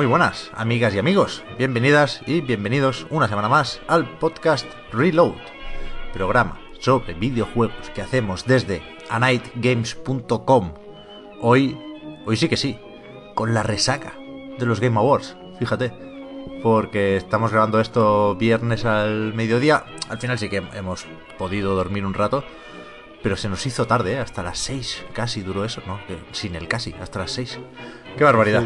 Muy buenas, amigas y amigos. Bienvenidas y bienvenidos una semana más al podcast Reload, programa sobre videojuegos que hacemos desde anightgames.com. Hoy, hoy sí que sí, con la resaca de los Game Awards, fíjate. Porque estamos grabando esto viernes al mediodía. Al final sí que hemos podido dormir un rato. Pero se nos hizo tarde, ¿eh? hasta las 6 casi duró eso, ¿no? Sin el casi, hasta las 6. ¡Qué barbaridad!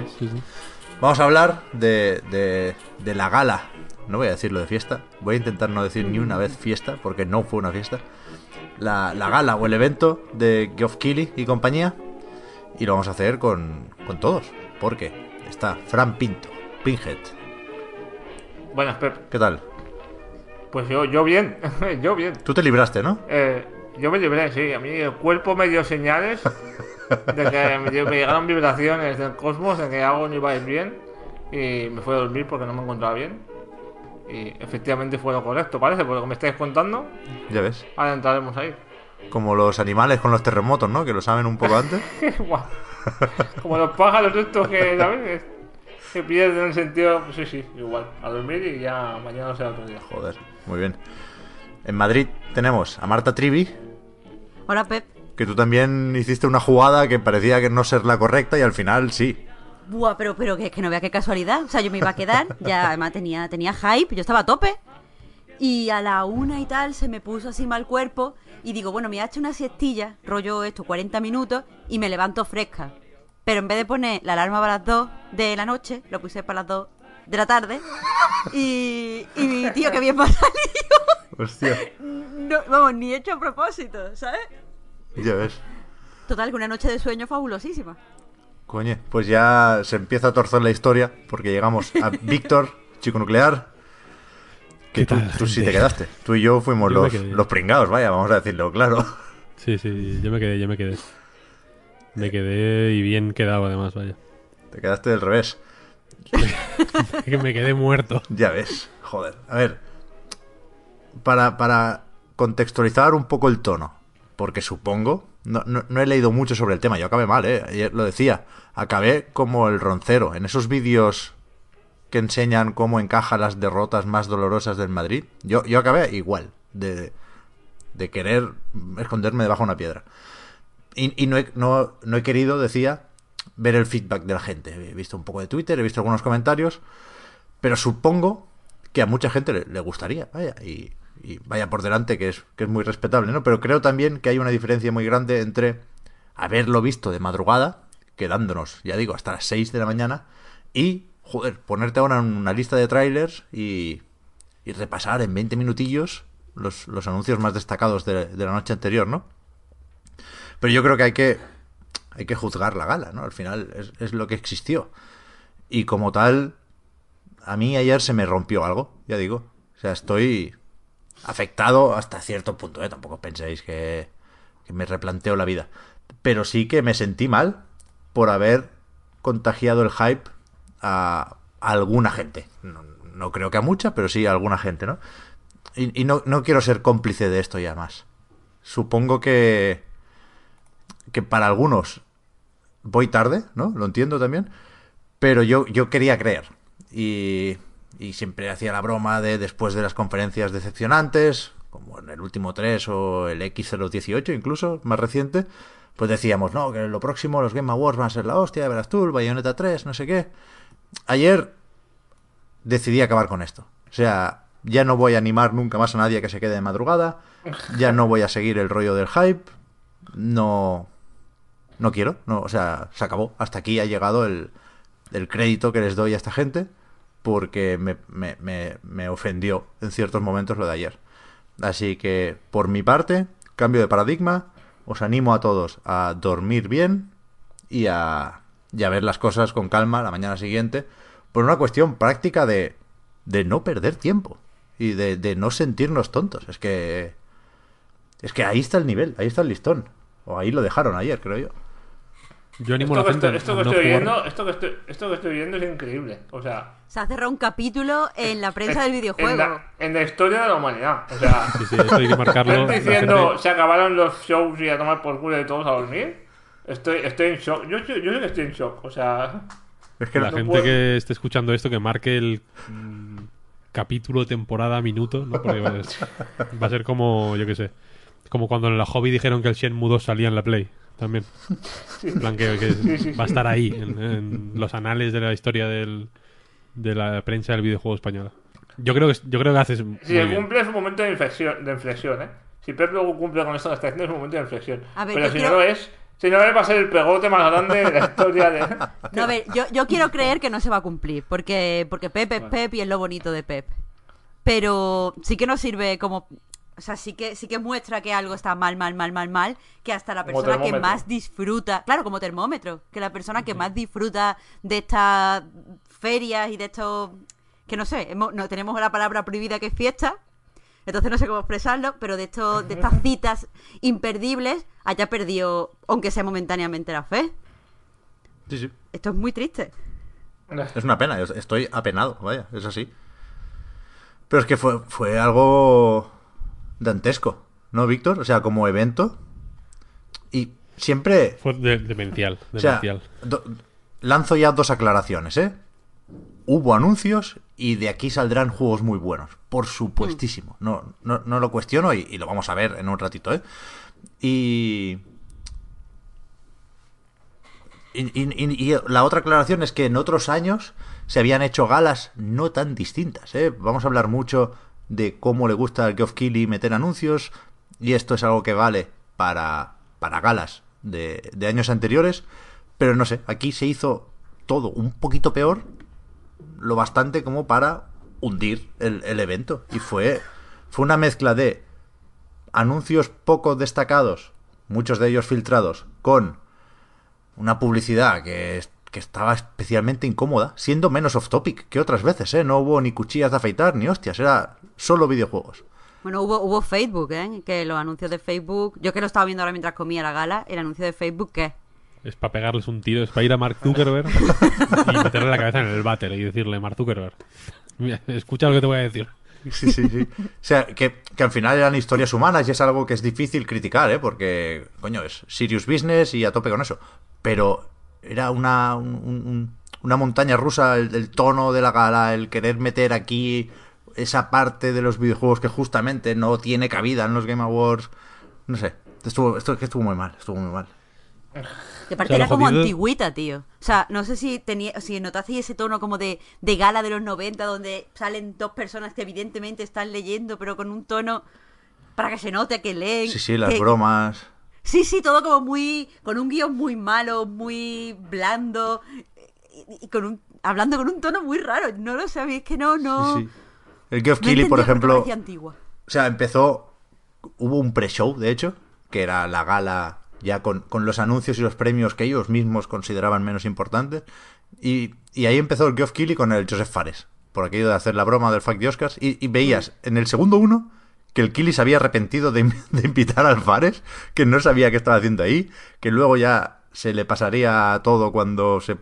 Vamos a hablar de, de, de la gala. No voy a decirlo de fiesta. Voy a intentar no decir ni una vez fiesta, porque no fue una fiesta. La, la gala o el evento de Geoff Keighley y compañía. Y lo vamos a hacer con, con todos. Porque está Fran Pinto, Pinhead. Buenas, Pep. ¿Qué tal? Pues yo, yo bien, yo bien. Tú te libraste, ¿no? Eh, yo me libré, sí. A mí el cuerpo me dio señales de que me, me llegaron vibraciones del cosmos de que algo no iba a ir bien. Y me fui a dormir porque no me encontraba bien. Y efectivamente fue lo correcto, parece, por lo que me estáis contando. Ya ves. Ahora entraremos ahí. Como los animales con los terremotos, ¿no? Que lo saben un poco antes. Como los pájaros estos que, ¿sabes? Que pierden el sentido. Sí, sí, igual. A dormir y ya mañana será otro día. Joder, muy bien. En Madrid tenemos a Marta Trivi, Hola, Pep. que tú también hiciste una jugada que parecía que no ser la correcta y al final sí. Buah, pero, pero que, que no vea qué casualidad. O sea, yo me iba a quedar, ya además tenía, tenía hype, yo estaba a tope. Y a la una y tal se me puso así mal cuerpo. Y digo, bueno, me he hecho una siestilla, rollo esto, 40 minutos, y me levanto fresca. Pero en vez de poner la alarma para las 2 de la noche, lo puse para las 2 de la tarde. Y, y tío, que bien me ha salido. Hostia, No, vamos, ni hecho a propósito, ¿sabes? ya ves. Total, que una noche de sueño fabulosísima. Coño, pues ya se empieza a torcer la historia porque llegamos a Víctor, chico nuclear. Que ¿Qué tú, tal, tú sí te quedaste. Tú y yo fuimos Yo los, los pringados, vaya, vamos a decirlo, claro. Sí, sí, yo me quedé, yo me quedé. Me quedé y bien quedado además, vaya. Te quedaste del revés. Que me quedé muerto. Ya ves, joder. A ver, para, para contextualizar un poco el tono, porque supongo, no, no- no he leído mucho sobre el tema, yo acabé mal, ¿eh? Lo decía, acabé como el roncero, en esos vídeos que enseñan cómo encaja las derrotas más dolorosas del Madrid, yo, yo acabé igual, de, de querer esconderme debajo de una piedra. Y, y no, he, no, no he querido, decía, ver el feedback de la gente. He visto un poco de Twitter, he visto algunos comentarios, pero supongo que a mucha gente le, le gustaría, vaya, y, y vaya por delante que es, que es muy respetable, ¿no? Pero creo también que hay una diferencia muy grande entre haberlo visto de madrugada, quedándonos, ya digo, hasta las 6 de la mañana, y, joder, ponerte ahora en una lista de trailers y, y repasar en 20 minutillos los, los anuncios más destacados de, de la noche anterior, ¿no? Pero yo creo que hay que, juzgar la gala, ¿no? Al final es, lo que existió. Y como tal, a mí ayer se me rompió algo, ya digo. O sea, estoy afectado hasta cierto punto, ¿eh? Tampoco penséis que, me replanteo la vida. Pero sí que me sentí mal por haber contagiado el hype a, alguna gente. No, creo que a mucha, pero sí a alguna gente, ¿no? Y, no quiero ser cómplice de esto ya más. Supongo que, que para algunos voy tarde, ¿no? Lo entiendo también. Pero yo, yo quería creer. Y, y siempre hacía la broma de después de las conferencias decepcionantes, como en el último 3 o el X018 incluso, más reciente, pues decíamos, no, que lo próximo los Game Awards van a ser la hostia, verás tú, Bayonetta 3, no sé qué. Ayer decidí acabar con esto. O sea, ya no voy a animar nunca más a nadie que se quede de madrugada, ya no voy a seguir el rollo del hype, no... No quiero, no, o sea, se acabó. Hasta aquí ha llegado el, el crédito que les doy a esta gente porque me, me, me, me ofendió en ciertos momentos lo de ayer. Así que, por mi parte, cambio de paradigma, os animo a todos a dormir bien y a, y a ver las cosas con calma la mañana siguiente, por una cuestión práctica de, de no perder tiempo y de, de no sentirnos tontos. Es que. Es que ahí está el nivel, ahí está el listón. O ahí lo dejaron ayer, creo yo. Yo animo a Esto la que, gente estoy, esto a que no estoy viendo, esto que estoy, esto que estoy viendo es increíble. O sea, Se ha cerrado un capítulo en la prensa del en videojuego. la, en la historia de la humanidad. O sea, Sí, sí, esto hay que marcarlo. ¿estás La diciendo gente- se acabaron los shows y a tomar por culo de todos a dormir? Estoy, estoy en shock. Yo, yo, yo sé que estoy en shock. O sea, Es que la no- gente puedo. que esté escuchando esto que marque el mm, capítulo, temporada, minuto, ¿no? Porque va a- va a ser como, yo qué sé, como cuando en la hobby dijeron que el Shenmue 2 salía en la Play. También. En plan que, que Sí, sí, va a estar ahí, en, en los anales de la historia del, de la prensa del videojuego española. Yo creo que, yo creo que haces si se bien. cumple es un momento de inflexión, de inflexión ¿eh? Si Pep luego cumple con esto que está haciendo es un momento de inflexión. A ver, Pero si no lo es, si no lo es va a ser el pegote más grande de la historia de... No, a ver, yo, yo quiero creer que no se va a cumplir, porque, porque Pep es Pep y es lo bonito de Pep. Pero sí que nos sirve como... O sea, sí que, sí que muestra que algo está mal, mal, mal, mal, mal, que hasta la persona que más disfruta, claro, como termómetro, que la persona que más disfruta de estas ferias y de estos, que no sé, hemos- no tenemos la palabra prohibida que es fiesta, entonces no sé cómo expresarlo, pero de estos, de estas citas imperdibles haya perdido, aunque sea momentáneamente, la fe. Sí, sí. Esto es muy triste. Es una pena, estoy apenado, vaya, es así. Pero es que fue, fue algo dantesco, ¿no, Víctor? O sea, como evento. Y siempre... Fue de- demencial, O sea, demencial. do- lanzo ya dos aclaraciones, ¿eh? Hubo anuncios y de aquí saldrán juegos muy buenos, por supuestísimo. No, no, no lo cuestiono y, y lo vamos a ver en un ratito, ¿eh? Y- y- y la otra aclaración es que en otros años se habían hecho galas no tan distintas, ¿eh? Vamos a hablar mucho de cómo le gusta al Geoff Keighley meter anuncios y esto es algo que vale para, para galas de, de años anteriores, pero no sé, aquí se hizo todo un poquito peor, lo bastante como para hundir el, evento y fue, fue una mezcla de anuncios poco destacados, muchos de ellos filtrados, con una publicidad que, que estaba especialmente incómoda, siendo menos off topic que otras veces, ¿eh? No hubo ni cuchillas de afeitar ni hostias, era solo videojuegos. Bueno, hubo, hubo Facebook, ¿eh? Que los anuncios de Facebook. Yo que lo estaba viendo ahora mientras comía la gala, el anuncio de Facebook, ¿qué? Es para pegarles un tiro, es para ir a Mark Zuckerberg y meterle la cabeza en el váter y decirle, Mark Zuckerberg, mira, escucha lo que te voy a decir. Sí, sí, sí. O sea, que, que al final eran historias humanas y es algo que es difícil criticar, ¿eh? Porque, coño, es serious business y a tope con eso. Pero era una, un- un- una montaña rusa el, el tono de la gala, el querer meter aquí esa parte de los videojuegos que justamente no tiene cabida en los Game Awards. No sé, estuvo, esto, que estuvo muy mal, estuvo muy mal. Que aparte O sea, era como jodido- antigüita, tío. O sea, no sé si tenía, si notasteis ese tono como de, de gala de los 90, donde salen dos personas que evidentemente están leyendo, pero con un tono para que se note que leen. Sí, sí, las que- bromas. Sí, sí, todo como muy. con un guion muy malo, muy blando. Y, y con un. hablando con un tono muy raro. No lo sabéis, que no, no. Sí, sí. El Geoff no Keighley, por ejemplo, antigua. O sea, empezó. Hubo un pre-show, de hecho, que era la gala ya con, con los anuncios y los premios que ellos mismos consideraban menos importantes. Y, y ahí empezó el Geoff Keighley con el Joseph Fares, por aquello de hacer la broma del Fact de Oscars. Y, y veías en el segundo uno que el Keighley se había arrepentido de, de invitar al Fares, que no sabía qué estaba haciendo ahí, que luego ya se le pasaría todo cuando se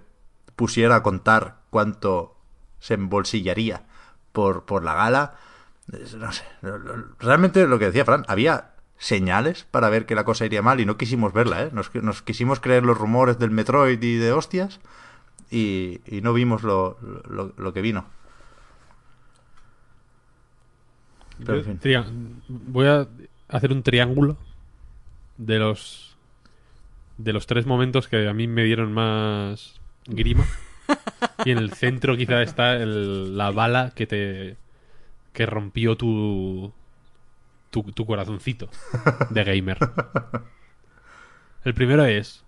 pusiera a contar cuánto se embolsillaría por, por la gala. No sé, realmente lo que decía Fran, había señales para ver que la cosa iría mal y no quisimos verla, ¿eh? Nos, nos quisimos creer los rumores del Metroid y de hostias y, y no vimos lo, lo, lo que vino. Pero, en fin. Tria- Voy a hacer un triángulo de los de los tres momentos que a mí me dieron más grima. Y en el centro quizá está el- la bala que te que rompió tu, tu tu corazoncito de gamer. El primero es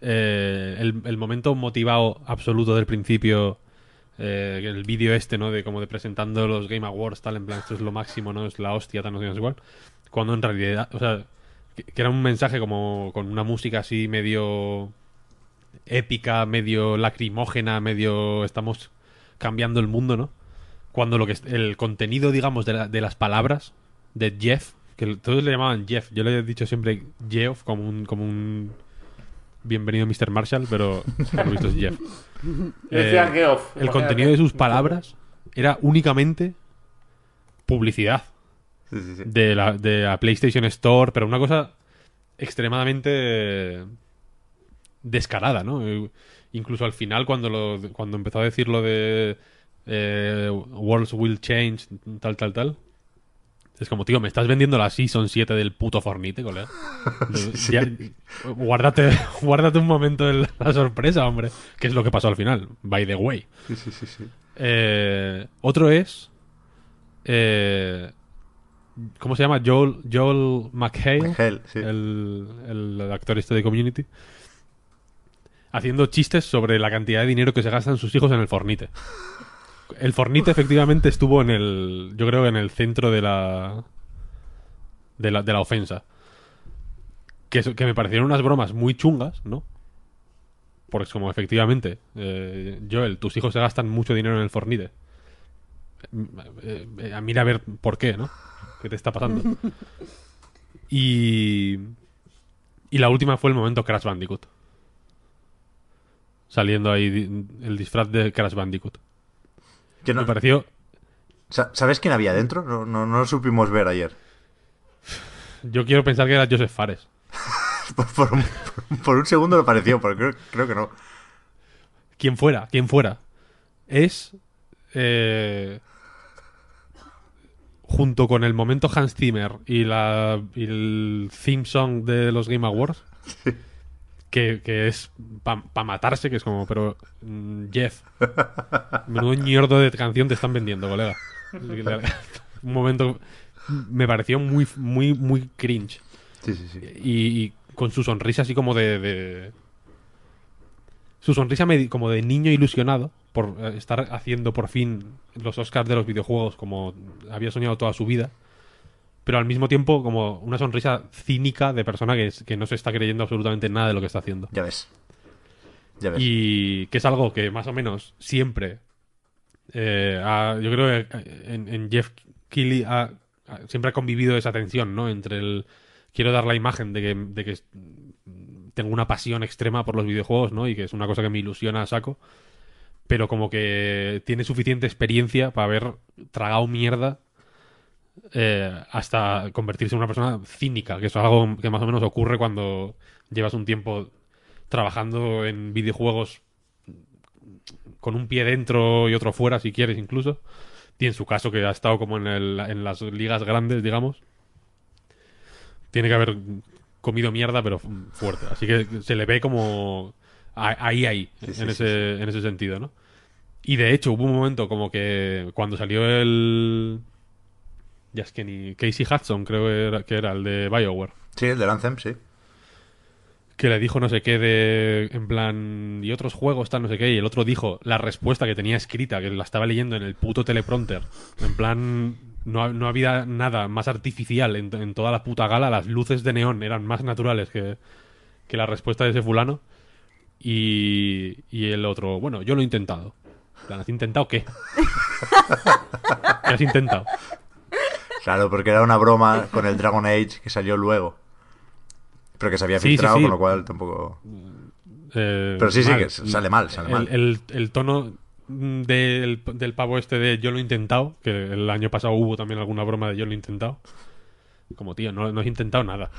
eh, el, el momento motivado absoluto del principio, eh, el vídeo este, ¿no? De como de presentando los Game Awards, tal, en plan, esto es lo máximo, ¿no? Es la hostia, tal, no sé, cuál. Cuando en realidad, o sea, que era un mensaje como con una música así medio épica, medio lacrimógena, medio estamos cambiando el mundo, ¿no? Cuando lo que es- el contenido, digamos, de, la- de las palabras de Jeff, que todos le llamaban Jeff, yo le he dicho siempre Geoff como un, como un bienvenido Mr. Marshall, pero por lo visto es Jeff. Decía Eh, Geoff, el imagínate. contenido de sus palabras era únicamente publicidad Sí, sí, sí. de la, de la PlayStation Store, pero una cosa extremadamente descarada, ¿no? Eh, Incluso al final, cuando, lo, cuando empezó a decir lo de eh, Worlds will change, tal, tal, tal. Es como, tío, me estás vendiendo la Season 7 del puto Fornite, colega. Ya- guárdate, guárdate un momento de la, la sorpresa, hombre. Que es lo que pasó al final, by the way. Sí, sí, sí, sí. Eh, otro es. eh, ¿Cómo se llama? Joel, Joel McHale. McHale, sí. el, el actor este de Community. Haciendo chistes sobre la cantidad de dinero que se gastan sus hijos en el Fornite. El Fornite efectivamente estuvo en el. Yo creo en el centro de la. De la, de la ofensa. Que, que me parecieron unas bromas muy chungas, ¿no? Porque es como efectivamente, eh, Joel, tus hijos se gastan mucho dinero en el Fornite. Eh, eh, a mira a ver por qué, ¿no? ¿Qué te está pasando? Y. Y la última fue el momento Crash Bandicoot. Saliendo ahí el disfraz de Crash Bandicoot. Que no- Me pareció. Sa- ¿Sabes quién había dentro? No, no, no lo supimos ver ayer. Yo quiero pensar que era Joseph Fares. Por, por un, por un segundo lo pareció, pero creo, creo que no. Quien fuera, quien fuera. Es. eh, junto con el momento Hans Zimmer y, la, y el theme song de los Game Awards. Que, que es para matarse, que es como, pero mm, Jeff, menudo ñordo de canción te están vendiendo, colega. Un momento me pareció muy, muy, muy cringe. Sí, sí, sí. Y, y con su sonrisa así como de... de- Su sonrisa como de niño ilusionado por eh, estar haciendo por fin los Oscars de los videojuegos como había soñado toda su vida. Pero al mismo tiempo como una sonrisa cínica de persona que, es- que no se está creyendo absolutamente nada de lo que está haciendo. Ya ves. Ya ves. Y que es algo que más o menos siempre. eh, ha- yo creo que en, en Jeff Keighley ha- ha- siempre ha convivido esa tensión, ¿no? Entre el. Quiero dar la imagen de que, de que tengo una pasión extrema por los videojuegos, ¿no? Y que es una cosa que me ilusiona a saco. Pero como que tiene suficiente experiencia para haber tragado mierda eh, hasta convertirse en una persona cínica, que eso es algo que más o menos ocurre cuando llevas un tiempo trabajando en videojuegos con un pie dentro y otro fuera, si quieres incluso. Y en su caso, que ha estado como en, el- en las ligas grandes, digamos, tiene que haber comido mierda, pero fu- fuerte. Así que se le ve como ahí, ahí, Sí, en, sí, ese, en ese sentido, ¿no? Y de hecho, hubo un momento como que cuando salió el... Ya es que ni... Casey Hudson, creo que era, que era el de Bioware Sí, el del Anthem, sí. que le dijo no sé qué de en plan y otros juegos tal no sé qué y el otro dijo la respuesta que tenía escrita que la estaba leyendo en el puto teleprompter en plan no, no había nada más artificial en, en toda la puta gala las luces de neón eran más naturales que, que la respuesta de ese fulano y, y el otro bueno yo lo he intentado En plan, ¿has intentado qué? ¿qué has intentado? Claro, porque era una broma con el Dragon Age que salió luego. Pero que se había Sí, filtrado, sí. con lo cual tampoco. Eh, Pero sí, sí, que sale mal, sale el, mal. El, el tono del, del pavo este de yo lo he intentado, que el año pasado hubo también alguna broma de yo lo he intentado. Como, tío, no, no has intentado nada.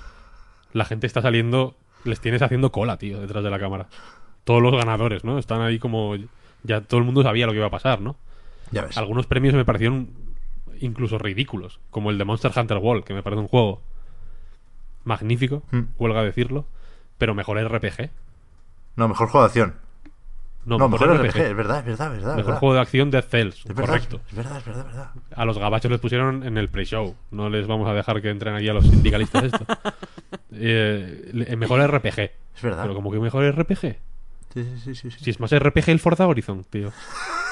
La gente está saliendo, les tienes haciendo cola, tío, detrás de la cámara. Todos los ganadores, ¿no? Están ahí como... Ya todo el mundo sabía lo que iba a pasar, ¿no? Ya ves. Algunos premios me parecieron incluso ridículos, como el de Monster Hunter World, que me parece un juego magnífico, Mm. huelga decirlo, pero mejor RPG. No, mejor juego de acción. No, No, mejor, mejor RPG. RPG. Es verdad, es verdad, es verdad. Mejor verdad. juego de acción Dead Cells, Es verdad, correcto. Es verdad, es verdad, es verdad. A los gabachos les pusieron en el pre-show. No les vamos a dejar que entren aquí a los sindicalistas esto. eh, el mejor RPG. Es verdad. Pero como que mejor RPG. Sí, sí, sí. Si es más RPG el Forza Horizon, tío.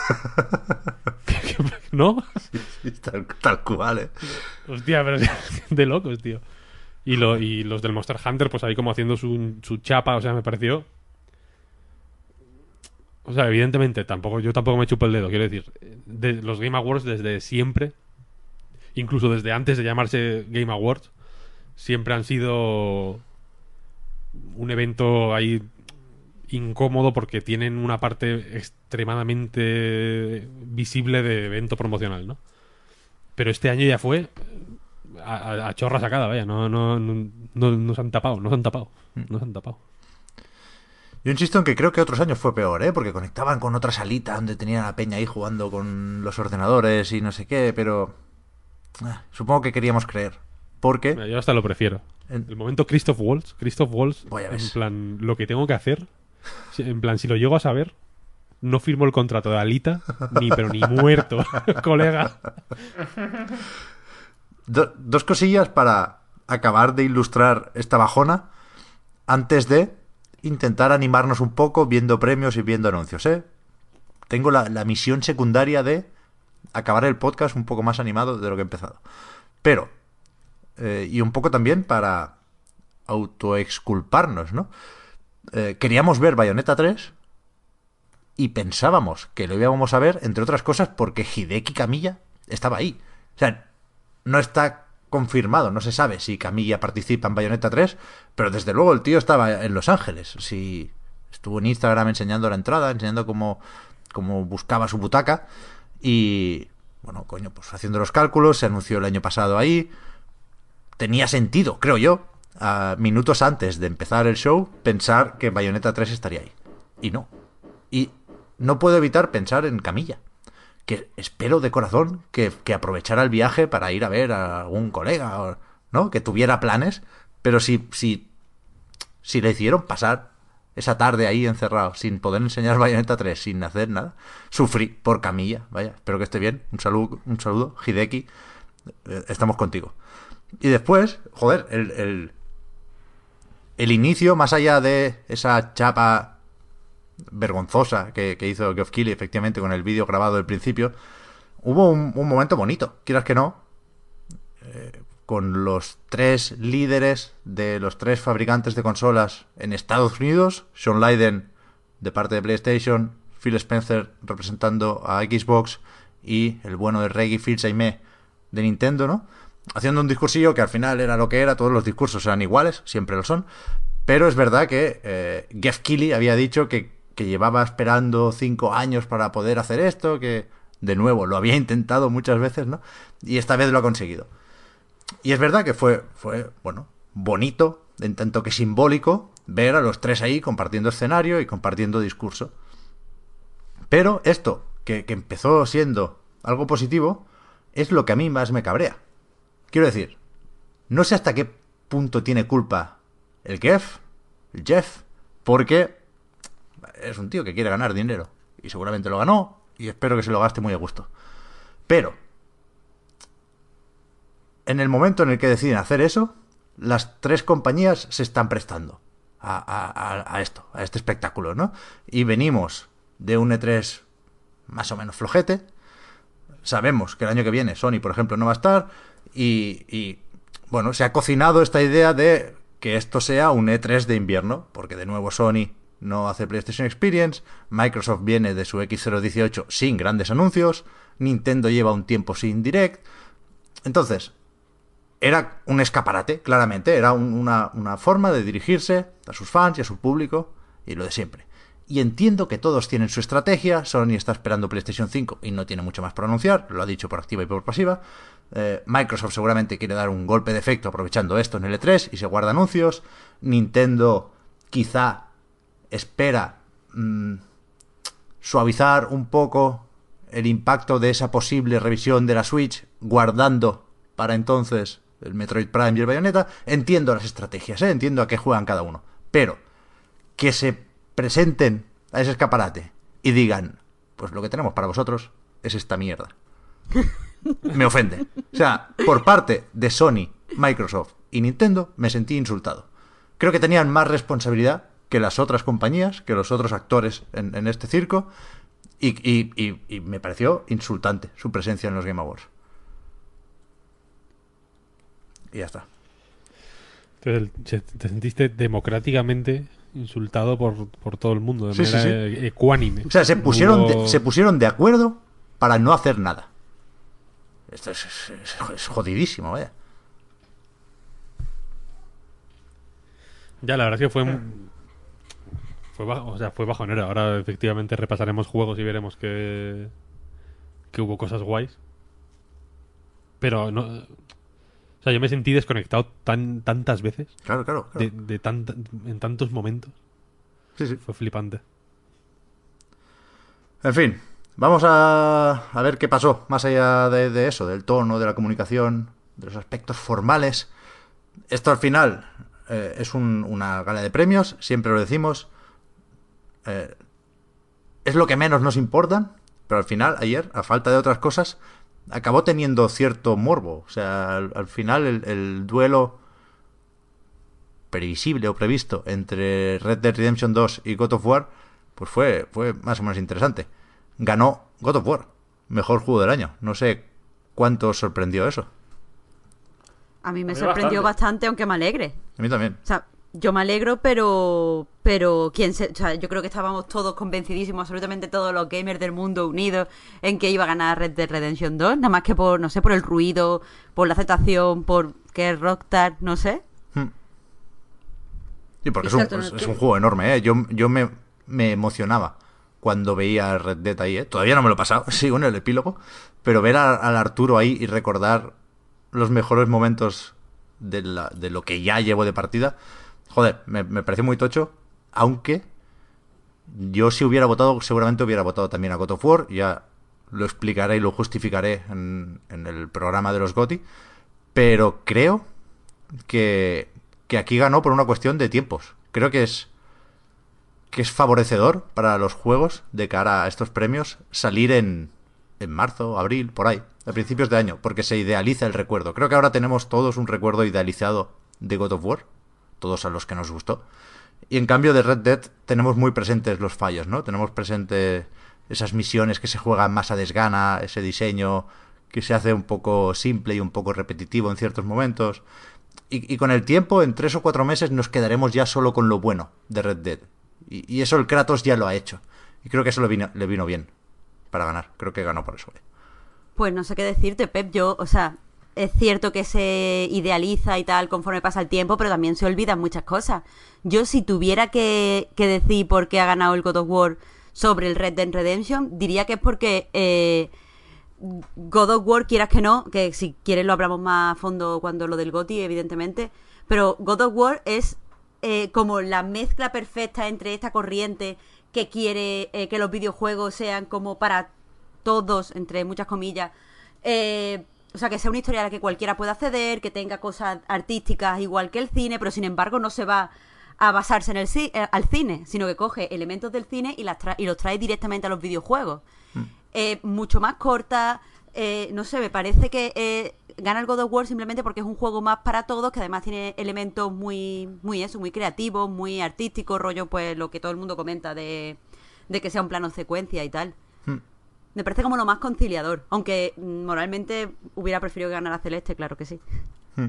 ¿No? Sí, tal, tal cual, ¿eh? Hostia, pero es de locos, tío. Y, lo, y los del Monster Hunter, pues ahí como haciendo su, su chapa, o sea, me pareció. O sea, evidentemente, tampoco, yo tampoco me chupo el dedo, quiero decir. De los Game Awards desde siempre, incluso desde antes de llamarse Game Awards, siempre han sido un evento ahí incómodo porque tienen una parte extremadamente visible de evento promocional, ¿no? Pero este año ya fue a, a- a chorra sacada, vaya, no, no, no, no, no se han tapado, no se han tapado, no se han tapado. Yo insisto en que creo que otros años fue peor, ¿eh? Porque conectaban con otra salita donde tenían a la peña ahí jugando con los ordenadores y no sé qué, pero... ah, supongo que queríamos creer. Porque... Yo hasta lo prefiero. En- El momento Christoph Waltz, Christoph Waltz, en plan, lo que tengo que hacer, en plan, si lo llego a saber, no firmo el contrato de Alita, ni pero ni muerto, colega. Do- dos cosillas para acabar de ilustrar esta bajona antes de intentar animarnos un poco viendo premios y viendo anuncios, ¿eh? Tengo la, la misión secundaria de acabar el podcast un poco más animado de lo que he empezado. Pero, eh, y un poco también para autoexculparnos, ¿no? Eh, queríamos ver Bayonetta 3 y pensábamos que lo íbamos a ver, entre otras cosas, porque Hideki Kamiya estaba ahí. O sea, no está confirmado, no se sabe si Camilla participa en Bayonetta 3, pero desde luego el tío estaba en Los Ángeles. Si estuvo en Instagram enseñando la entrada, enseñando cómo, cómo buscaba su butaca y bueno, coño, pues haciendo los cálculos, se anunció el año pasado ahí. Tenía sentido, creo yo, minutos antes de empezar el show, pensar que Bayonetta 3 estaría ahí. Y no. Y no puedo evitar pensar en Camilla que espero de corazón que, que aprovechara el viaje para ir a ver a algún colega, o- ¿no? Que tuviera planes, pero si, si, si le hicieron pasar esa tarde ahí encerrado, sin poder enseñar Bayonetta 3, sin hacer nada, sufrí por Camilla, vaya, espero que esté bien, un saludo, un saludo, Hideki, eh, estamos contigo. Y después, joder, el, el, el inicio, más allá de esa chapa vergonzosa que, hizo Geoff Keighley efectivamente con el vídeo grabado del principio, hubo un, un momento bonito, quieras que no, eh, con los tres líderes de los tres fabricantes de consolas en Estados Unidos, Sean Leiden de parte de PlayStation, Phil Spencer representando a Xbox y el bueno de Reggie Fils-Aimé de Nintendo, ¿no? Haciendo un discursillo que al final era lo que era, todos los discursos eran iguales, siempre lo son, pero es verdad que eh, Geoff Keighley había dicho que, que llevaba esperando cinco años para poder hacer esto, que de nuevo lo había intentado muchas veces, ¿no? Y esta vez lo ha conseguido. Y es verdad que fue, fue bueno, bonito, en tanto que simbólico, ver a los tres ahí compartiendo escenario y compartiendo discurso. Pero esto, que, que empezó siendo algo positivo, es lo que a mí más me cabrea. Quiero decir, no sé hasta qué punto tiene culpa el Jeff, el Jeff, porque es un tío que quiere ganar dinero. Y seguramente lo ganó, y espero que se lo gaste muy a gusto. Pero, en el momento en el que deciden hacer eso, las tres compañías se están prestando a, a- esto, a este espectáculo, ¿no? Y venimos de un E3 más o menos flojete. Sabemos que el año que viene Sony, por ejemplo, no va a estar. Y, bueno, se ha cocinado esta idea de que esto sea un E3 de invierno, porque de nuevo Sony no hace PlayStation Experience, Microsoft viene de su X018 sin grandes anuncios, Nintendo lleva un tiempo sin Direct. Entonces, era un escaparate, claramente, era un- una, una forma de dirigirse a sus fans y a su público, y lo de siempre. Y entiendo que todos tienen su estrategia, Sony está esperando PlayStation 5 y no tiene mucho más por anunciar, lo ha dicho por activa y por pasiva. Eh, Microsoft seguramente quiere dar un golpe de efecto aprovechando esto en el E3 y se guarda anuncios. Nintendo quizá espera mm, suavizar un poco el impacto de esa posible revisión de la Switch, guardando para entonces el Metroid Prime y el Bayonetta. Entiendo las estrategias, ¿eh? entiendo a qué juegan cada uno. Pero que se presenten a ese escaparate y digan, pues lo que tenemos para vosotros es esta mierda. Me ofende. O sea, por parte de Sony, Microsoft y Nintendo, me sentí insultado. Creo que tenían más responsabilidad que las otras compañías, que los otros actores en, en este circo, y, y- y- y me pareció insultante su presencia en los Game Awards. Y ya está. Entonces, te sentiste democráticamente insultado por, por todo el mundo, de Sí, sí, manera eh, ecuánime. O sea, se pusieron, Hubo- de, se pusieron de acuerdo para no hacer nada. Esto es, es- es- es jodidísimo, vaya. Ya, la verdad es que fue. Fue, bajo, o sea, fue bajonero. Ahora, efectivamente, repasaremos juegos y veremos que. que hubo cosas guays. Pero no. O sea, yo me sentí desconectado tan, tantas veces. Claro, claro. claro. De, de tanta- en tantos momentos. Sí, sí. Fue flipante. En fin, vamos a, a ver qué pasó más allá de, eso, del tono, de la comunicación, de los aspectos formales. Esto al final eh, es un- una gala de premios, siempre lo decimos. Eh, es lo que menos nos importan, pero al final, ayer, a falta de otras cosas, acabó teniendo cierto morbo. O sea, al, al final el, el duelo previsible o previsto entre Red Dead Redemption 2 y God of War, pues fue, fue más o menos interesante. Ganó God of War, mejor juego del año. No sé cuánto os sorprendió eso. A mí me A mí sorprendió bastante. bastante, aunque me alegre. A mí también. O sea, yo me alegro, pero pero quién se, o sea, yo creo que estábamos todos convencidísimos, absolutamente todos los gamers del mundo unidos en que iba a ganar Red Dead Redemption 2, nada más que por no sé, por el ruido, por la aceptación, por que es Rockstar, no sé. Sí, porque es un, cierto, ¿no? es- es un juego enorme, ¿eh? Yo, yo me, me emocionaba cuando veía Red Dead ahí, ¿eh? Todavía no me lo he pasado, sigo en el epílogo, pero ver al Arturo ahí y recordar los mejores momentos de, lo que ya llevo de partida, joder, me, pareció muy tocho, aunque yo si hubiera votado, seguramente hubiera votado también a God of War, ya lo explicaré y lo justificaré en, en el programa de los GOTI, pero creo que, que aquí ganó por una cuestión de tiempos. Creo que es que es favorecedor para los juegos de cara a estos premios salir en, en marzo, abril, por ahí, a principios de año, porque se idealiza el recuerdo. Creo que ahora tenemos todos un recuerdo idealizado de God of War, todos a los que nos gustó. Y en cambio de Red Dead tenemos muy presentes los fallos, ¿no? Tenemos presente esas misiones que se juegan más a desgana, ese diseño que se hace un poco simple y un poco repetitivo en ciertos momentos. Y, y con el tiempo, en tres o cuatro meses, nos quedaremos ya solo con lo bueno de Red Dead. Y, eso el Kratos ya lo ha hecho. Y creo que eso le vino, le vino bien para ganar. Creo que ganó por eso. eh. Pues no sé qué decirte, Pep. Yo, o sea, es cierto que se idealiza y tal conforme pasa el tiempo, pero también se olvidan muchas cosas. Yo, si tuviera que, que decir por qué ha ganado el God of War sobre el Red Dead Redemption, diría que es porque eh, God of War, quieras que no, que si quieres lo hablamos más a fondo cuando lo del GOTY, evidentemente, pero God of War es eh, como la mezcla perfecta entre esta corriente que quiere eh, que los videojuegos sean como para todos, entre muchas comillas, eh, o sea, que sea una historia a la que cualquiera pueda acceder, que tenga cosas artísticas igual que el cine, pero sin embargo no se va a basarse en el ci- al cine, sino que coge elementos del cine y, las tra- y los trae directamente a los videojuegos. Eh, mucho más corta, no sé, me parece que gana el God of War simplemente porque es un juego más para todos, que además tiene elementos muy, muy eso, muy creativos, muy artísticos, rollo pues lo que todo el mundo comenta de, de que sea un plano secuencia y tal. Me parece como lo más conciliador, aunque mm, moralmente hubiera preferido que ganara Celeste, claro que sí.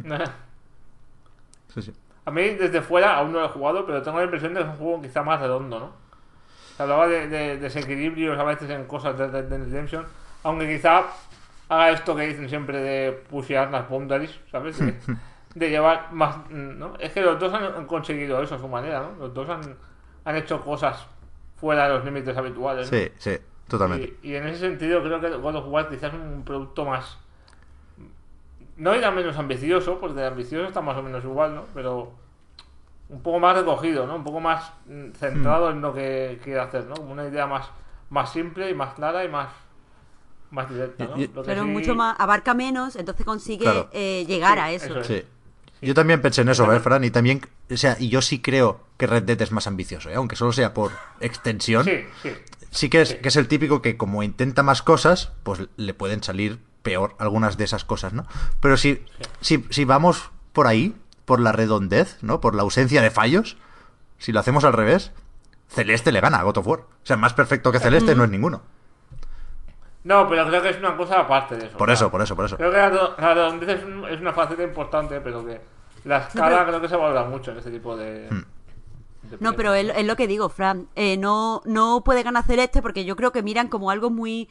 Sí, sí. A mí desde fuera aún no lo he jugado, pero tengo la impresión de que es un juego quizá más redondo, ¿no? Se hablaba de, de desequilibrios a veces en cosas de Redemption, aunque quizá haga esto que dicen siempre de pushear las boundaries, ¿sabes? De, de llevar más... ¿no? Es que los dos han, conseguido eso a su manera, ¿no? Los dos han, han hecho cosas fuera de los límites habituales. ¿no? Sí, sí, totalmente. Y, y en ese sentido creo que God of War quizás es un producto más... No era menos ambicioso, porque de ambicioso está más o menos igual, ¿no? Pero un poco más recogido, ¿no? Un poco más mm, centrado en lo que quiere hacer, ¿no? Una idea más, más simple y más clara y más, más directa, ¿no? Y- y- Lo que Pero sí- mucho más, abarca menos, entonces consigue Claro. eh, llegar Sí, a eso. eso es. Sí. Yo también pensé en eso, ¿eh, Fran? Y también, o sea, y yo sí creo que Red Dead es más ambicioso, ¿eh? aunque solo sea por extensión. Sí, sí. Sí que es, Sí. que es el típico que como intenta más cosas, pues le pueden salir peor algunas de esas cosas, ¿no? Pero si, si, si vamos por ahí, por la redondez, ¿no? Por la ausencia de fallos. Si lo hacemos al revés, Celeste le gana a God of War. O sea, más perfecto que Celeste no es ninguno. No, pero creo que es una cosa aparte de eso. Por eso, por eso, por eso. Creo que la, la redondez es, un- es una faceta importante, pero que la escala creo que se valora mucho en este tipo de. Hmm. No, pero es, es lo que digo, Fran. Eh, no, no puede ganar Celeste porque yo creo que miran como algo muy.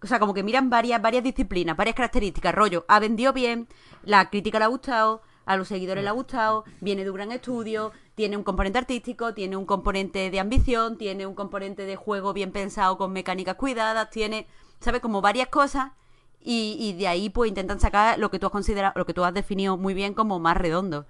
O sea, como que miran varias, varias disciplinas, varias características. Rollo, ha vendido bien, la crítica le ha gustado, a los seguidores le ha gustado, viene de un gran estudio, tiene un componente artístico, tiene un componente de ambición, tiene un componente de juego bien pensado con mecánicas cuidadas, tiene, ¿sabes? Como varias cosas. Y, y de ahí pues intentan sacar lo que tú has considerado, lo que tú has definido muy bien como más redondo.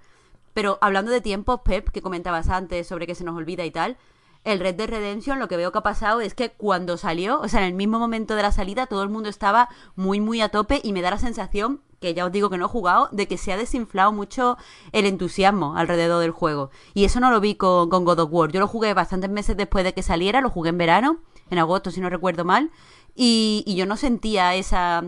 Pero hablando de tiempos, Pep, que comentabas antes sobre que se nos olvida y tal, el Red Dead Redemption lo que veo que ha pasado es que cuando salió, o sea, en el mismo momento de la salida, todo el mundo estaba muy, muy a tope y me da la sensación, que ya os digo que no he jugado, de que se ha desinflado mucho el entusiasmo alrededor del juego. Y eso no lo vi con, con God of War. Yo lo jugué bastantes meses después de que saliera, lo jugué en verano, en agosto si no recuerdo mal, y, y yo no sentía esa...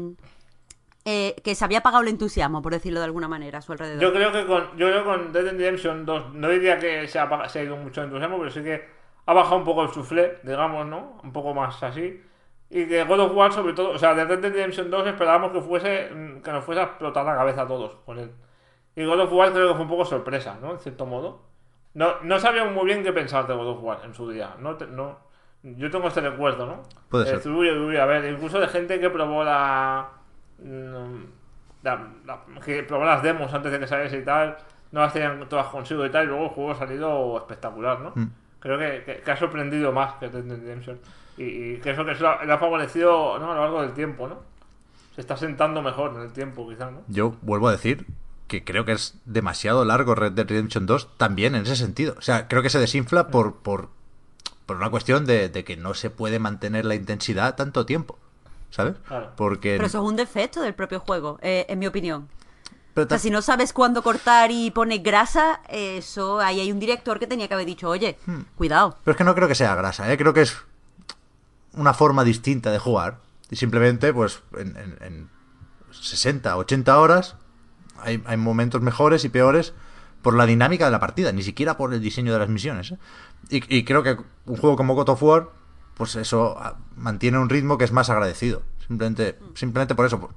eh, que se había apagado el entusiasmo, por decirlo de alguna manera, a su alrededor. Yo creo que con, yo creo con Dead Redemption 2, no diría que se ha, se ha ido mucho entusiasmo, pero sí que ha bajado un poco el suflé, digamos, ¿no? Un poco más así. Y que God of War, sobre todo, o sea, de Red Dead Redemption 2 esperábamos que fuese, mm, que nos fuese a explotar la cabeza a todos con él. Y God of War creo que fue un poco sorpresa, ¿no? En cierto modo. No, no sabíamos muy bien qué pensar de God of War en su día. No, no, yo tengo este recuerdo, ¿no? Puede Eh, ser. A ver, incluso de gente que probó la, mm, la- la- que probó las demos antes de que saliese y tal, no las tenían todas consigo y tal, y luego el juego ha salido espectacular, ¿no? Mm. Creo que, que- que ha sorprendido más que Red Dead Redemption. Y, y que eso que eso le ha favorecido ¿no? a lo largo del tiempo, ¿no? Se está sentando mejor en el tiempo, quizás, ¿no? Yo vuelvo a decir que creo que es demasiado largo Red Dead Redemption 2 también en ese sentido. O sea, creo que se desinfla por, por, por una cuestión de, de que no se puede mantener la intensidad tanto tiempo. ¿Sabes? Claro. Porque... Pero eso es un defecto del propio juego, eh, en mi opinión. pero O sea, si no sabes cuándo cortar y pones grasa, eso ahí hay un director que tenía que haber dicho, oye, Hmm. cuidado. Pero es que no creo que sea grasa, ¿eh? creo que es una forma distinta de jugar. Y simplemente, pues, en, en- en 60, 80 horas, hay, hay momentos mejores y peores por la dinámica de la partida, ni siquiera por el diseño de las misiones. ¿eh? Y, y creo que un juego como God of War, pues eso ah, mantiene un ritmo que es más agradecido. Simplemente, simplemente por eso.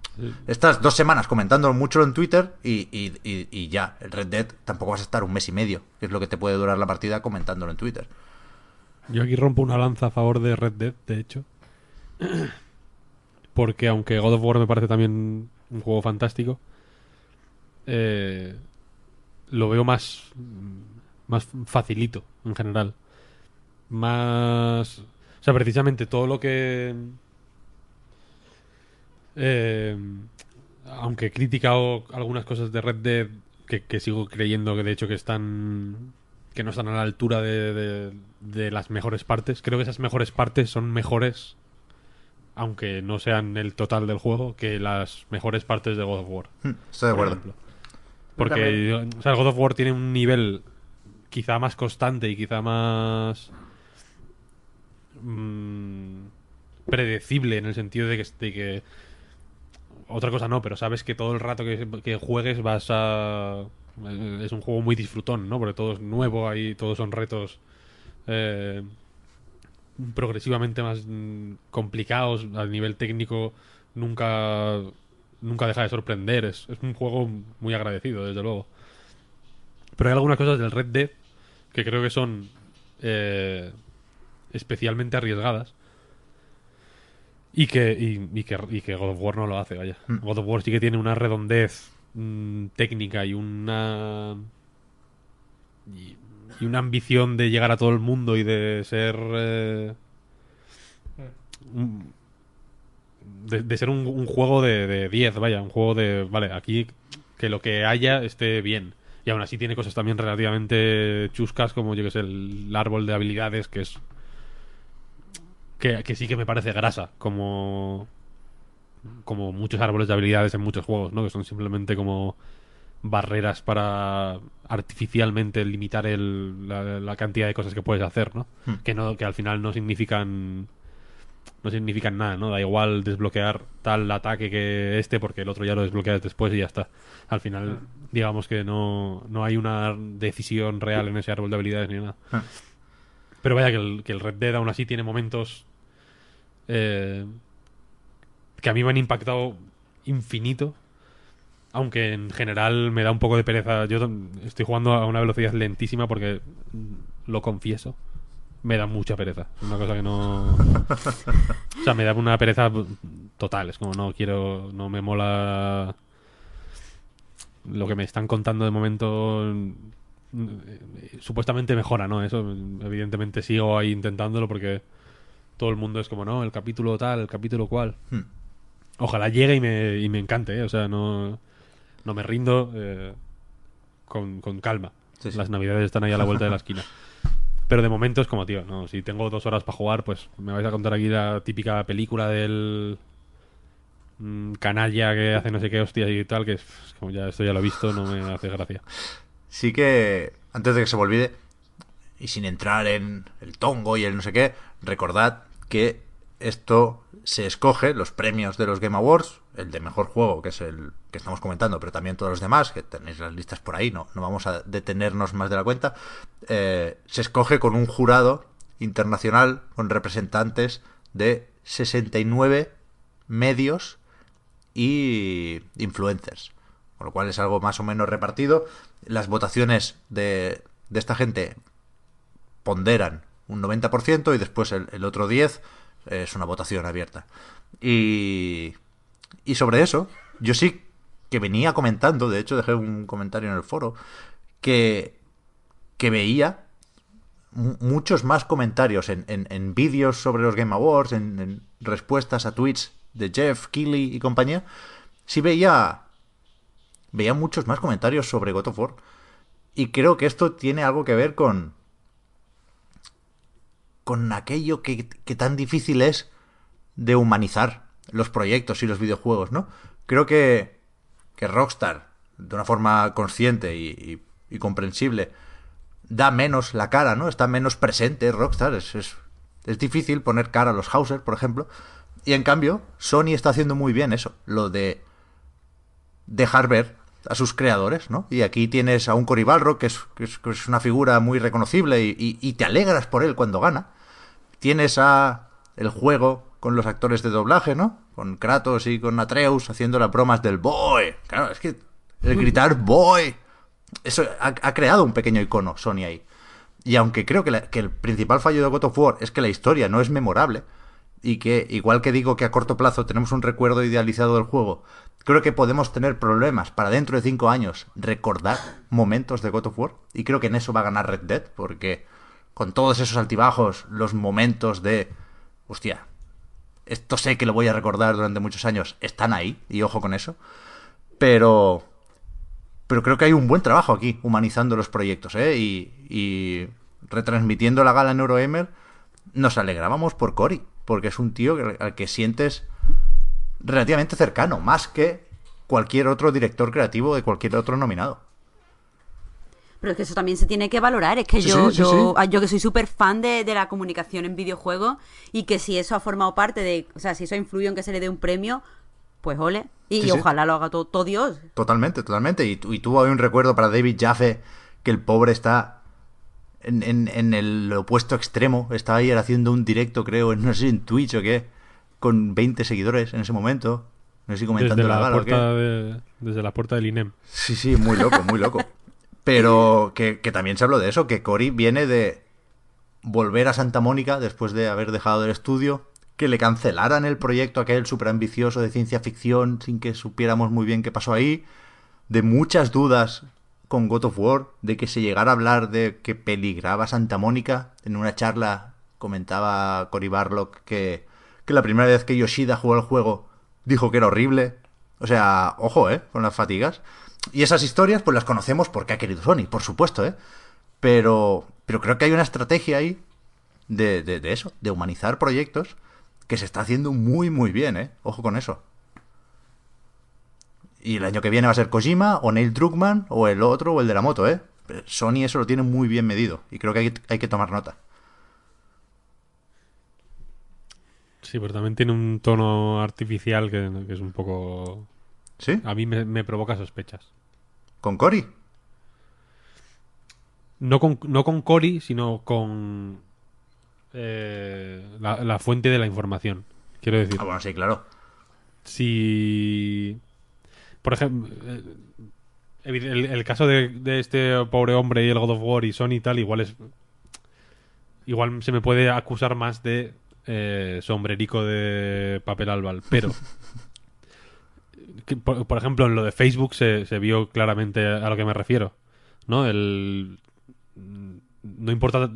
Estas dos semanas comentándolo mucho en Twitter y- y ya. El Red Dead tampoco vas a estar un mes y medio, que es lo que te puede durar la partida comentándolo en Twitter. Yo aquí rompo una lanza a favor de Red Dead, de hecho. Porque aunque God of War me parece también un juego fantástico, eh, lo veo más, más facilito en general. Más... O sea, precisamente todo lo que... eh, aunque he criticado algunas cosas de Red Dead, que, que sigo creyendo que de hecho que están que no están a la altura de, de- de las mejores partes. Creo que esas mejores partes son mejores, aunque no sean el total del juego, que las mejores partes de God of War. Hmm, Estoy de acuerdo. ejemplo. Porque o sea, God of War tiene un nivel quizá más constante y quizá más mm, predecible en el sentido de que, de que otra cosa no, pero sabes que todo el rato que, que juegues vas a es un juego muy disfrutón, ¿no? Porque todo es nuevo, ahí todos son retos eh, progresivamente más mm, complicados a nivel técnico nunca nunca deja de sorprender es, es un juego muy agradecido desde luego pero hay algunas cosas del Red Dead que creo que son eh, especialmente arriesgadas y que, y, y que, y que God of War no lo hace, vaya. Mm. God of War sí que tiene una redondez mm, técnica y una y, y una ambición de llegar a todo el mundo y de ser eh, un- de, de ser un, un juego de, de 10, vaya, un juego de, vale, aquí que lo que haya esté bien. Y aún así tiene cosas también relativamente chuscas, como yo que sé, el árbol de habilidades, que es. Que, que sí que me parece grasa, como. Como muchos árboles de habilidades en muchos juegos, ¿no? Que son simplemente como barreras para artificialmente limitar el, la, la cantidad de cosas que puedes hacer, ¿no? Hmm. Que no que al final no significan no significan nada, ¿no? Da igual desbloquear tal ataque que este porque el otro ya lo desbloqueas después y ya está. Al final, digamos que no, no hay una decisión real en ese árbol de habilidades ni nada. Ah. Pero vaya que el, que el Red Dead aún así tiene momentos eh, que a mí me han impactado infinito. Aunque en general me da un poco de pereza. Yo estoy jugando a una velocidad lentísima porque lo confieso. Me da mucha pereza. Es una cosa que no. O sea, me da una pereza total. Es como no quiero. No me mola. Lo que me están contando de momento. eh, Supuestamente mejora, ¿no? Eso, evidentemente, sigo ahí intentándolo porque todo el mundo es como, no, el capítulo tal, el capítulo cual. Hmm. Ojalá llegue y me, y me encante, ¿eh? O sea, no, no me rindo eh, con, con calma. Sí, sí. Las navidades están ahí a la vuelta de la esquina. Pero de momento es como, tío, no, si tengo dos horas para jugar, pues me vais a contar aquí la típica película del mm, canalla que hace no sé qué hostias y tal, que es como ya esto ya lo he visto, no me hace gracia. Sí que, antes de que se me olvide, y sin entrar en el tongo y el no sé qué, recordad que esto se escoge, los premios de los Game Awards, el de mejor juego, que es el que estamos comentando, pero también todos los demás, que tenéis las listas por ahí, no, no vamos a detenernos más de la cuenta, eh, se escoge con un jurado internacional con representantes de 69 medios y influencers. Con lo cual es algo más o menos repartido. Las votaciones de, de esta gente ponderan un 90% y después el, el otro 10% es una votación abierta. Y, y sobre eso, yo sí que venía comentando, de hecho dejé un comentario en el foro, que, que veía mu- muchos más comentarios en, en- vídeos sobre los Game Awards, en, respuestas a tweets de Jeff, Keighley y compañía, sí veía veía muchos más comentarios sobre God of. Y creo que esto tiene algo que ver con. Con aquello que, tan difícil es de humanizar los proyectos y los videojuegos, ¿no? Creo que. que Rockstar, de una forma consciente y comprensible, da menos la cara, ¿no? Está menos presente Rockstar. Es, es, es difícil poner cara a los Hauser, por ejemplo. Y en cambio, Sony está haciendo muy bien eso. Lo de dejar ver a sus creadores, ¿no? Y aquí tienes a un Cory Balrog, que es, que es, que es una figura muy reconocible y, y- y te alegras por él cuando gana. Tienes a el juego con los actores de doblaje, ¿no? Con Kratos y con Atreus haciendo las bromas del boy. Claro, es que el gritar boy, eso ha, ha creado un pequeño icono Sony ahí. Y aunque creo que, la- que el principal fallo de God of War es que la historia no es memorable, y que, igual que digo que a corto plazo tenemos un recuerdo idealizado del juego, creo que podemos tener problemas para dentro de cinco años recordar momentos de God of War, y creo que en eso va a ganar Red Dead, porque con todos esos altibajos, los momentos de, hostia, esto sé que lo voy a recordar durante muchos años, están ahí, y ojo con eso, pero pero creo que hay un buen trabajo aquí, humanizando los proyectos, ¿eh? Y, y retransmitiendo la gala en Eurogamer, nos alegrábamos por Cory, porque es un tío al que sientes relativamente cercano, más que cualquier otro director creativo de cualquier otro nominado. Pero es que eso también se tiene que valorar. Es que Sí, yo, sí, yo, sí. yo que soy súper fan de, de la comunicación en videojuegos y que si eso ha formado parte de. O sea, si eso ha influido en que se le dé un premio, pues ole. Y, Sí, y sí. ojalá lo haga todo, todo Dios. Totalmente, totalmente. Y, y tuvo ahí un recuerdo para David Jaffe, que el pobre está en, en- en el opuesto extremo. Estaba ayer haciendo un directo, creo, en, no sé, en Twitch o qué, con 20 seguidores en ese momento. No sé si comentando Desde la la, gala o qué. puerta de- desde la puerta del INEM. Sí, sí, muy loco, muy loco. Pero que, que también se habló de eso, que Cory viene de volver a Santa Mónica después de haber dejado el estudio, que le cancelaran el proyecto aquel súper ambicioso de ciencia ficción sin que supiéramos muy bien qué pasó ahí, de muchas dudas con God of War, de que se llegara a hablar de que peligraba Santa Mónica. En una charla comentaba Cory Barlock que, que la primera vez que Yoshida jugó el juego dijo que era horrible. O sea, ojo, ¿eh? Con las fatigas. Y esas historias, pues las conocemos porque ha querido Sony, por supuesto, ¿eh? Pero, pero creo que hay una estrategia ahí de, de, de eso, de humanizar proyectos que se está haciendo muy, muy bien, ¿eh? Ojo con eso. Y el año que viene va a ser Kojima, o Neil Druckmann, o el otro, o el de la moto, ¿eh? Sony eso lo tiene muy bien medido, y creo que hay, hay que tomar nota. Sí, pero también tiene un tono artificial que, que es un poco... ¿Sí? A mí me, me provoca sospechas. ¿Con Cory? No con, no con Cory, sino con eh, la, la fuente de la información. Quiero decir, Ah, bueno, sí, claro. si... Por ejemplo, eh, el, caso de, este pobre hombre y el God of War y Sony y tal, igual es... Igual se me puede acusar más de eh, sombrerico de papel albal, pero... por, ejemplo, en lo de Facebook se, vio claramente a lo que me refiero, ¿no? No importa...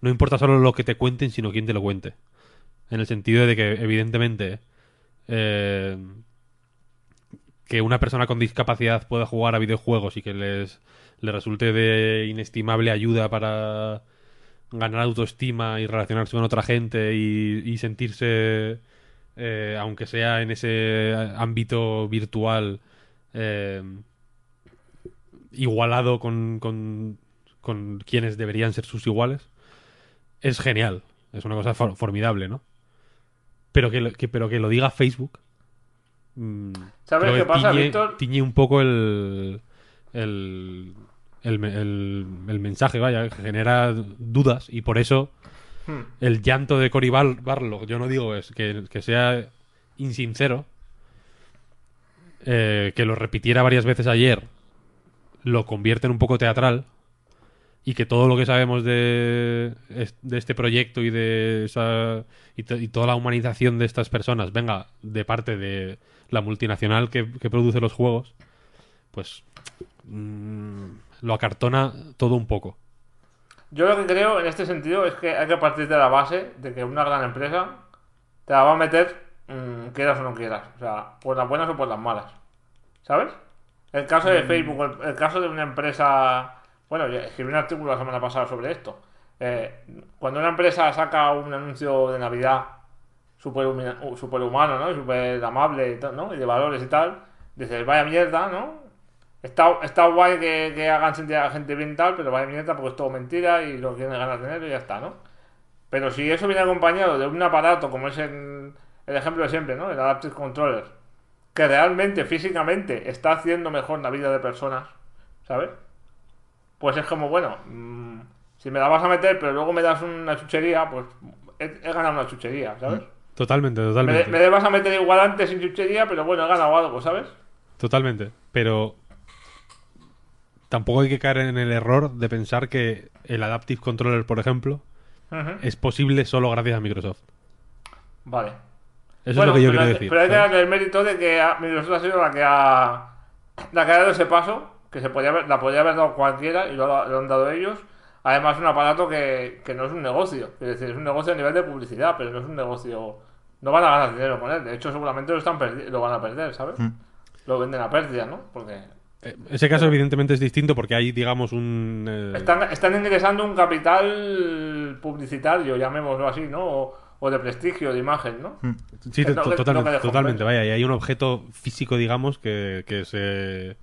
No importa solo lo que te cuenten, sino quién te lo cuente. En el sentido de que, evidentemente, eh, que una persona con discapacidad pueda jugar a videojuegos y que les, le resulte de inestimable ayuda para ganar autoestima y relacionarse con otra gente y, y sentirse, eh, aunque sea en ese ámbito virtual, eh, igualado con, con, con quienes deberían ser sus iguales, es genial. Es una cosa for- formidable, ¿no? Pero que, que- pero que lo diga Facebook. Mm, ¿Sabes qué que pasa, tiñe, Víctor? tiñe un poco el, el, el, me- el- el mensaje, vaya, que genera dudas y por eso Hmm. el llanto de Cory Bar- Barlog, yo no digo es que, que sea insincero, eh, que lo repitiera varias veces ayer, lo convierte en un poco teatral y que todo lo que sabemos de, de este proyecto y de esa y, to- y toda la humanización de estas personas venga de parte de la multinacional que, que produce los juegos, pues mm, lo acartona todo un poco. Yo lo que creo en este sentido es que hay que partir de la base de que una gran empresa te la va a meter mm, quieras o no quieras. O sea, por las buenas o por las malas. ¿Sabes? El caso de Facebook, el, el caso de una empresa... Bueno, yo escribí un artículo la semana pasada sobre esto. Eh, cuando una empresa saca un anuncio de Navidad súper humano, ¿no? Y súper amable y tal, ¿no? Y de valores y tal, dices, vaya mierda, ¿no? Está, está guay que, que hagan sentir a la gente bien tal, pero vaya mierda porque es todo mentira y lo tienen ganas de tener y ya está, ¿no? Pero si eso viene acompañado de un aparato como es el, ejemplo de siempre, ¿no? El Adaptive Controller, que realmente, físicamente, está haciendo mejor la vida de personas, ¿sabes? Pues es como, bueno, mm, si me la vas a meter, pero luego me das una chuchería, pues he ganado una chuchería, ¿sabes? Totalmente, Me, totalmente. me vas a meter igual antes sin chuchería, pero bueno, he ganado algo, ¿sabes? Totalmente. Pero tampoco hay que caer en el error de pensar que el Adaptive Controller, por ejemplo, es posible solo gracias a Microsoft. Vale. Eso Bueno, es lo que yo pero, quiero decir. pero hay que darle el mérito de que Microsoft ha sido la que ha, la que ha dado ese paso, que se podía haber- la podía haber dado cualquiera y lo, lo han dado ellos. Además, un aparato que, que no es un negocio, es decir, es un negocio a nivel de publicidad, pero no es un negocio. No van a ganar dinero con él, de hecho, seguramente lo, están lo van a perder, ¿sabes? Mm. Lo venden a pérdida, ¿no? Porque Eh, Ese caso, evidentemente, es distinto porque hay, digamos, un. eh, están, están ingresando un capital publicitario, llamémoslo así, ¿no? O, o de prestigio, de imagen, ¿no? Sí, lo que- totalmente, lo que dejó totalmente. Vaya, y hay un objeto físico, digamos, que, que se.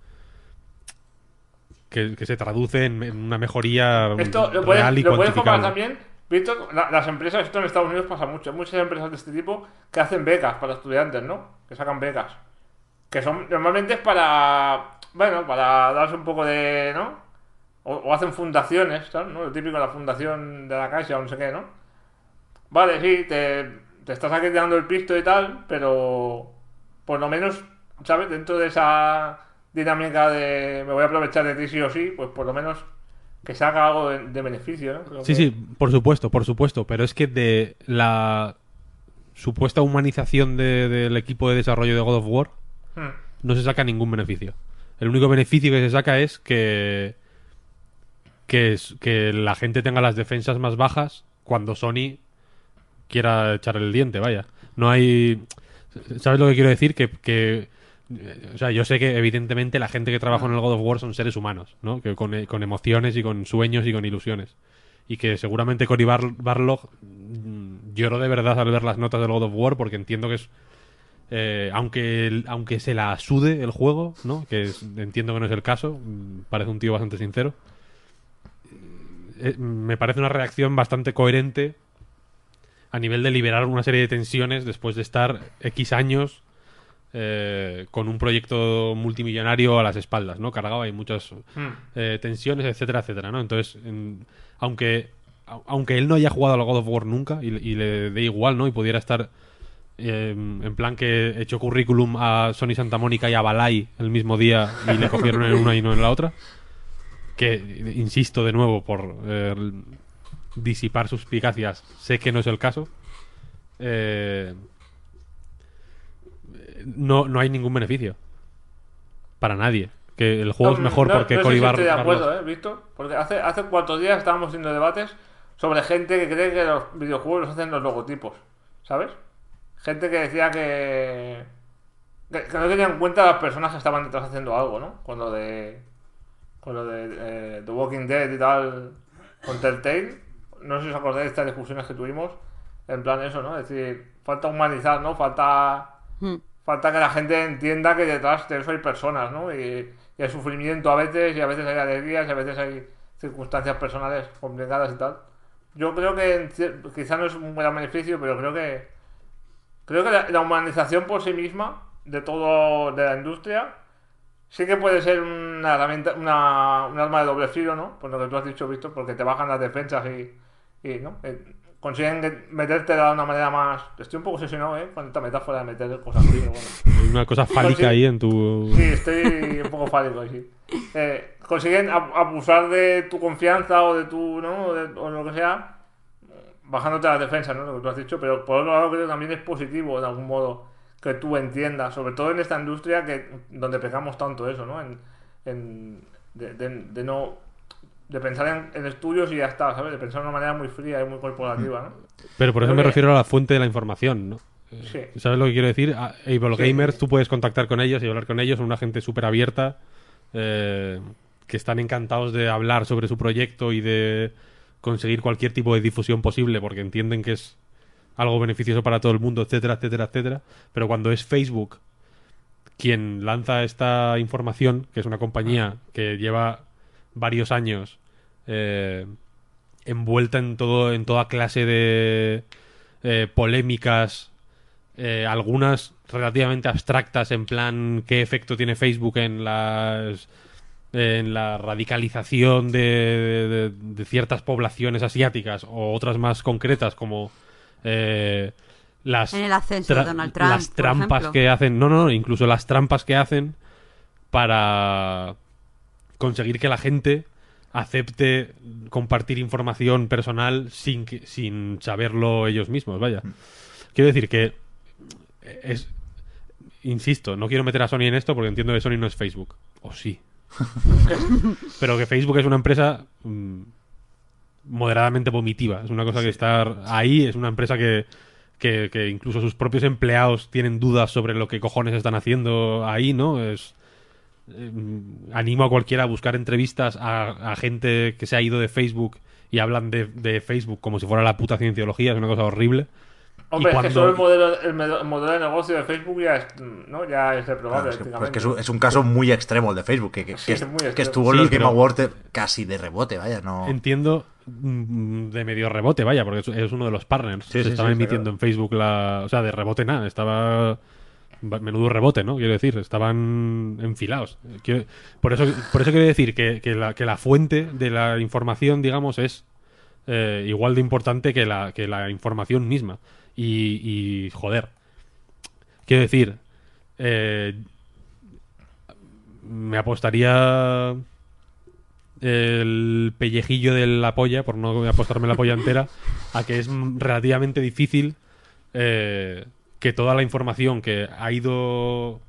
Que, que se traduce en, una mejoría Esto lo puedes, real y lo puedes comparar también. Víctor, la- las empresas, esto en Estados Unidos pasa mucho. Muchas empresas de este tipo que hacen becas para estudiantes, ¿no? Que sacan becas. Que son normalmente es para. Bueno, para darse un poco de. ¿No? O, o hacen fundaciones, ¿sabes? ¿no? Lo típico de la fundación de la Caixa o no sé qué, ¿no? Vale, sí, te, te estás aquí dando el pisto y tal, pero. Por lo menos, ¿sabes? Dentro de esa dinámica de. Me voy a aprovechar de ti sí o sí, pues por lo menos que se haga algo de, de beneficio, ¿no? Creo Sí, que- sí, por supuesto, por supuesto. Pero es que de la supuesta humanización de- del equipo de desarrollo de God of War Hmm. no se saca ningún beneficio. El único beneficio que se saca es que que, es- que la gente tenga las defensas más bajas cuando Sony quiera echar el diente, vaya. No hay... ¿Sabes lo que quiero decir? Que, que o sea, yo sé que evidentemente la gente que trabaja en el God of War son seres humanos, ¿no? Que con, con emociones y con sueños y con ilusiones. Y que seguramente Cory Bar- Barlog mm, lloró de verdad al ver las notas del God of War porque entiendo que es eh, aunque, aunque se la sude el juego, ¿no? Que entiendo que no es el caso, mm, parece un tío bastante sincero. Eh, me parece una reacción bastante coherente a nivel de liberar una serie de tensiones después de estar X años eh, con un proyecto multimillonario a las espaldas, ¿no? Cargaba y muchas Hmm. eh, tensiones, etcétera, etcétera, ¿no? Entonces, en- aunque, a- aunque él no haya jugado al God of War nunca y, y le dé igual, ¿no? Y pudiera estar eh, en plan que echó currículum a Sony Santa Mónica y a Balai el mismo día y le cogieron en una y no en la otra, que, insisto de nuevo, por eh, disipar suspicacias, sé que no es el caso. Eh, no, no hay ningún beneficio. Para nadie. Que el juego es No, mejor no- porque no Cory estoy de acuerdo, ¿eh, Víctor? Porque hace, hace cuatro días estábamos haciendo debates sobre gente que cree que los videojuegos los hacen los logotipos, ¿sabes? Gente que decía que, que, que no tenían en cuenta las personas que estaban detrás haciendo algo, ¿no? Con lo de, con lo de eh, The Walking Dead y tal, con Telltale. No sé si os acordáis de estas discusiones que tuvimos. En plan eso, ¿no? Es decir, falta humanizar, ¿no? Falta Hmm. Falta que la gente entienda que detrás de eso hay personas, ¿no? Y, y hay sufrimiento a veces, y a veces hay alegrías, y a veces hay circunstancias personales complicadas y tal. Yo creo que quizá no es un gran beneficio, pero creo que creo que la, humanización por sí misma de todo de la industria sí que puede ser una herramienta, una, un arma de doble filo, ¿no? Por lo que tú has dicho, Víctor, porque te bajan las defensas y, y ¿no? Consiguen meterte de una manera más. Estoy un poco obsesionado, ¿eh? Con esta metáfora de meter cosas así, pero bueno. Hay una cosa fálica ahí en tu... Sí, estoy un poco fálico, sí. Eh, consiguen ab- abusar de tu confianza o de tu, ¿no? O, de- o lo que sea, bajándote las defensas, ¿no? Lo que tú has dicho, pero por otro lado creo que también es positivo, de algún modo, que tú entiendas, sobre todo en esta industria que donde pegamos tanto eso, ¿no? En, en- de, de- de no... De pensar en, en estudios y ya está, ¿sabes? De pensar de una manera muy fría y muy corporativa, ¿no? Pero por eso me que- refiero a la fuente de la información, ¿no? Sí. ¿Sabes lo que quiero decir? A Able Sí. Gamers, tú puedes contactar con ellos y hablar con ellos, son una gente súper abierta, eh, que están encantados de hablar sobre su proyecto y de conseguir cualquier tipo de difusión posible porque entienden que es algo beneficioso para todo el mundo, etcétera, etcétera, etcétera. Pero cuando es Facebook quien lanza esta información, que es una compañía que lleva varios años eh, envuelta en todo, en toda clase de eh, polémicas, eh, algunas relativamente abstractas, en plan qué efecto tiene Facebook en las en la radicalización de, de- de ciertas poblaciones asiáticas o otras más concretas como las En el ascenso de Donald Trump, las trampas que hacen no no incluso las trampas que hacen para conseguir que la gente acepte compartir información personal sin que, sin saberlo ellos mismos vaya. Quiero decir que es insisto no quiero meter a Sony en esto porque entiendo que Sony no es Facebook. O sí. Pero que Facebook es una empresa mm, moderadamente vomitiva. Es una cosa que está ahí, es una empresa que, que, que incluso sus propios empleados tienen dudas sobre lo que cojones están haciendo ahí, ¿no? Es, eh, animo a cualquiera a buscar entrevistas a, a gente que se ha ido de Facebook y hablan de, de Facebook como si fuera la puta cienciología, es una cosa horrible. Hombre, Y es que solo el modelo, el modelo de negocio de Facebook ya es, ¿no? ya es reprobable. Claro, es, que, pues prácticamente. que es, un, es un caso muy extremo el de Facebook, que, que- Sí, que es es- muy que extremo. estuvo en Sí, los Game Awards casi de rebote, vaya, no... Entiendo mm, de medio rebote, vaya, porque es, es uno de los partners. Sí, Se sí, estaba sí, emitiendo claro. en Facebook la. O sea, de rebote nada, estaba. Menudo rebote, ¿no? Quiero decir, estaban enfilados. Por, eso, por eso quiero decir que, que la, que la fuente de la información, digamos, es eh, igual de importante que la, que la información misma. Y, joder. Quiero decir, eh, me apostaría el pellejillo de la polla, por no apostarme la polla entera, a que es relativamente difícil eh, que toda la información que ha ido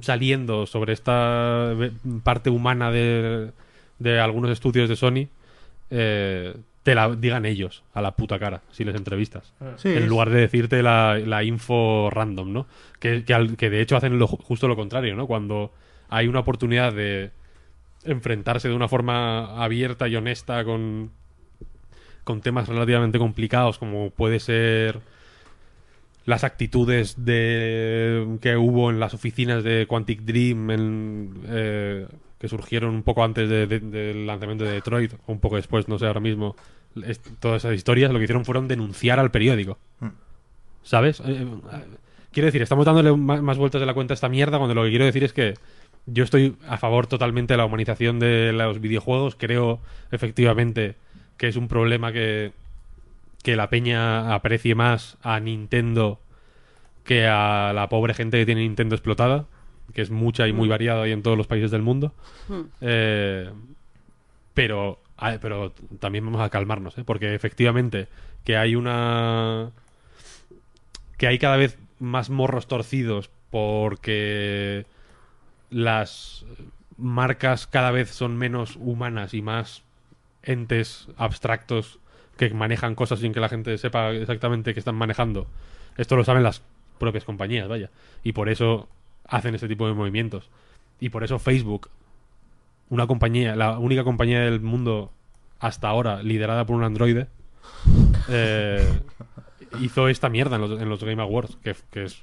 saliendo sobre esta ve- parte humana de, de algunos estudios de Sony eh, te la digan ellos a la puta cara si les entrevistas Sí, en es- lugar de decirte la, la info random, ¿no? Que, que, al- que de hecho hacen lo, ju- justo lo contrario, ¿no? Cuando hay una oportunidad de enfrentarse de una forma abierta y honesta con, con temas relativamente complicados como puede ser las actitudes de que hubo en las oficinas de Quantic Dream en, eh, que surgieron un poco antes de- de- del lanzamiento de Detroit o un poco después, no sé ahora mismo es- todas esas historias, lo que hicieron fueron denunciar al periódico. ¿Sabes? Eh, eh, quiero decir, estamos dándole ma- más vueltas de la cuenta a esta mierda cuando lo que quiero decir es que yo estoy a favor totalmente de la humanización de los videojuegos. Creo efectivamente que es un problema que, que la peña aprecie más a Nintendo que a la pobre gente que tiene Nintendo explotada, que es mucha y muy variada y en todos los países del mundo. Eh, pero, a- pero también vamos a calmarnos, ¿eh? porque efectivamente que hay una que hay cada vez más morros torcidos porque las marcas cada vez son menos humanas y más entes abstractos que manejan cosas sin que la gente sepa exactamente qué están manejando. Esto lo saben las propias compañías, vaya. Y por eso hacen este tipo de movimientos. Y por eso Facebook, una compañía, la única compañía del mundo hasta ahora liderada por un androide, eh, hizo esta mierda en los, en los Game Awards, que, que es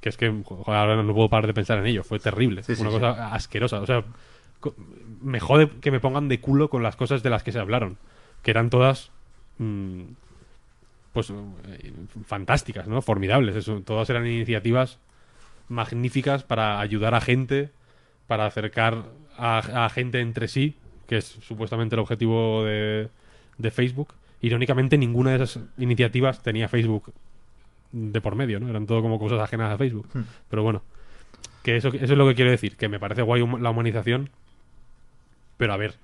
que es que joder, ahora no puedo parar de pensar en ello, fue terrible, Sí, una sí. cosa asquerosa, o sea, me jode que me pongan de culo con las cosas de las que se hablaron, que eran todas mm, pues eh, fantásticas, ¿no? Formidables, eso, todas eran iniciativas magníficas para ayudar a gente, para acercar a, a gente entre sí, que es supuestamente el objetivo de, de Facebook. Irónicamente, ninguna de esas iniciativas tenía Facebook de por medio, ¿no? Eran todo como cosas ajenas a Facebook. Pero bueno, que eso, eso es lo que quiero decir, que me parece guay la humanización, pero a ver,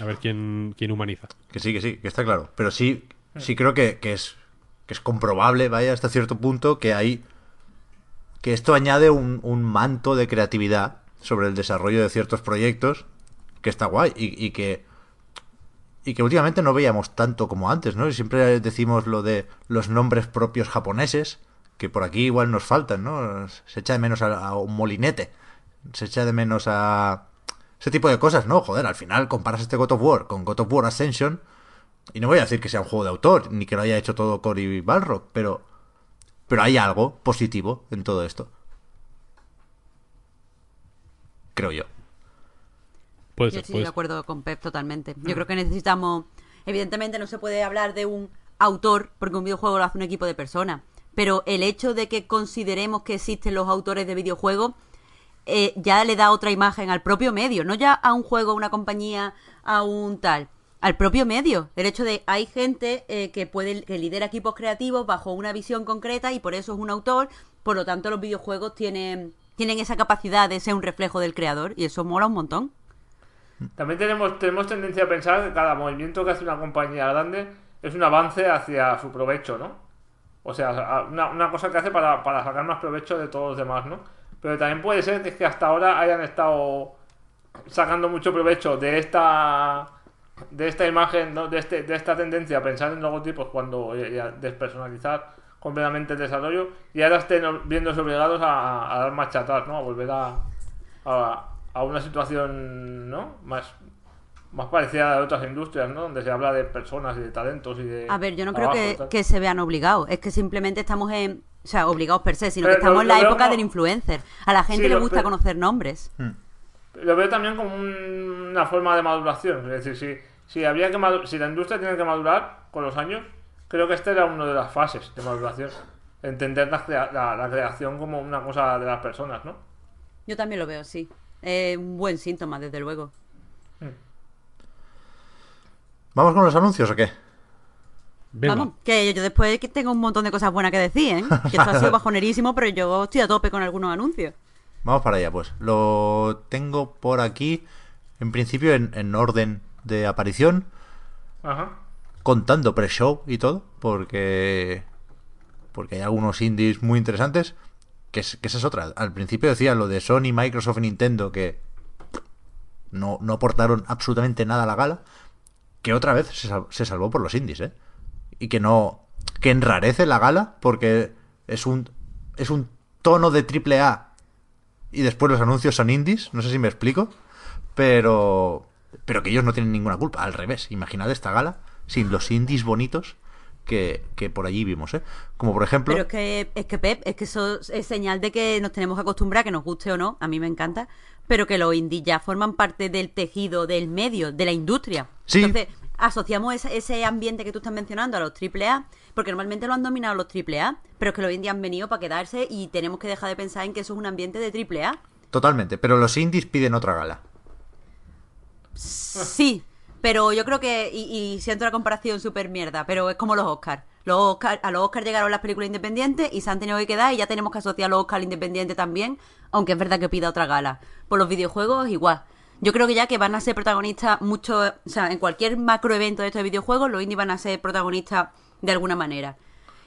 a ver quién, quién humaniza. Que sí, que sí, que está claro. Pero sí, sí creo que, que es que es comprobable, vaya, hasta cierto punto, que hay. que esto añade un, un manto de creatividad sobre el desarrollo de ciertos proyectos que está guay. Y, y que. Y que últimamente no veíamos tanto como antes, ¿no? Siempre decimos lo de los nombres propios japoneses, que por aquí igual nos faltan, ¿no? Se echa de menos a, a un molinete. Se echa de menos a. Ese tipo de cosas, ¿no? Joder, al final comparas este God of War con God of War Ascension. Y no voy a decir que sea un juego de autor, ni que lo haya hecho todo Cory Balrock, pero. Pero hay algo positivo en todo esto. Creo yo. Puede Yo ser, estoy puede de ser. acuerdo con Pep totalmente. Yo creo que necesitamos. Evidentemente no se puede hablar de un autor porque un videojuego lo hace un equipo de personas. Pero el hecho de que consideremos que existen los autores de videojuegos eh, ya le da otra imagen al propio medio. No ya a un juego, a una compañía, a un tal. Al propio medio. El hecho de hay gente eh, que puede que lidera equipos creativos bajo una visión concreta y por eso es un autor. Por lo tanto, los videojuegos tienen, tienen esa capacidad de ser un reflejo del creador y eso mola un montón. También tenemos, tenemos tendencia a pensar que cada movimiento que hace una compañía grande es un avance hacia su provecho, ¿no? O sea, una, una cosa que hace para, para sacar más provecho de todos los demás, ¿no? Pero también puede ser que hasta ahora hayan estado sacando mucho provecho de esta de esta imagen, ¿no? de, este, de esta tendencia a pensar en logotipos cuando y a despersonalizar completamente el desarrollo y ahora estén viéndose obligados a, a dar marcha atrás, ¿no? A volver a, a, a una situación ¿no? más, más parecida a de otras industrias, ¿no? Donde se habla de personas y de talentos y de... A ver, yo no creo que, que se vean obligados. Es que simplemente estamos en. O sea, obligados per se, sino Pero que estamos lo- en la época como- del influencer. A la gente Sí, le gusta pero- conocer nombres. Lo veo también como un- una forma de maduración. Es decir, si, si, habría que madu- si la industria tiene que madurar con los años, creo que esta era una de las fases de maduración. Entender la, crea- la- la creación como una cosa de las personas, ¿no? Yo también lo veo, sí. Es un buen síntoma, desde luego. ¿Vamos con los anuncios o qué? Venga. Vamos, que yo después que tengo un montón de cosas buenas que decir, ¿eh? Que esto ha sido bajonerísimo, pero yo estoy a tope con algunos anuncios. Vamos para allá, pues. Lo tengo por aquí, en principio en, en orden de aparición, Ajá. contando pre-show y todo, porque porque hay algunos indies muy interesantes, que, es- que esa es otra. Al principio decía lo de Sony, Microsoft y Nintendo, que no, no aportaron absolutamente nada a la gala, que otra vez se, sal- se salvó por los indies, ¿eh? Y que no... que enrarece la gala, porque es un, es un tono de triple A y después los anuncios son indies, no sé si me explico, pero pero que ellos no tienen ninguna culpa, al revés, imaginad esta gala sin los indies bonitos que, que por allí vimos, ¿eh? Como por ejemplo, Pero es que, es que Pep, es que eso es señal de que nos tenemos que acostumbrar, que nos guste o no, a mí me encanta, pero que los indies ya forman parte del tejido, del medio, de la industria. Sí. Entonces, asociamos ese, ese ambiente que tú estás mencionando a los AAA, porque normalmente lo han dominado los AAA, pero es que los indies han venido para quedarse y tenemos que dejar de pensar en que eso es un ambiente de AAA. Totalmente, pero los indies piden otra gala. Sí, pero yo creo que, y, y siento la comparación súper mierda, pero es como los Oscars. Los Oscar, a los Oscars llegaron las películas independientes y se han tenido que quedar y ya tenemos que asociar los Oscars independientes también, aunque es verdad que pida otra gala. Por los videojuegos igual. Yo creo que ya que van a ser protagonistas mucho, o sea, en cualquier macro evento de estos videojuegos, los indies van a ser protagonistas de alguna manera.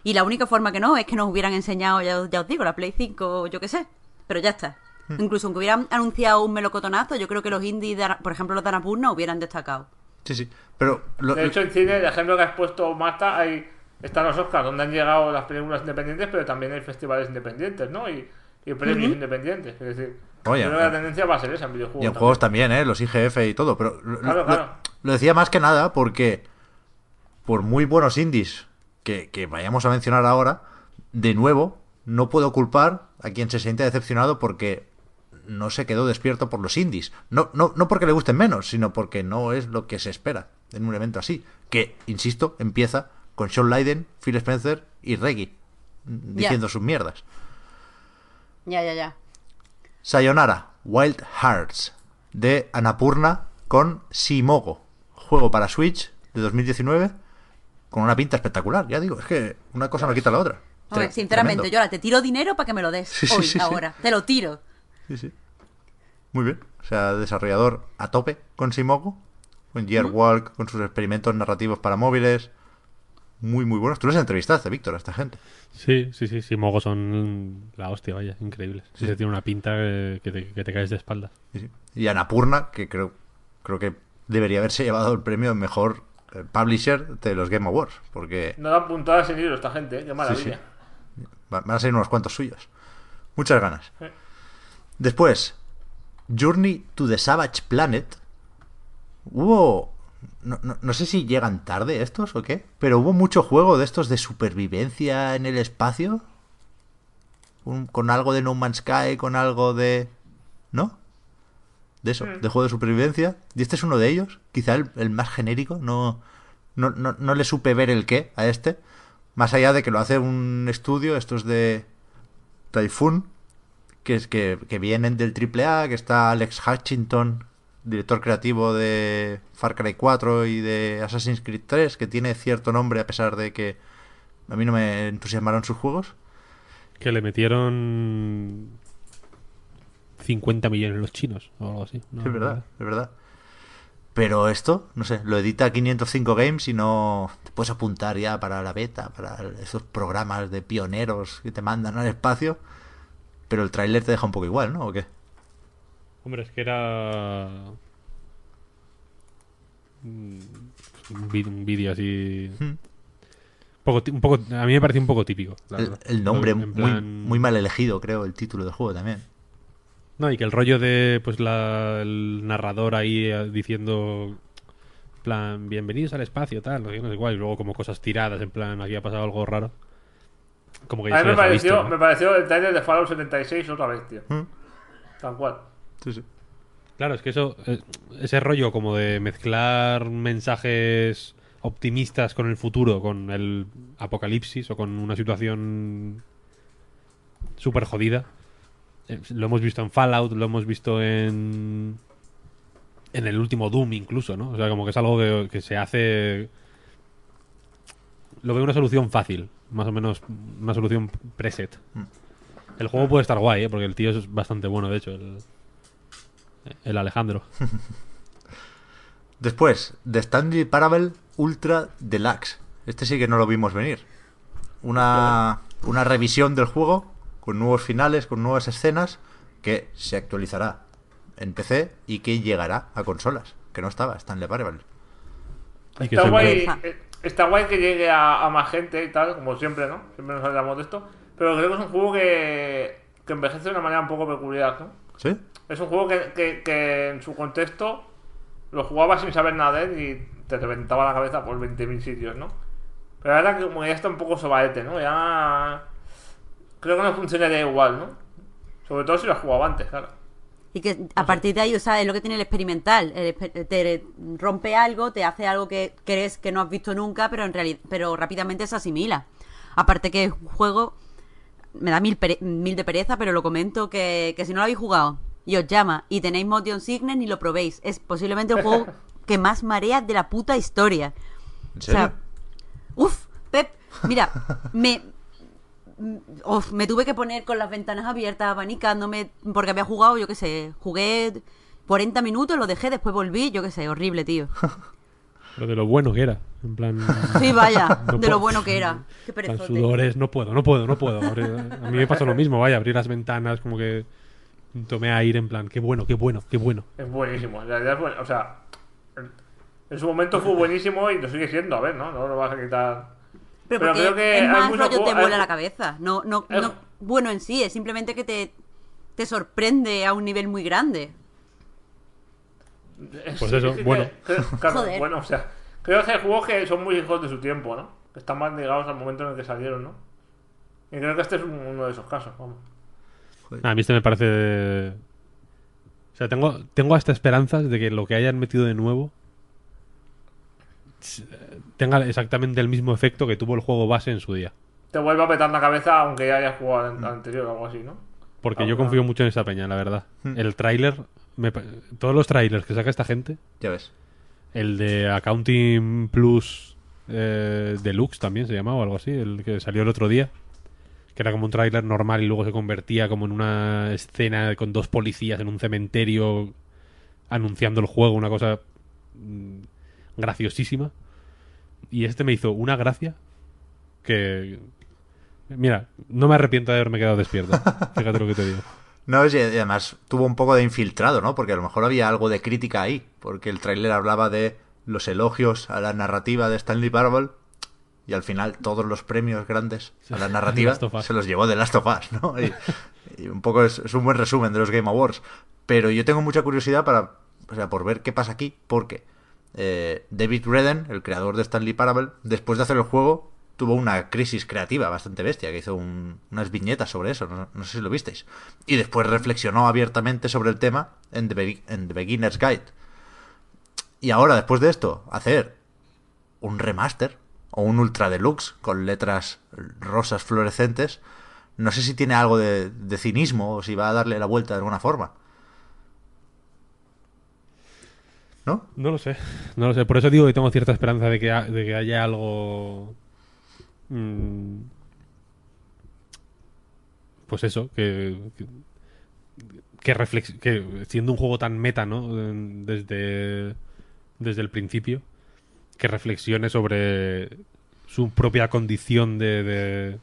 Y la única forma que no es que nos hubieran enseñado, ya, os- ya os digo, la Play 5 o yo qué sé. Pero ya está. Incluso aunque hubieran anunciado un melocotonazo, yo creo que los indies, de por ejemplo los de Annapurna, hubieran destacado. Sí, sí. Pero lo- De hecho, en cine, el ejemplo que has puesto, Marta, hay, están los Oscars, donde han llegado las películas independientes, pero también hay festivales independientes, ¿no? Y, y premios independientes. Es decir, Oye, que eh. la tendencia va a ser esa en videojuegos. y en juegos también, ¿eh? Los IGF y todo. Pero lo, Claro, lo- claro. lo decía más que nada porque, por muy buenos indies que, que vayamos a mencionar ahora, de nuevo, no puedo culpar a quien se siente decepcionado porque no se quedó despierto por los indies. No, no, no porque le gusten menos, sino porque no es lo que se espera en un evento así. Que, insisto, empieza con Sean Leiden, Phil Spencer y Reggie diciendo sus mierdas. Ya, ya, ya. Sayonara, Wild Hearts, de Anapurna con Simogo. Juego para Switch de 2019 con una pinta espectacular. Ya digo, es que una cosa no quita la otra. Hombre, Tre- sinceramente, tremendo. yo ahora te tiro dinero para que me lo des. Sí, sí, hoy, sí, sí. ahora. Te lo tiro. Sí, sí. Muy bien. O sea, desarrollador a tope con Simogo, con Gearwalk, con sus experimentos narrativos para móviles. Muy, muy buenos. Tú les entrevistaste, Víctor, a esta gente. Sí, sí, sí, sí, Mogo son la hostia, vaya, increíbles. Sí, se tiene una pinta que, que te, que te caes de espaldas. Sí, sí. Y Anapurna, que creo, creo que debería haberse llevado el premio mejor eh, publisher de los Game Awards. Porque No dan puntadas en libro esta gente, ¿eh? qué maravilla. Van a ser unos cuantos suyos. Muchas ganas. Después, Journey to the Savage Planet. Hubo. No, no- no sé si llegan tarde estos o qué, pero hubo mucho juego de estos de supervivencia en el espacio. Un- con algo de No Man's Sky, con algo de. ¿No? De eso, de juego de supervivencia. Y este es uno de ellos, quizá el, el más genérico. No, no, no, no le supe ver el qué a este. Más allá de que lo hace un estudio, estos de Typhoon, que es que, que vienen del AAA, que está Alex Hutchinson, director creativo de Far Cry 4 y de Assassin's Creed 3, que tiene cierto nombre a pesar de que a mí no me entusiasmaron sus juegos. Que le metieron 50 millones los chinos o algo así. ¿no? es verdad, es verdad. Pero esto, no sé, lo edita 505 Games y no te puedes apuntar ya para la beta, para esos programas de pioneros que te mandan al espacio. Pero el tráiler te deja un poco igual, ¿no? ¿O qué? Hombre, es que era. mm, Un vídeo así. Hmm. Poco, ti- un poco, a mí me pareció un poco típico. la El, nombre muy, plan- muy mal elegido, creo, el título del juego también. No, y que el rollo de pues la, el narrador ahí eh, diciendo en plan, bienvenidos al espacio, tal, no sé, no sé cuál, y luego como cosas tiradas, en plan, aquí ha pasado algo raro. Como que ya A mí me pareció, visto, ¿no? me pareció el trailer de Fallout 76 otra vez, tío. Mm. Tal cual. Sí, sí. Claro, es que eso, eh, ese rollo como de mezclar mensajes optimistas con el futuro, con el apocalipsis o con una situación súper jodida. Eh, Lo hemos visto en Fallout, lo hemos visto en. En el último Doom, incluso, ¿no? O sea, como que es algo que, que se hace. Lo veo una solución fácil, más o menos una solución preset. El juego puede estar guay, ¿eh? Porque el tío es bastante bueno, de hecho, el, el Alejandro. Después, The Stanley Parable Ultra Deluxe. Este sí que no lo vimos venir. Una, una revisión del juego con nuevos finales, con nuevas escenas que se actualizará en PC y que llegará a consolas. Que no estaba, Stanley Parable. Está guay, está guay que llegue a, a más gente y tal, como siempre, ¿no? Siempre nos hablamos de esto. Pero creo que es un juego que, que envejece de una manera un poco peculiar, ¿no? ¿Sí? Es un juego que, que- en su contexto lo jugabas sin saber nada de él y te reventaba la cabeza por 20.000 sitios, ¿no? Pero ahora que como ya está un poco sobaete, ¿no? Ya creo que no funcionaría igual, ¿no? Sobre todo si lo has jugado antes, claro. Y que a partir de ahí, o sea, es lo que tiene el experimental. Te rompe algo, te hace algo que crees que no has visto nunca, pero en realidad, pero rápidamente se asimila. Aparte que es un juego, me da mil, pere- mil de pereza, pero lo comento que, que si no lo habéis jugado y os llama y tenéis Motion Sickness ni lo probéis. Es posiblemente el juego que más marea de la puta historia. ¿En O sea, uf, Pep, mira, me, uf, me tuve que poner con las ventanas abiertas, abanicándome, porque había jugado, yo qué sé, jugué 40 minutos, lo dejé, después volví, yo qué sé, horrible, tío. Pero de lo bueno que era. En plan. Sí, vaya, No de lo bueno que era. Qué perezote. sudores, no puedo, no puedo, no puedo. A mí me pasó lo mismo, vaya, abrir las ventanas, como que tomé aire en plan, qué bueno, qué bueno, qué bueno. Es buenísimo. En realidad es bueno. O sea, en- su momento fue buenísimo y lo sigue siendo. A ver, ¿no? No lo vas a quitar. Pero creo que es más rollo te vuela hay- la cabeza. No, no, no, bueno en sí, es simplemente que te, te sorprende a un nivel muy grande. Pues eso, bueno. que- claro, Joder. bueno, o sea, creo que hay juegos que son muy hijos de su tiempo, ¿no? Que están más ligados al momento en el que salieron, ¿no? Y creo que este es un- uno de esos casos, vamos. A mí este me parece. O sea, tengo, tengo hasta esperanzas de que lo que hayan metido de nuevo tenga exactamente el mismo efecto que tuvo el juego base en su día. Te vuelve a petar la cabeza aunque ya hayas jugado al anterior o algo así, ¿no? Porque Ah, yo confío mucho en esa peña, la verdad. El tráiler, me todos los trailers que saca esta gente, Ya ves. el de Accounting Plus eh, Deluxe también se llamaba o algo así, el que salió el otro día, que era como un tráiler normal y luego se convertía como en una escena con dos policías en un cementerio anunciando el juego, una cosa mm, graciosísima. Y este me hizo una gracia que... Mira, no me arrepiento de haberme quedado despierto. Fíjate lo que te digo. No, y además tuvo un poco de infiltrado, ¿no? Porque a lo mejor había algo de crítica ahí, porque el tráiler hablaba de los elogios a la narrativa de Stanley Parable y al final todos los premios grandes a la narrativa se los llevó de Last of Us, ¿no? Y, y un poco es, es un buen resumen de los Game Awards. Pero yo tengo mucha curiosidad para, o sea, por ver qué pasa aquí, porque eh, David Redden, el creador de Stanley Parable, después de hacer el juego, tuvo una crisis creativa bastante bestia, que hizo un- unas viñetas sobre eso, no, no sé si lo visteis. Y después reflexionó abiertamente sobre el tema en The, Be- en The Beginner's Guide. Y ahora, después de esto, hacer un remaster o un ultra deluxe con letras rosas fluorescentes, no sé si tiene algo de, cinismo o si va a darle la vuelta de alguna forma. ¿No? No lo sé, no lo sé. Por eso digo que tengo cierta esperanza de que, de que haya algo. mm, pues eso, que. que, que que siendo un juego tan meta, ¿no? Desde, desde el principio, que reflexione sobre su propia condición de, de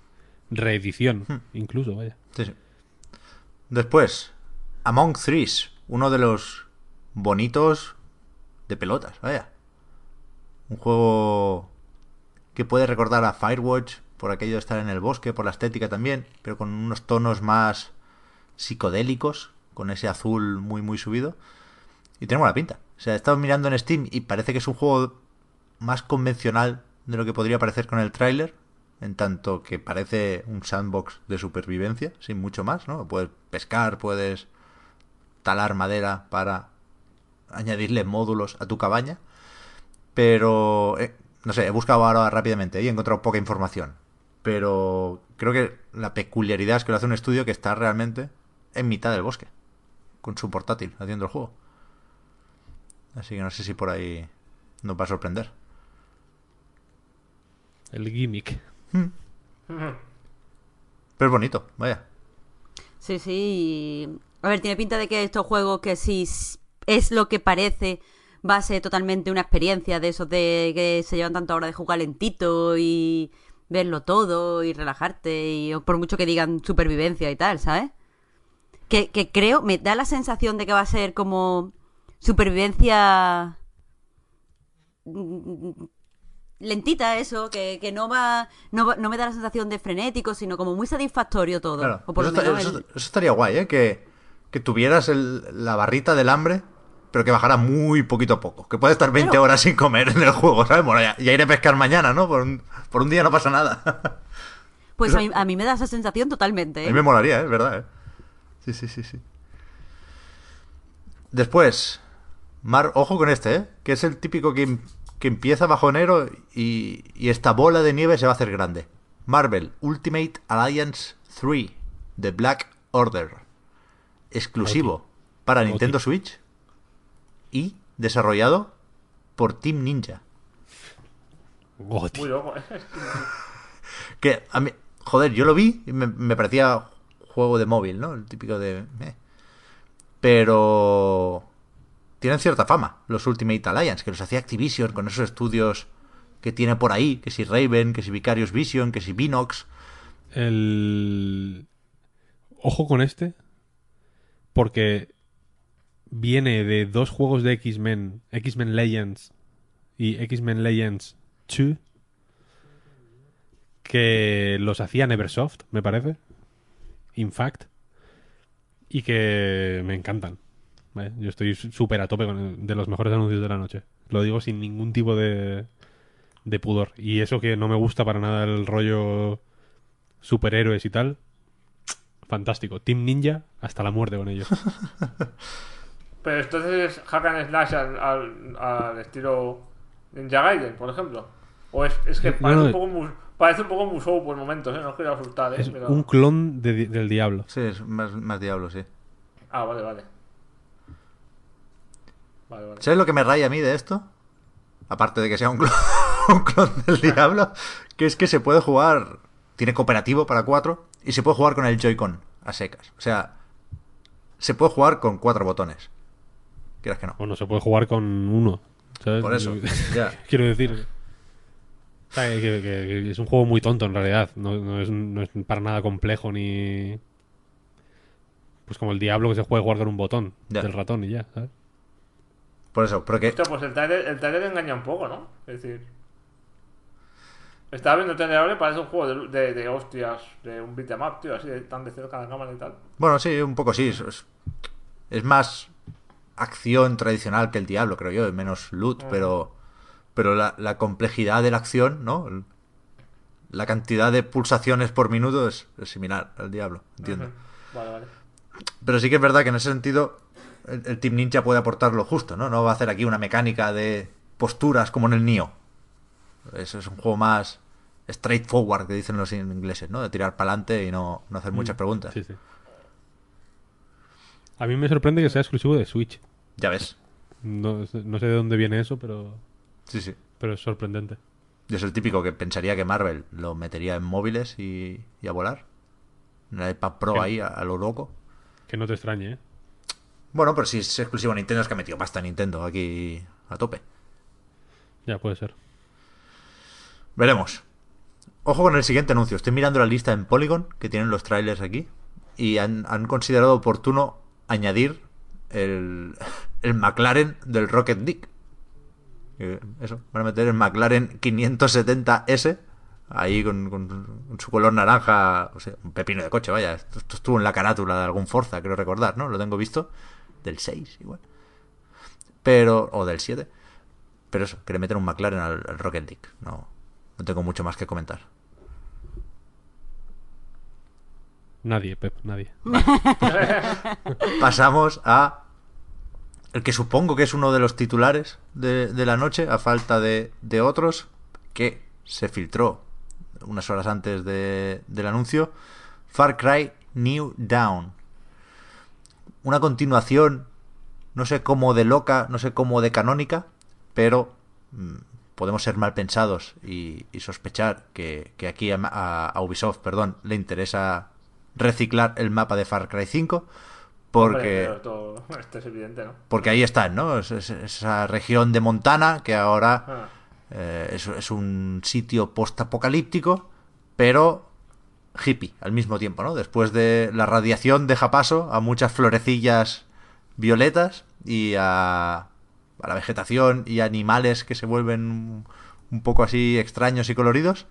reedición, incluso, vaya. Sí, sí. Después, Among Threes, uno de los bonitos de pelotas, vaya. Un juego que puede recordar a Firewatch por aquello de estar en el bosque, por la estética también, pero con unos tonos más psicodélicos, con ese azul muy muy subido. Y tiene buena pinta. O sea, he estado mirando en Steam y parece que es un juego más convencional de lo que podría parecer con el tráiler, en tanto que parece un sandbox de supervivencia, sin mucho más, ¿no? Puedes pescar, puedes talar madera para añadirle módulos a tu cabaña, pero eh, no sé, he buscado ahora rápidamente y he encontrado poca información, pero creo que la peculiaridad es que lo hace un estudio que está realmente en mitad del bosque, con su portátil haciendo el juego. Así que no sé si por ahí nos va a sorprender. El gimmick. Pero es bonito, vaya. Sí, sí. A ver, tiene pinta de que estos juegos que si es lo que parece va a ser totalmente una experiencia de esos de que se llevan tanta hora de jugar lentito y verlo todo y relajarte y por mucho que digan supervivencia y tal, ¿sabes? Que, que creo, me da la sensación de que va a ser como supervivencia mm, lentita eso, que, que no va, no no me da la sensación de frenético, sino como muy satisfactorio todo. Claro. O por eso, está- estaría guay, ¿eh? Que, que tuvieras el- la barrita del hambre, pero que bajara muy poquito a poco. Que puedes estar 20 Claro. horas sin comer en el juego, ¿sabes? Bueno, ya, ya iré a pescar mañana, ¿no? Por un, por un día no pasa nada. Pues a mí, a mí me da esa sensación totalmente. A ¿eh? mí me molaría, ¿eh? ¿Verdad? ¿eh? Sí, sí, sí, sí. Después, Mar, ojo con este, ¿eh? Que es el típico que, que empieza bajonero y, y esta bola de nieve se va a hacer grande. Marvel Ultimate Alliance 3 The Black Order. Exclusivo para Nintendo Switch y desarrollado por Team Ninja. Muy loco, ¿eh? Que a mí, joder, yo lo vi y me, me parecía juego de móvil, ¿no? El típico de... eh. Pero tienen cierta fama los Ultimate Alliance, que los hacía Activision con esos estudios que tiene por ahí, que si Raven, que si Vicarious Vision, que si Vinox. El... Ojo con este. Porque viene de dos juegos de X-Men, X-Men Legends y X-Men Legends 2, que los hacía Neversoft, me parece. In fact. Y que me encantan. ¿Vale? Yo estoy súper a tope con el- de los mejores anuncios de la noche. Lo digo sin ningún tipo de, de pudor. Y eso que no me gusta para nada el rollo superhéroes y tal. Fantástico. Team Ninja hasta la muerte con ellos. Pero entonces es hack and slash al, al, al estilo Ninja Gaiden, por ejemplo. O es, es que parece, no, un poco parece un poco Musou por momentos, ¿eh? No quiero asustar, ¿eh? es Pero... un clon de- del diablo. Sí, es más, más diablo, sí. Ah, vale, vale. Vale, vale. ¿Sabes lo que me raya a mí de esto? Aparte de que sea un clon, un clon del diablo, que es que se puede jugar, tiene cooperativo para cuatro, y se puede jugar con el Joy-Con a secas. O sea, se puede jugar con cuatro botones. Quieras que no. Bueno, se puede jugar con uno. ¿sabes? Por eso, ya. Quiero decir. que, que- que es un juego muy tonto en realidad. No, no es, no es para nada complejo ni. Pues como el diablo que se puede jugar con un botón Ya. del ratón y ya, ¿sabes? Por eso, pero que... Hostia, pues el trailer, el trailer engaña un poco, ¿no? Es decir... Estaba viendo el trailer parece un juego de, de, de hostias, de un beat'em up, tío, así de, tan de cerca de la cámara y tal. Bueno, sí, un poco sí. Es, es- más acción tradicional que el diablo, creo yo, menos loot, pero, pero la, la complejidad de la acción, ¿no? La cantidad de pulsaciones por minuto es, es similar al diablo, entiendo. Vale, vale. Pero sí que es verdad que en ese sentido el, el Team Ninja puede aportar lo justo, ¿no? No va a hacer aquí una mecánica de posturas como en el Nioh. Eso es un juego más straightforward, que dicen los ingleses, ¿no? De tirar para adelante y no, no hacer muchas preguntas. Sí, sí. A mí me sorprende que sea exclusivo de Switch. Ya ves. No, sé- no sé de dónde viene eso, pero, Sí, sí. pero es sorprendente. Yo es el típico que pensaría que Marvel lo metería en móviles y, y a volar. El iPad Pro ahí, a, a lo loco. Que no te extrañe, ¿eh? Bueno, pero si es exclusivo a Nintendo es que ha metido pasta Nintendo aquí a tope. Ya puede ser. Veremos. Ojo con el siguiente anuncio. Estoy mirando la lista en Polygon, que tienen los trailers aquí, y han, han considerado oportuno añadir el, el McLaren del Rocket League. Eh, Eso, van a meter el McLaren 570S, ahí con, con- con su color naranja, o sea, un pepino de coche, vaya. Esto, esto estuvo en la carátula de algún Forza, creo recordar, ¿no? Lo tengo visto. Del 6, igual. Pero, o del 7. Pero eso, quiere meter un McLaren al, al Rocket League. No, no tengo mucho más que comentar. Nadie, Pep, nadie. Pasamos a el que supongo que es uno de los titulares de, de la noche, a falta de, de otros, que se filtró unas horas antes de- del anuncio. Far Cry New Down. Una continuación, no sé cómo de loca, no sé cómo de canónica, pero mm, podemos ser mal pensados y, y sospechar que, que aquí a, Ubisoft perdón, le interesa reciclar el mapa de Far Cry 5 porque esto es evidente, ¿no? porque ahí están, ¿no? Es- es- esa región de Montana que ahora Ah. eh, es, es un sitio post-apocalíptico, pero hippie al mismo tiempo, ¿no? Después de la radiación deja paso a muchas florecillas violetas y a, a la vegetación y animales que se vuelven un- poco así extraños y coloridos.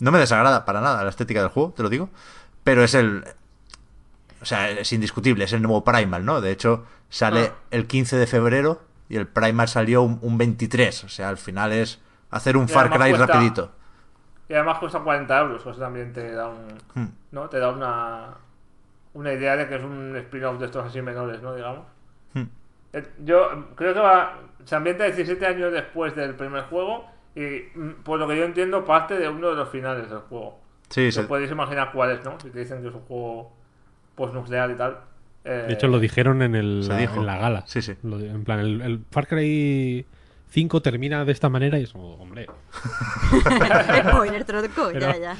No me desagrada para nada la estética del juego, te lo digo, pero es el... O sea, es indiscutible, es el nuevo Primal, ¿no? De hecho, sale Ah. el 15 de febrero y el Primal salió un, un 23. O sea, al final es hacer un Far Cry cuesta- rapidito. Y además cuesta 40 euros, eso también te da un... Hmm. ¿No? Te da una... Una idea de que es un spin-off de estos así menores, ¿no? Digamos. Hmm. Eh, Yo creo que va. Se ambienta 17 años después del primer juego. Y mm, por lo que yo entiendo, parte de uno de los finales del juego. Sí, Te se- podéis imaginar cuál es, ¿no? Si te dicen que es un juego postnuclear y tal. Eh, De hecho, lo dijeron en, el, Se dijo. en la gala. Sí, sí. En plan, el, el Far Cry 5 termina de esta manera y es como, hombre. Spoiler, tronco, Pero- ya, ya.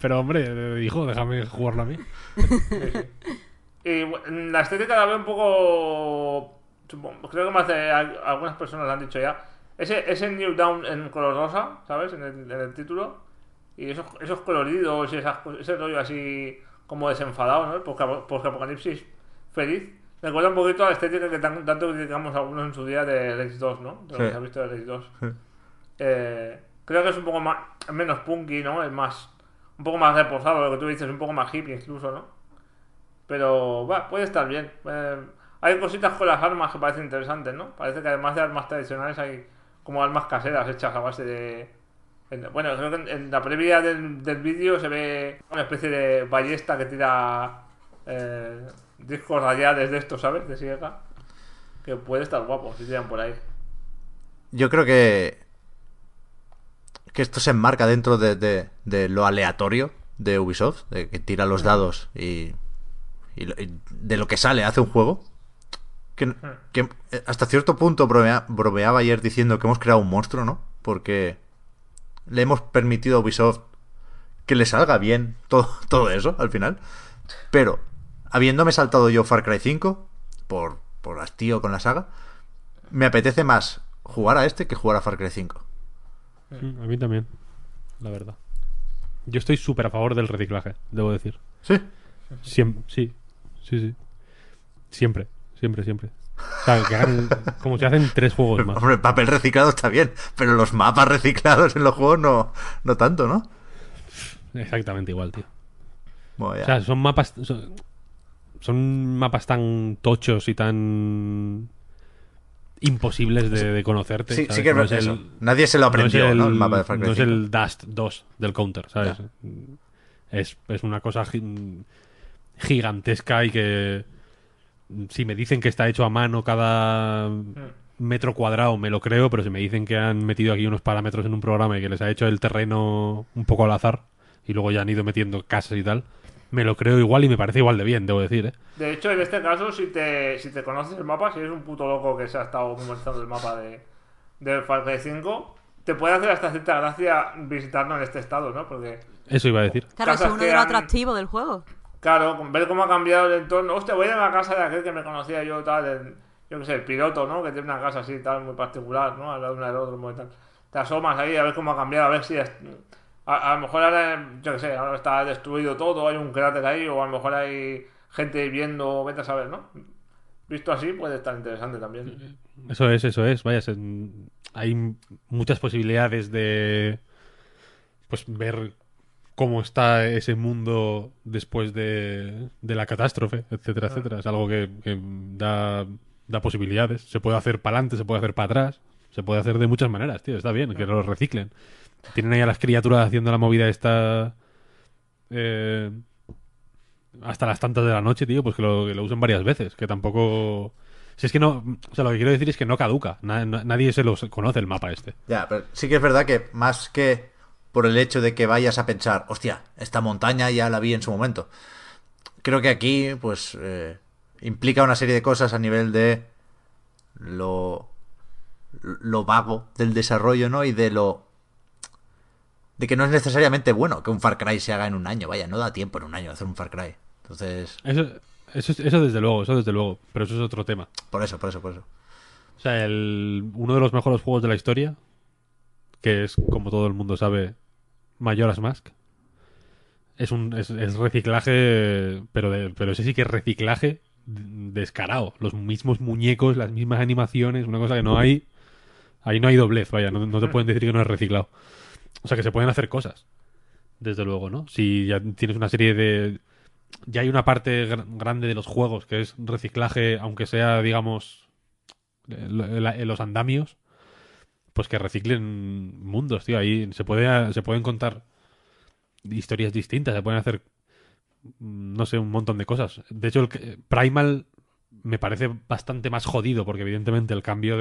Pero, hombre, hijo, déjame jugarlo a mí. Y la estética la veo un poco. supongo- Creo que más de al- algunas personas lo han dicho ya. Ese, ese New Down en color rosa, ¿sabes? En el, en el título. Y esos, esos coloridos y esas ese rollo así como desenfadado, ¿no? Porque, porque Apocalipsis feliz. Recuerda un poquito a la estética que tan- tanto criticamos algunos en su día de Rage 2, ¿no? De lo Sí. que se ha visto de Rage 2. Eh, creo que es un poco más menos punky, ¿no? Es más un poco más reposado, lo que tú dices, un poco más hippie incluso, ¿no? Pero va, puede estar bien. Eh, hay cositas con las armas que parecen interesantes, ¿no? Parece que además de armas tradicionales hay como armas caseras hechas a base de... en- Bueno, creo que en, en la previa del, del vídeo se ve una especie de ballesta que tira eh, discos radiales de estos, ¿sabes? De sierra. Que puede estar guapo si tiran por ahí. Yo creo que. que esto se enmarca dentro de, de- de lo aleatorio de Ubisoft, de que tira los dados y, y de lo que sale hace un juego. Que, que, eh, hasta cierto punto bromea- bromeaba ayer diciendo que hemos creado un monstruo, ¿no? Porque le hemos permitido a Ubisoft que le salga bien todo, todo eso al final. Pero, habiéndome saltado yo Far Cry 5, por, por hastío con la saga, me apetece más jugar a este que jugar a Far Cry 5. Mm, A mí también, la verdad. Yo estoy súper a favor del reciclaje, debo decir. Sí. Sí, sí, sí. Siempre, siempre, siempre. O sea, que hagan como si hacen tres juegos más. Hombre, el papel reciclado está bien, pero los mapas reciclados en los juegos no, no tanto, ¿no? Exactamente igual, tío. Bueno. O sea, son mapas. Son, son mapas tan tochos y tan. imposibles de, de conocerte. sí, ¿sabes? sí que es No el-. Nadie se lo aprendió, no ¿no? es El, el, mapa de Far Cry no es 5. el Dust 2 del Counter, ¿sabes? Es, es una cosa gi- gigantesca y que si me dicen que está hecho a mano cada metro cuadrado me lo creo, pero si me dicen que han metido aquí unos parámetros en un programa y que les ha hecho el terreno un poco al azar y luego ya han ido metiendo casas y tal, me lo creo igual y me parece igual de bien, debo decir, ¿eh? De hecho, en este caso, si te, si te conoces el mapa, si eres un puto loco que se ha estado memorizando el mapa de, del Far Cry 5, te puede hacer hasta cierta gracia visitarlo en este estado, ¿no? Porque, Eso iba a decir. Claro, eso es uno de los han- atractivos del juego. claro, ver cómo ha cambiado el entorno. Hostia, voy a ir a la casa de aquel que me conocía yo, tal, el- yo qué sé, el piloto, ¿no? Que tiene una casa así, tal, muy particular, ¿no? Al lado de un aeródromo y tal. Te asomas ahí a ver cómo ha cambiado, a ver si... es- a, a lo mejor ahora, yo qué sé, ahora está destruido todo, hay un cráter ahí, o a lo mejor hay gente viviendo, vete a saber, ¿no? Visto así puede estar interesante también. Eso es, eso es. Vaya, se- hay muchas posibilidades de pues ver cómo está ese mundo después de, de la catástrofe, etcétera, etcétera. Es algo que, que da, da posibilidades. Se puede hacer para adelante, se puede hacer para atrás, se puede hacer de muchas maneras, tío. Está bien, que lo reciclen. Tienen ahí a las criaturas haciendo la movida esta eh, hasta las tantas de la noche, tío, pues que lo, que usen varias veces, que tampoco... Si es que no, o sea, lo que quiero decir es que no caduca, Na- na- nadie se lo conoce el mapa este. Ya, pero sí que es verdad que más que por el hecho de que vayas a pensar, hostia, esta montaña ya la vi en su momento. Creo que aquí, pues, eh, implica una serie de cosas a nivel de lo, lo vago del desarrollo, ¿no? Y de lo... De que no es necesariamente bueno que un Far Cry se haga en un año. Vaya, no da tiempo en un año hacer un Far Cry. Entonces, Eso, eso, es- eso desde luego, eso desde luego, pero eso es otro tema. por eso, por eso, por eso. O sea, el, uno de los mejores juegos de la historia, que es, como todo el mundo sabe, Majora's Mask, es un es, es reciclaje, pero de, pero ese sí que es reciclaje descarado. Los mismos muñecos, las mismas animaciones, una cosa que no hay. Ahí no hay doblez, vaya, no, no te pueden decir que no es reciclado. O sea, que se pueden hacer cosas. Desde luego, ¿no? Si ya tienes una serie de. Ya hay una parte gr- grande de los juegos que es reciclaje, aunque sea, digamos, los andamios, pues que reciclen mundos, tío. Ahí se, puede, se pueden contar historias distintas, se pueden hacer, mm, no sé, un montón de cosas. De hecho, el Primal me parece bastante más jodido, porque evidentemente el cambio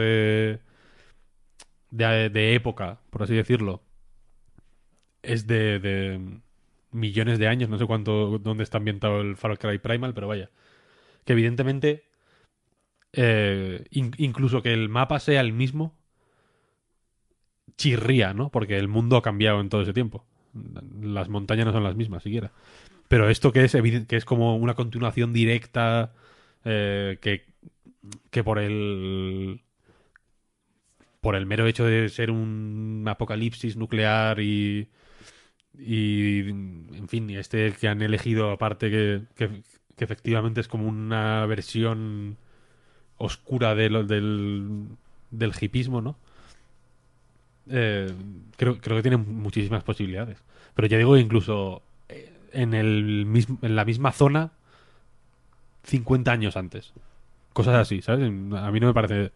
de, de época, por así decirlo, es de, de millones de años, no sé cuánto, dónde está ambientado el Far Cry Primal, pero vaya. Que evidentemente, eh, in- incluso que el mapa sea el mismo, chirría, ¿no? Porque el mundo ha cambiado en todo ese tiempo. Las montañas no son las mismas, siquiera. Pero esto que es, eviden- que es como una continuación directa, eh, que, que por el por el mero hecho de ser un apocalipsis nuclear y y en fin este que han elegido aparte que, que, que efectivamente es como una versión oscura de lo- del del hipismo no Eh, creo, creo que tiene muchísimas posibilidades. Pero ya digo incluso eh, en el mismo en la misma zona 50 años antes. Cosas así sabes a mí no me parece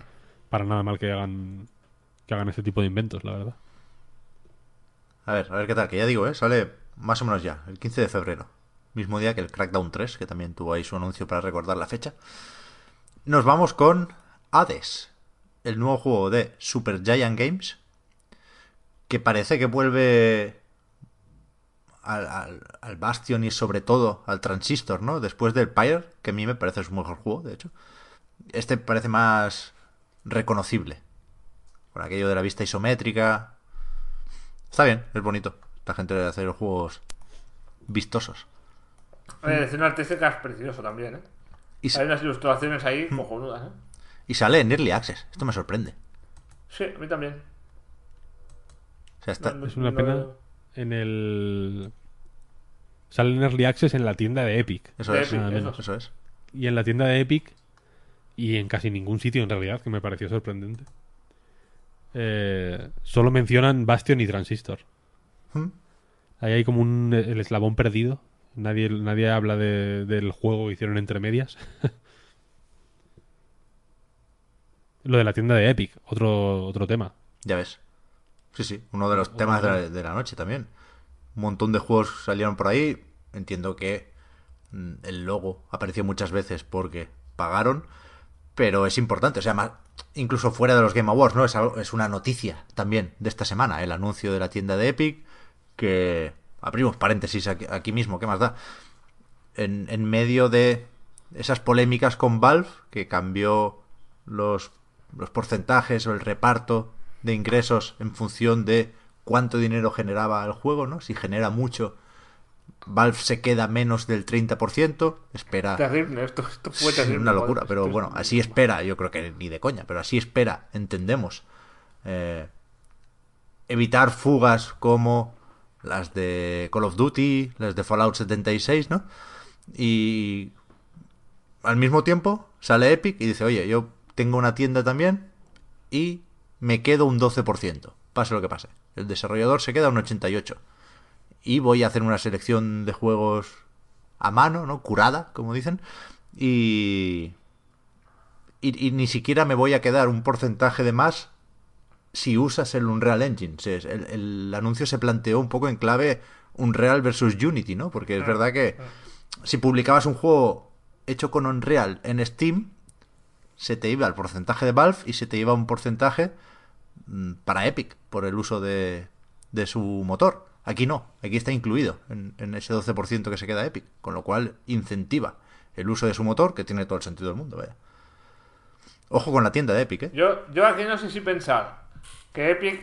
para nada mal que hagan que hagan este tipo de inventos la verdad A ver, a ver qué tal, que ya digo, ¿eh? Sale más o menos ya, el 15 de febrero. Mismo día que el Crackdown 3, que también tuvo ahí su anuncio para recordar la fecha. Nos vamos con Hades, el nuevo juego de Super Giant Games, que parece que vuelve al, al, Bastion y sobre todo al Transistor, ¿no? Después del Pyre, que a mí me parece su mejor juego, de hecho. Este parece más reconocible. Con aquello de la vista isométrica, Está bien, es bonito. La gente de hacer juegos vistosos. La dirección artística es precioso también, ¿eh? Y, Hay unas ilustraciones ahí cojonudas, ¿eh? y sale en Early Access. Esto me sorprende. Sí, a mí también. O sea, está... No- no- es una no- pena en el sale en Early Access en la tienda de Epic Eso de es. Epic, menos. Eso es. y en la tienda de Epic y en casi ningún sitio en realidad que me pareció sorprendente Eh, solo mencionan Bastion y Transistor Hmm. ahí hay como un el eslabón perdido nadie nadie habla de- del juego que hicieron entre medias lo de la tienda de Epic otro otro tema Ya ves. Sí, sí. Uno de los temas de la, de la noche también. Un montón de juegos salieron por ahí. Entiendo que mm, el logo apareció muchas veces porque pagaron. Pero es importante. O sea, más, incluso fuera de los Game Awards, ¿no? Es, una noticia también de esta semana. El anuncio de la tienda de Epic. Que abrimos paréntesis aquí, aquí mismo. ¿Qué más da? en, en medio de esas polémicas con Valve, que cambió los, los porcentajes o el reparto de ingresos en función de cuánto dinero generaba el juego, ¿no? Si genera mucho, Valve se queda menos del 30%, espera... Terrible, esto, esto fue terrible. una locura, pero bueno, así espera, yo creo que ni de coña, pero así espera, entendemos. eh, evitar fugas como las de Call of Duty, las de Fallout 76, ¿no? Y al mismo tiempo sale Epic y dice, oye, yo tengo una tienda también y me quedo un 12%, pase lo que pase. El desarrollador se queda un 88%. Y voy a hacer una selección de juegos a mano, ¿no? Curada, como dicen. Y, y, y ni siquiera me voy a quedar un porcentaje de más si usas el Unreal Engine. El, el anuncio se planteó un poco en clave Unreal versus Unity, ¿no? Porque es verdad que si publicabas un juego hecho con Unreal en Steam, se te iba el porcentaje de Valve y se te iba un porcentaje mm, para Epic por el uso de, de su motor. Aquí no, aquí está incluido en, en ese 12% que se queda Epic, con lo cual incentiva el uso de su motor, que tiene todo el sentido del mundo, vaya. Ojo con la tienda de Epic, ¿eh? Yo, yo aquí no sé si pensar que Epic,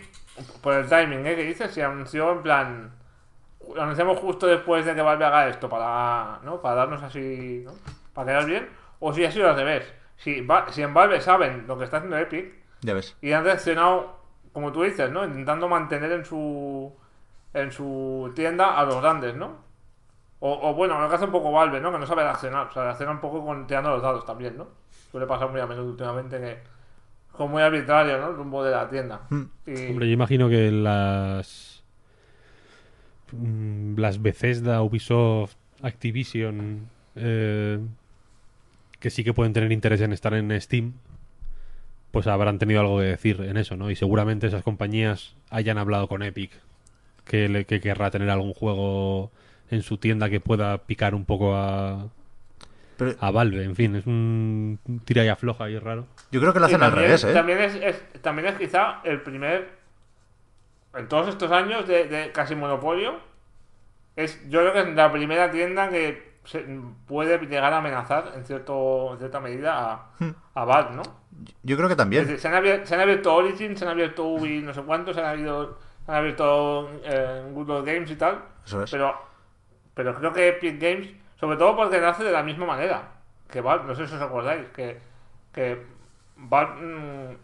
por el timing ¿eh? que dices, se anunció en plan. Lo anunciamos justo después de que Valve haga esto para, ¿no? para darnos así. ¿no? Para quedar bien. O si ha sido al revés. Si, si en Valve saben lo que está haciendo Epic Ya ves. y han reaccionado, como tú dices, ¿no? Intentando mantener en su. En su tienda a los grandes, ¿no? O, o bueno, lo que hace un poco Valve, ¿no? Que no sabe reaccionar. O sea, reacciona un poco con tirando los dados también, ¿no? Suele pasar muy a menudo últimamente que. Como muy arbitrario, ¿no? El rumbo de la tienda. Mm. Y- Hombre, yo imagino que las. mm, Las Bethesda, Ubisoft, Activision. eh, que sí que pueden tener interés en estar en Steam. Pues habrán tenido algo que decir en eso, ¿no? Y seguramente esas compañías hayan hablado con Epic. Que, le, que querrá tener algún juego en su tienda que pueda picar un poco a. Pero a Valve. En fin, es un tira y afloja ahí raro. yo creo que lo Y hacen al también, revés, ¿eh? También es, es- también es quizá el primer. En todos estos años de, de casi monopolio. Es, yo creo que es la primera tienda que se puede llegar a amenazar en, cierto, en cierta medida a, Hmm. a Valve, ¿no? Yo creo que Es también. decir, se, han abierto, se han abierto Origin, se han abierto Ubi, no sé cuántos, se han abierto, han abierto eh, Google Games y tal. Eso es. Pero, pero creo que Epic Games, sobre todo porque nace de la misma manera que Valve, no sé si os acordáis, que, que Valve mm,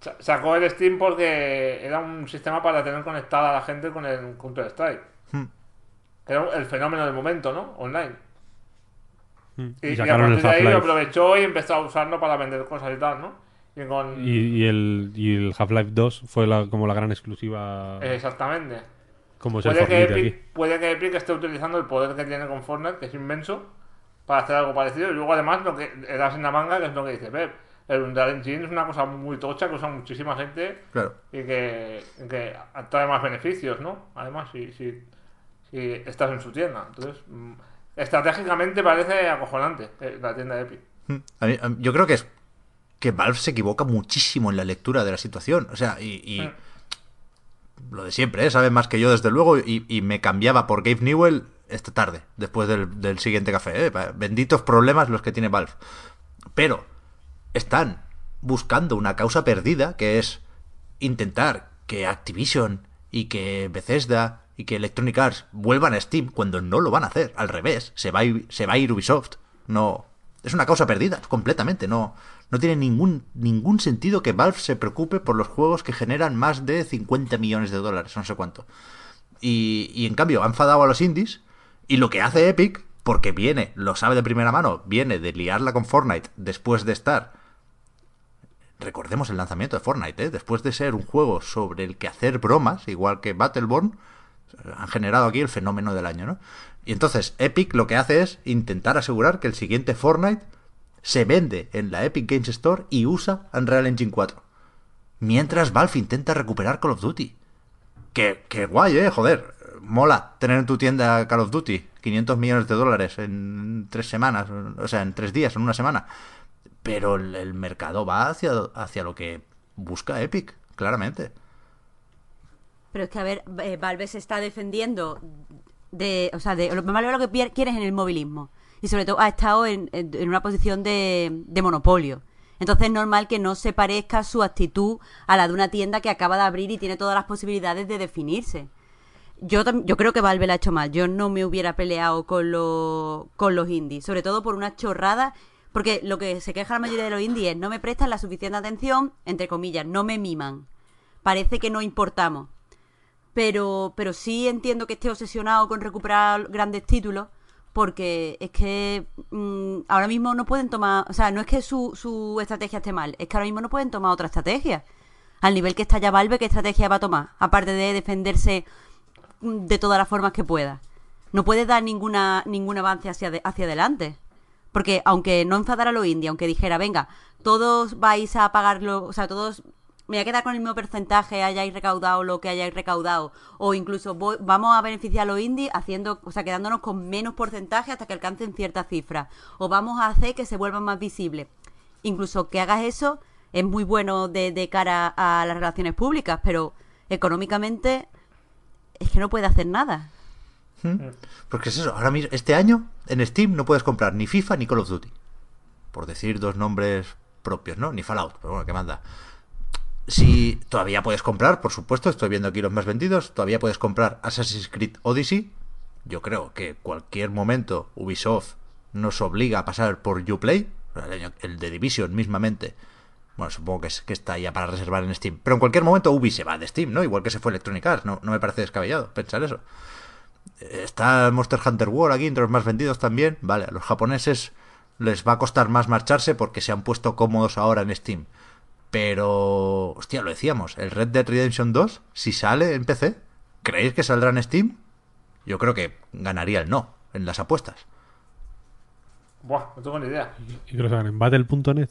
sa- sacó el Steam porque era un sistema para tener conectada a la gente con el Counter-Strike. Hmm. Que era el fenómeno del momento, ¿no? Online. Mm. Y, Y y a partir de ahí lo aprovechó y empezó a usarlo para vender cosas y tal, ¿no? Y con... Y, y el, y el Half-Life 2 fue la- como la gran exclusiva. Exactamente. como Puede que, Epic, aquí. puede que Epic esté utilizando el poder que tiene con Fortnite, que es inmenso, para hacer algo parecido. Y luego, además, lo que eras en la manga, que es lo que dice Pep. El Unreal Engine es una cosa muy tocha que usa muchísima gente Claro. y que, que trae más beneficios, ¿no? Además, si, si, si estás en su tienda. Entonces, mm, estratégicamente parece acojonante eh, la tienda de Epic. Hmm. A mí- a mí- yo creo que es que Valve se equivoca muchísimo en la lectura de la situación. O sea, y, y Mm. lo de siempre, ¿eh? saben más que yo desde luego, y, y me cambiaba por Gabe Newell esta tarde, después del, del siguiente café. ¿eh? Benditos problemas los que tiene Valve. Pero están buscando una causa perdida, que es intentar que Activision y que Bethesda y que Electronic Arts vuelvan a Steam cuando no lo van a hacer. Al revés, se va a, ir- se va a ir Ubisoft. No, es una causa perdida, completamente. No, no tiene ningún, ningún sentido que Valve se preocupe por los juegos que generan más de 50 millones de dólares, no sé cuánto. Y, y en cambio ha enfadado a los indies. Y lo que hace Epic, porque viene, lo sabe de primera mano, viene de liarla con Fortnite después de estar. Recordemos el lanzamiento de Fortnite, ¿eh? después de ser un juego sobre el que hacer bromas, igual que Battleborn, han generado aquí el fenómeno del año, ¿no? Y entonces Epic lo que hace es intentar asegurar que el siguiente Fortnite se vende en la Epic Games Store y usa Unreal Engine 4. Mientras Valve intenta recuperar Call of Duty. Que, que guay, eh, joder. Mola tener en tu tienda Call of Duty 500 millones de dólares en tres semanas, o sea, en tres días, en una semana. Pero el, mercado va hacia, hacia lo que busca Epic, claramente. Pero es que, a ver, eh, Valve se está defendiendo de. O sea, de, lo, lo que pier- quiere es en el movilismo. Y sobre todo ha estado en, en- una posición de, de monopolio. Entonces es normal que no se parezca su actitud a la de una tienda que acaba de abrir y tiene todas las posibilidades de definirse. Yo, yo creo que Valve la ha hecho mal. Yo no me hubiera peleado con, los con los indies. Sobre todo por una chorrada. Porque lo que se queja la mayoría de los indies es no me prestan la suficiente atención, entre comillas, no me miman. Parece que no importamos pero, pero sí entiendo que esté obsesionado con recuperar grandes títulos, porque es que mm, ahora mismo no pueden tomar, o sea, no es que su, su estrategia esté mal, es que ahora mismo no pueden tomar otra estrategia. Al nivel que está ya Valve, ¿qué estrategia va a tomar? Aparte de defenderse mm, de todas las formas que pueda. No puede dar ninguna, ningún avance hacia, hacia adelante. Porque aunque no enfadara a los indies, aunque dijera, venga, todos vais a pagarlo, o sea, todos me voy a quedar con el mismo porcentaje, hayáis recaudado lo que hayáis recaudado, o incluso voy- vamos a beneficiar a los indies haciendo, o sea, quedándonos con menos porcentaje hasta que alcancen cierta cifra, o vamos a hacer que se vuelvan más visibles. Incluso que hagas eso es muy bueno de, de cara a las relaciones públicas, pero económicamente es que no puede hacer nada. Porque es eso, ahora mismo, este año en Steam no puedes comprar ni FIFA ni Call of Duty. Por decir dos nombres propios, ¿no? Ni Fallout, pero bueno, ¿qué manda? Si todavía puedes comprar, por supuesto, estoy viendo aquí los más vendidos, todavía puedes comprar Assassin's Creed Odyssey. Yo creo que cualquier momento Ubisoft nos obliga a pasar por Uplay, el, de Division mismamente. Bueno, supongo que, es, que está ya para reservar en Steam. Pero en cualquier momento Ubi se va de Steam, ¿no? Igual que se fue Electronic Arts, no, no me parece descabellado pensar eso. Está Monster Hunter World aquí entre los más vendidos también. Vale, a los japoneses les va a costar más marcharse porque se han puesto cómodos ahora en Steam. Pero, hostia, lo decíamos, el Red Dead Redemption 2, si sale en PC, ¿creéis que saldrá en Steam? Yo creo que ganaría el no en las apuestas. Buah, no tengo ni idea. Y que lo sacan en battle.net.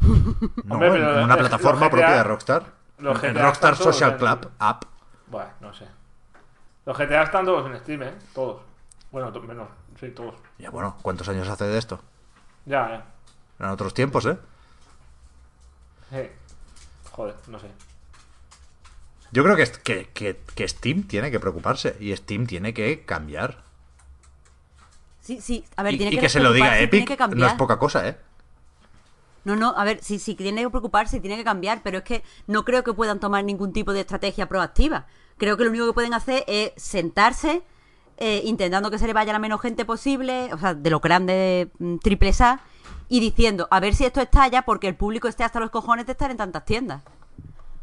No, Hombre, en- pero en una plataforma GTA propia de Rockstar. los En Rockstar todos Social en- Club App. Bueno, no sé. Los GTA están todos en Steam, ¿eh? Todos. Bueno, menos. Sí, todos. Ya bueno, ¿cuántos años hace de esto? Ya, ya. Eran otros tiempos, ¿eh? Sí. Joder, no sé. Yo creo que, que, que, que Steam tiene que preocuparse y Steam tiene que cambiar. Sí, sí, a ver, y, tiene y que que se lo diga Epic que no es poca cosa, ¿eh? No, no, a ver, sí, sí, tiene que preocuparse, tiene que cambiar, pero es que no creo que puedan tomar ningún tipo de estrategia proactiva. Creo que lo único que pueden hacer es sentarse, eh, intentando que se le vaya la menos gente posible, o sea, de lo grande mm, triple A, y diciendo, a ver si esto estalla porque el público esté hasta los cojones de estar en tantas tiendas.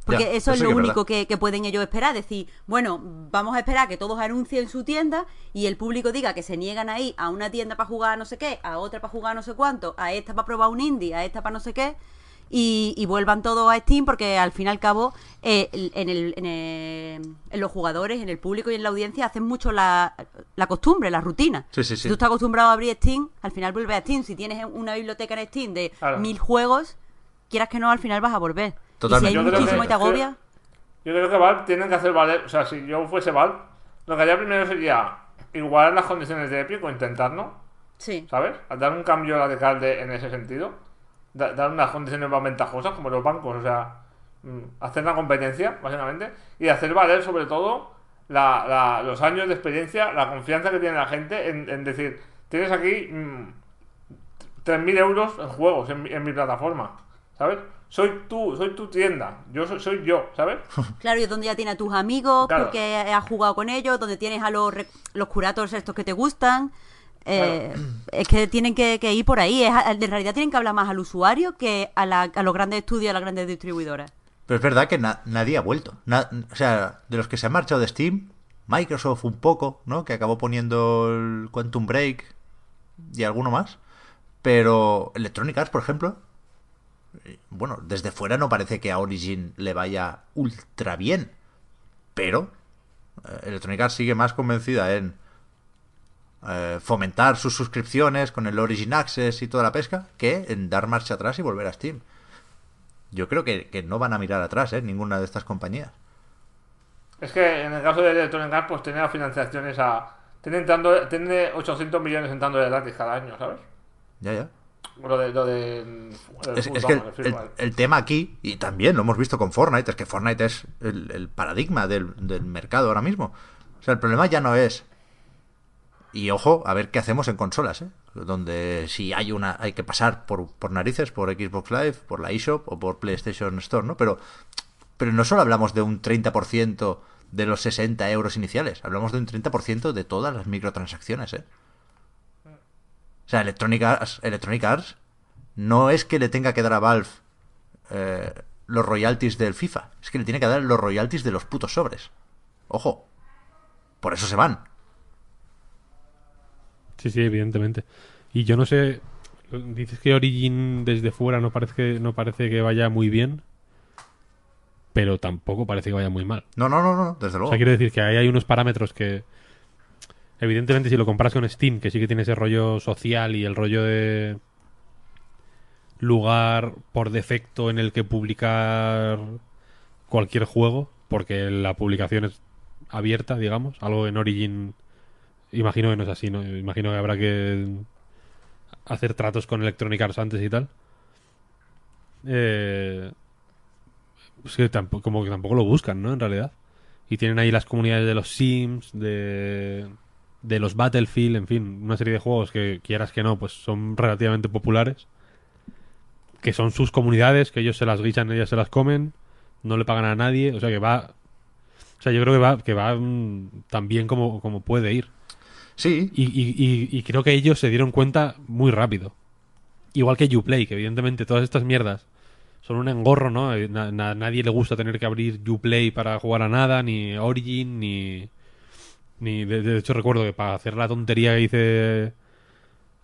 Porque Ya, eso es lo que único que, que pueden ellos esperar. Decir, bueno, vamos a esperar que todos anuncien su tienda y el público diga que se niegan a ir a una tienda para jugar no sé qué, a otra para jugar no sé cuánto, a esta para probar un indie, a esta para no sé qué, y, y vuelvan todos a Steam porque al fin y al cabo eh, en, el, en, el- en los jugadores, en el público y en la audiencia hacen mucho la, la costumbre, la rutina. Sí, sí, sí. Si tú estás acostumbrado a abrir Steam, al final vuelves a Steam. Si tienes una biblioteca en Steam de Claro. mil juegos, quieras que no, al final vas a volver. Totalmente. Y si Yo hay creo muchísimo que- y te agobia... Yo creo que Valve tienen que hacer valer, o sea, si yo fuese Valve, lo que haría primero sería igualar las condiciones de Epic o intentarlo, Sí. ¿sabes? Dar un cambio radical de, en ese sentido, Da- dar unas condiciones más ventajosas como los bancos, o sea, mm, hacer la competencia, básicamente, y hacer valer sobre todo la- la- los años de experiencia, la confianza que tiene la gente en, en decir, tienes aquí mm, 3.000 euros en juegos en, mi- en mi plataforma, ¿sabes? Soy tú, soy tu tienda, yo soy, soy yo, ¿sabes? Claro, y es donde ya tienes a tus amigos, Claro. porque has jugado con ellos, donde tienes a los, los curators estos que te gustan. Eh, Es que tienen que, que ir por ahí. Es en realidad tienen que hablar más al usuario que a, la- a los grandes estudios, a las grandes distribuidoras. Pero es verdad que na- nadie ha vuelto. Na- o sea, de los que se han marchado de Steam, Microsoft un poco, ¿no? Que acabó poniendo el Quantum Break y alguno más. Pero Electronic Arts, por ejemplo, eh, bueno, desde fuera no parece que a Origin le vaya ultra bien. Pero eh, Electronic Arts sigue más convencida en eh, fomentar sus suscripciones con el Origin Access y toda la pesca que en dar marcha atrás y volver a Steam. Yo creo que, que no van a mirar atrás, ¿eh? Ninguna de estas compañías. Es que en el caso de Electronic Arts, pues tiene las financiaciones a. Tiene, entrando, tiene 800 millones entrando de gratis cada año, ¿sabes? Ya, ya. Lo de. Lo de Es, que el tema aquí, y también lo hemos visto con Fortnite, es que Fortnite es el, el paradigma del, del mercado ahora mismo. O sea, el problema ya no es. Y ojo, a ver qué hacemos en consolas, ¿eh? Donde si hay una. Hay que pasar por, por narices, por Xbox Live, por la eShop o por PlayStation Store, ¿no? Pero, pero no solo hablamos de un 30% de los 60 euros iniciales, hablamos de un 30% de todas las microtransacciones, ¿eh? O sea, Electronic Arts, Electronic no es que le tenga que dar a Valve eh, los royalties del FIFA, es que le tiene que dar los royalties de los putos sobres. Ojo, por eso se van. Sí, sí, evidentemente. Y yo no sé. Dices que Origin desde fuera no parece que, no parece que vaya muy bien. Pero tampoco parece que vaya muy mal. No, no, no, no, desde O luego. sea, quiero decir que ahí hay unos parámetros que. Evidentemente, si lo comparas con Steam, que sí que tiene ese rollo social y el rollo de. lugar por defecto en el que publicar cualquier juego, porque la publicación es abierta, digamos. Algo en Origin. Imagino que no es así, ¿no? Imagino que habrá que hacer tratos con Electronic Arts antes y tal. Eh, es que tampoco, como que tampoco lo buscan, ¿no? En realidad. Y tienen ahí las comunidades de los Sims, de, de los Battlefield, en fin, una serie de juegos que quieras que no, pues son relativamente populares. Que son sus comunidades, que ellos se las guisan, ellas se las comen, no le pagan a nadie, o sea que va... O sea, yo creo que va, que va mm, tan bien como, como puede ir. Sí, Y, y- y- y creo que ellos se dieron cuenta muy rápido. Igual que Uplay, que evidentemente todas estas mierdas son un engorro, ¿no? Eh, na- na- nadie le gusta tener que abrir Uplay para jugar a nada, ni Origin, ni... ni de, de hecho recuerdo que para hacer la tontería que hice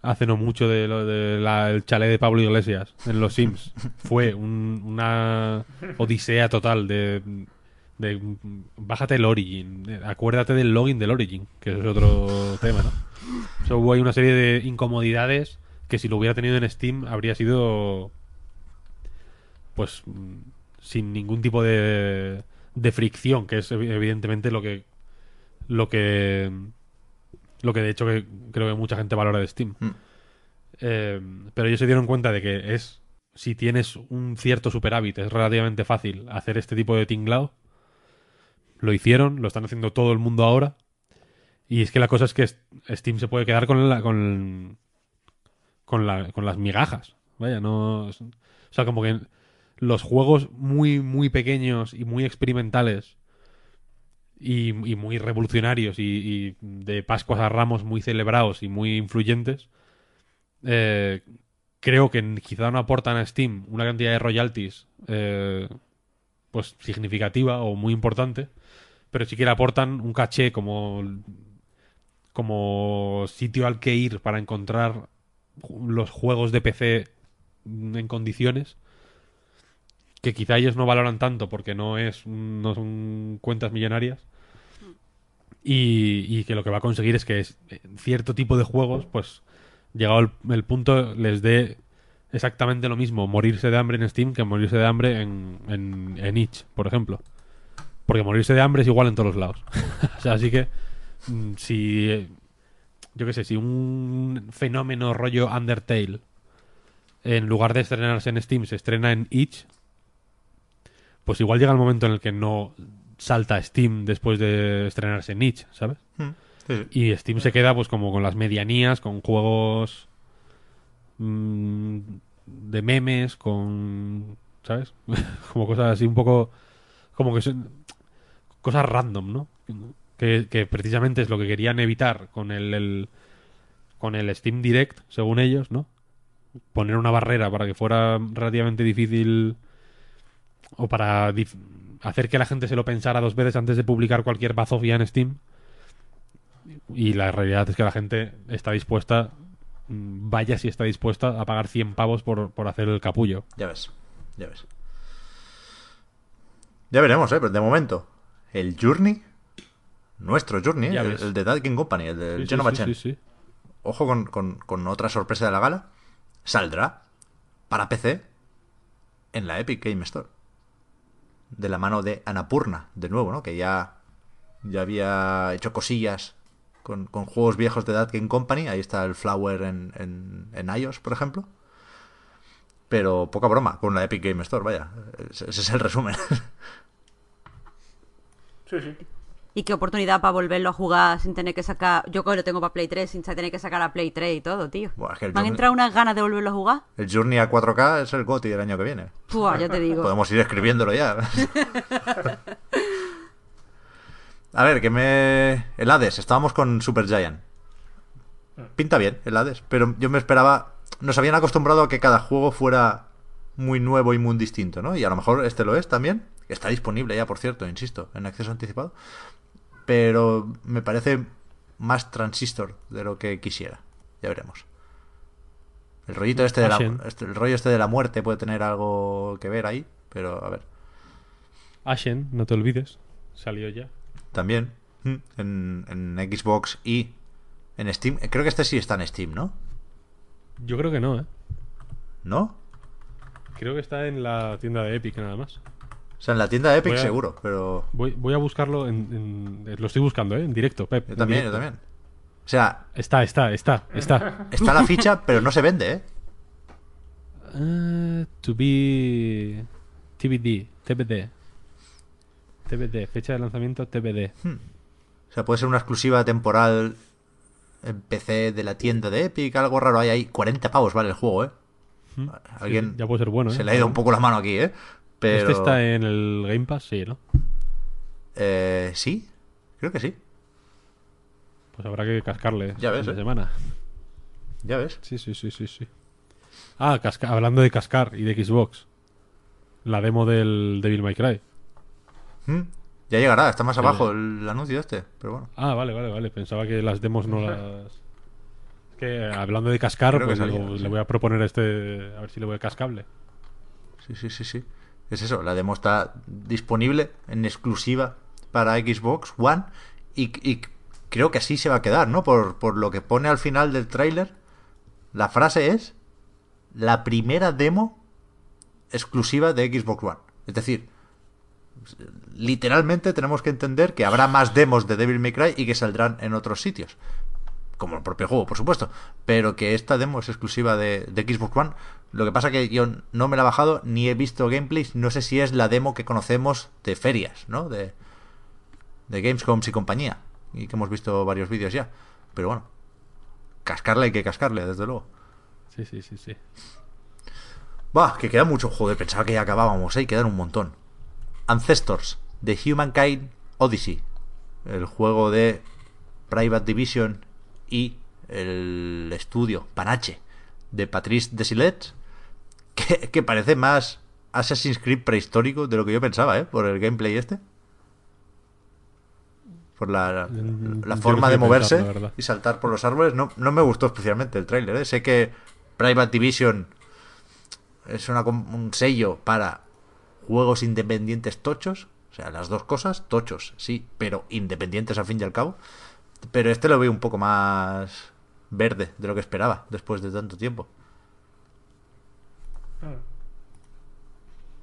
hace no mucho de lo de la- el chalet de Pablo Iglesias en los Sims fue un- una odisea total de, de bájate el Origin, acuérdate del login del Origin, que es otro tema, ¿no? O sea, hubo ahí una serie de incomodidades que si lo hubiera tenido en Steam habría sido pues sin ningún tipo de, de fricción, que es evi- evidentemente lo que lo que lo que de hecho que creo que mucha gente valora de Steam. Mm. Eh, pero ellos se dieron cuenta de que es, si tienes un cierto superávit, es relativamente fácil hacer este tipo de tinglado. Lo hicieron, lo están haciendo todo el mundo ahora. Y es que la cosa es que Steam se puede quedar con la, con, con, la, con las migajas. Vaya, no. O sea, como que los juegos muy, muy pequeños y muy experimentales y, muy revolucionarios y, y de Pascuas a Ramos muy celebrados y muy influyentes, eh, creo que quizá no aportan a Steam una cantidad de royalties eh, pues significativa o muy importante, pero sí que aportan un caché como como sitio al que ir para encontrar los juegos de PC en condiciones que quizá ellos no valoran tanto porque no es no son cuentas millonarias. Y, y que lo que va a conseguir es que es, cierto tipo de juegos pues llegado el, punto les dé exactamente lo mismo morirse de hambre en Steam que morirse de hambre en, en itch por ejemplo porque morirse de hambre es igual en todos los lados o sea así que mm, si yo qué sé si un fenómeno rollo Undertale en lugar de estrenarse en Steam se estrena en itch pues igual llega el momento en el que no salta Steam después de estrenarse en Itch, ¿sabes? Hmm. Sí. Y Steam se queda pues como con las medianías, con juegos mmm, de memes, con... ¿sabes? como cosas así un poco... como que son cosas random, ¿no? Que, precisamente es lo que querían evitar con el, con el Steam Direct, según ellos, ¿no? Poner una barrera para que fuera relativamente difícil o para hacer que la gente se lo pensara dos veces antes de publicar cualquier bazofia en Steam. Y la realidad es que la gente está dispuesta, mm, vaya si está dispuesta a pagar 100 pavos por, por hacer el capullo. Ya ves, ya ves. Ya veremos, ¿eh? Pero de momento, el Journey, nuestro Journey, el, el de Dead King Company, el del Sí, sí. Ojo con, con- con otra sorpresa de la gala. Saldrá para PC en la Epic Game Store. De la mano de Anapurna, de nuevo, ¿no? Que ya, ya había hecho cosillas con, con juegos viejos de Dead Game Company. Ahí está el Flower en, en, en iOS, por ejemplo. Pero poca broma con la Epic Game Store, vaya. Ese ese es el resumen. Y qué oportunidad para volverlo a jugar sin tener que sacar. Yo que lo tengo para Play 3 sin tener que sacar a Play 3 y todo, tío. Buah, es que Me han entrado unas ganas de volverlo a jugar. El Journey a 4K es el GOTY del año que viene. Pua, ya te digo. Podemos ir escribiéndolo ya. A ver, que me. El Hades, estábamos con Super Giant. Pinta bien el Hades, pero yo me esperaba. Nos habían acostumbrado a que cada juego fuera muy nuevo y muy distinto, ¿no? Y a lo mejor este lo es también. Está disponible ya, por cierto, insisto, en acceso anticipado. Pero me parece más transistor de lo que quisiera. Ya veremos. El rollito este de la, Ashen. este- el rollo este de la muerte puede tener algo que ver ahí, pero a ver. Ashen, no te olvides, salió ya. También mm, en, en Xbox y en Steam. Creo que este sí está en Steam, ¿no? Yo creo que no, ¿eh? ¿No? Creo que está en la tienda de Epic nada más. O sea, en la tienda de Epic a- seguro, pero Voy, voy a buscarlo en, en- Lo estoy buscando, ¿eh? En directo, Pep. yo también, yo también. O sea, Está, está, está, está. está la ficha, pero no se vende, ¿eh? Ah, to be TBD, TBD. TBD, fecha de lanzamiento TBD. O sea, puede ser una exclusiva temporal en PC de la tienda de Epic, algo raro hay ahí. 40 pavos vale el juego, ¿eh? Alguien Sí, ya puede ser bueno, ¿eh? se le ha ido un poco la mano aquí, ¿eh? Pero... Este está en el Game Pass, sí, ¿no? Eh, sí, creo que sí. Pues habrá que cascarle Ya ves, esta ¿eh? semana. Ya ves. Sí, sí, sí, sí, sí. Ah, casca- hablando de cascar y de Xbox. La demo del Devil May Cry. Mm, Ya llegará, está más abajo el anuncio este, pero bueno. Ah, vale, vale, vale. Pensaba que las demos no las... Es que hablando de cascar, Creo pues salía, digo, sí. le voy a proponer este... A ver si le voy a cascable. Sí, sí, sí, sí. Es eso, la demo está disponible en exclusiva para Xbox One y, creo que así se va a quedar, ¿no? Por, por lo que pone al final del tráiler, la frase es la primera demo exclusiva de Xbox One. Es decir, literalmente tenemos que entender que habrá más demos de Devil May Cry y que saldrán en otros sitios. como el propio juego, por supuesto, pero que esta demo es exclusiva de, de Xbox One. Lo que pasa que yo no me la he bajado ni he visto gameplays, no sé si es la demo que conocemos de ferias, ¿no? De, de Gamescoms y compañía, y que hemos visto varios vídeos ya. Pero bueno, cascarle hay que cascarle, desde luego. Sí, sí, sí, sí. Va, que queda mucho, joder, pensaba que ya acabábamos, ¿eh? Quedan un montón. Ancestors, The Humankind Odyssey, el juego de Private Division y el estudio Panache de Patrice Desilets, que, que parece más Assassin's Creed prehistórico de lo que yo pensaba, ¿eh? Por el gameplay este. Por la, la forma de moverse y saltar por los árboles. No, no me gustó especialmente el tráiler, ¿eh? Sé que Private Division es una un sello para juegos independientes tochos. O sea, las dos cosas, tochos, sí, pero independientes al fin y al cabo. Pero este lo veo un poco más verde de lo que esperaba después de tanto tiempo.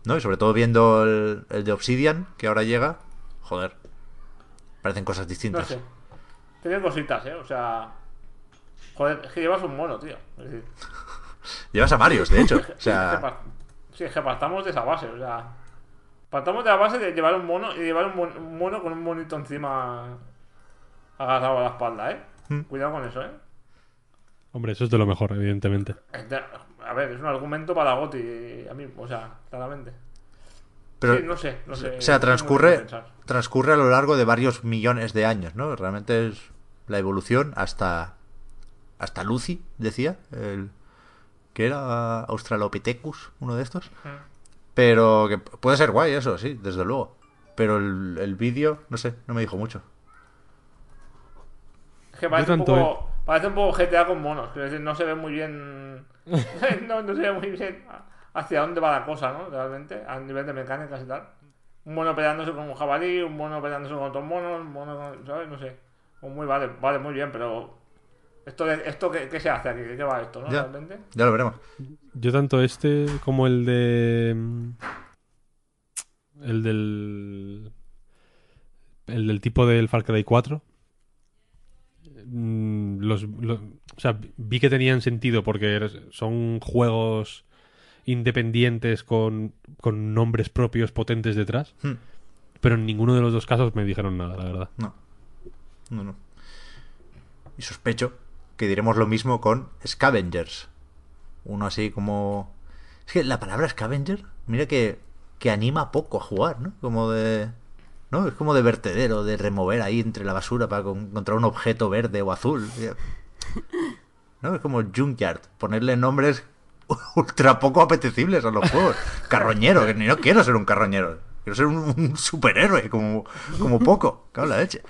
¿No? Y sobre todo viendo el, el de Obsidian, que ahora llega, joder, parecen cosas No distintas. sé. Tiene cositas, ¿eh? O sea. Joder, es que llevas un mono, tío. Es decir, Llevas a varios, de hecho. O sea, sí, es que partamos de esa base, o sea. Partamos de la base de llevar un mono y llevar un, mon- un mono con un monito encima agarrado a la espalda, ¿eh? Mm. Cuidado con eso, ¿eh? Hombre, eso es de lo mejor, evidentemente. A ver, es un argumento para Goti a mí, o sea, claramente. pero, sí, no sé, no sé. o sea, transcurre, transcurre a lo largo de varios millones de años, ¿no? Realmente es la evolución hasta hasta Lucy, decía, el que era Australopithecus, uno de estos. Mm. Pero que puede ser guay eso, sí, desde luego. Pero el, el vídeo, no sé, no me dijo mucho. Es que parece un, tanto, poco, parece un poco GTA con monos. Decir, no se ve muy bien. no, no se ve muy bien hacia dónde va la cosa, ¿no? Realmente, a nivel de mecánicas y tal. Un mono peleándose con un jabalí, un mono peleándose con otros monos, un mono con- ¿sabes? No sé. Pues muy vale, vale, muy bien, pero. ¿Esto, de- esto qué, qué se hace aquí? ¿Qué va esto, no? Ya. Realmente. Ya lo veremos. Yo tanto este como el de... El del... El del tipo del Far Cry 4. Mm, Los, lo- o sea, vi que tenían sentido porque son juegos independientes con, con nombres propios potentes detrás. Hmm. Pero en ninguno de los dos casos me dijeron nada, la verdad. No. No, no. Y sospecho que diremos lo mismo con Scavengers. Uno así como... Es que la palabra Scavenger, mira que, que anima poco a jugar, ¿no? Como de... ¿No? Es como de vertedero, de remover ahí entre la basura para con- encontrar un objeto verde o azul. ¿No? Es como Junkyard. Ponerle nombres ultra poco apetecibles a los juegos. Carroñero, que no quiero ser un carroñero. Quiero ser un, un superhéroe, como, como poco. Cago la leche.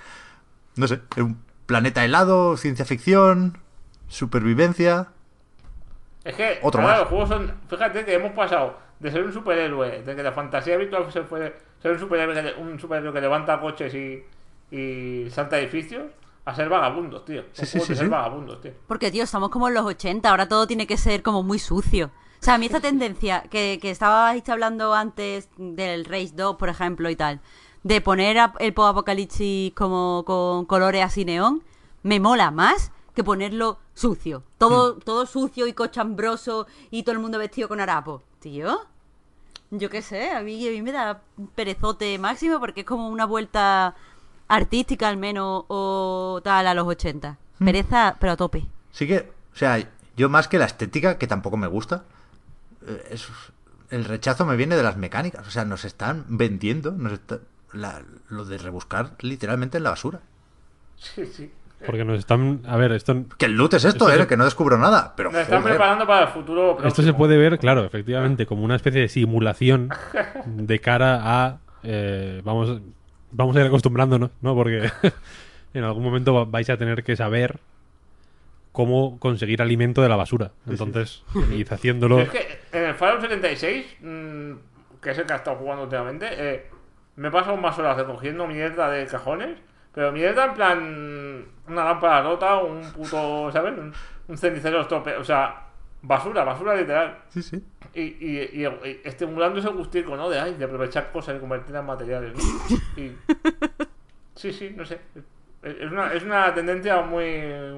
No sé, un planeta helado, ciencia ficción, supervivencia. Es que Otro ahora más. los juegos son. Fíjate que hemos pasado de ser un superhéroe, de que la fantasía virtual se fue ser un superhéroe que, un superhéroe que levanta coches y, y salta edificios, a ser vagabundos, tío. Sí, sí, sí, ser sí. vagabundos, tío. Porque, tío, estamos como en los 80, ahora todo tiene que ser como muy sucio. O sea, a mí esta tendencia que, que estabais hablando antes del Race 2, por ejemplo, y tal, de poner a- el post-apocalipsis como con colores así neón, me mola más que ponerlo sucio. Todo, todo sucio y cochambroso y todo el mundo vestido con harapo. Tío, yo qué sé, a mí, a mí me da perezote máximo porque es como una vuelta artística al menos o tal a los 80. Pereza, pero a tope. Sí que, o sea, yo más que la estética, que tampoco me gusta, eh, es- el rechazo me viene de las mecánicas. O sea, nos están vendiendo nos está- la- lo de rebuscar literalmente en la basura. Sí, sí. Porque nos están... A ver, esto, Que el loot es esto, Esto ¿eh? se- Que no descubro nada. Pero Nos están joder. preparando para el futuro. esto próximo. se puede ver, claro, efectivamente, como una especie de simulación de cara a... eh, vamos, vamos a ir acostumbrándonos, ¿no? Porque en algún momento va- vais a tener que saber cómo conseguir alimento de la basura. Entonces, id haciéndolo... Es que en el Fallout 76, mm, que es el que ha estado jugando últimamente, eh, me he pasado más horas recogiendo mierda de cajones, pero mierda en plan una lámpara rota, un puto, ¿sabes? Un, un cenicero estrope, o sea, basura, basura literal. Sí, sí. Y, y, y- y estimulando ese gustico, ¿no? De, ay, de aprovechar cosas y convertirlas en materiales, ¿no? Y... Sí, sí, no sé. Es una, es una tendencia muy,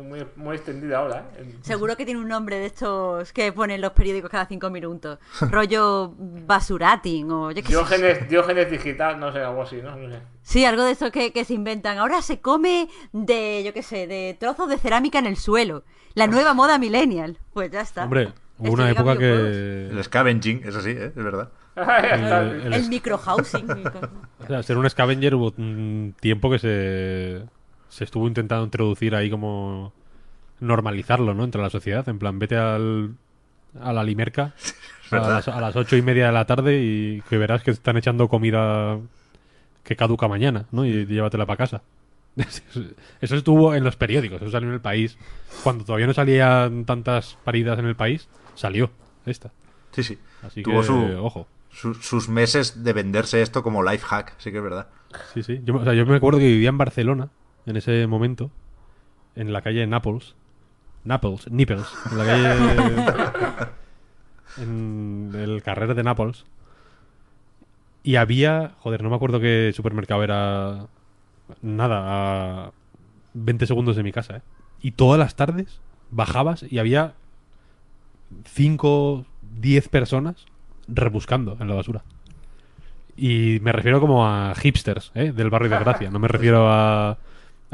muy, muy extendida ahora, ¿eh? Seguro que tiene un nombre de estos que ponen los periódicos cada cinco minutos. Rollo basurating o yo qué sé. Diógenes, Diógenes digital, no sé, algo así, ¿no? No sé. Sí, algo de eso que, que se inventan. Ahora se come de, yo qué sé, de trozos de cerámica en el suelo. La nueva moda millennial. Pues ya está. Hombre, hubo una época que... El scavenging, eso sí, ¿eh? es verdad. el- el- El microhousing. O sea, ser un scavenger hubo un tiempo que se, se estuvo intentando introducir ahí como normalizarlo, ¿no? Entre la sociedad. En plan, vete al, a la limerca a las, a las ocho y media de la tarde y que verás que están echando comida que caduca mañana, ¿no? Y llévatela para casa. Eso estuvo en los periódicos, eso salió en el país. Cuando todavía no salían tantas paridas en el país, salió esta. Sí, sí. Así Tuvo que, su, ojo. su- sus meses de venderse esto como life hack, sí que es verdad. Sí, sí. Yo, o sea, yo me acuerdo que vivía en Barcelona en ese momento, en la calle Naples. Naples, Nipples. En la calle. en el carrer de Naples. Y había. Joder, no me acuerdo qué supermercado era. Nada, a 20 segundos de mi casa, ¿eh? Y todas las tardes bajabas y había 5, 10 personas rebuscando en la basura. Y me refiero como a hipsters, ¿eh? Del barrio de Gracia. No me refiero a,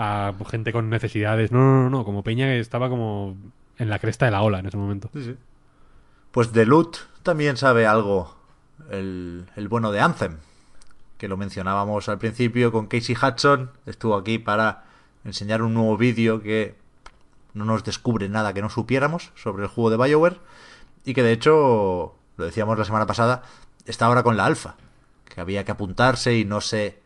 a gente con necesidades. No, no, no, no. Como Peña que estaba como en la cresta de la ola en ese momento. Pues de Loot también sabe algo el, el bueno de Anthem, que lo mencionábamos al principio con Casey Hudson. Estuvo aquí para enseñar un nuevo vídeo que no nos descubre nada que no supiéramos sobre el juego de BioWare y que de hecho, lo decíamos la semana pasada, está ahora con la alfa, que había que apuntarse y no sé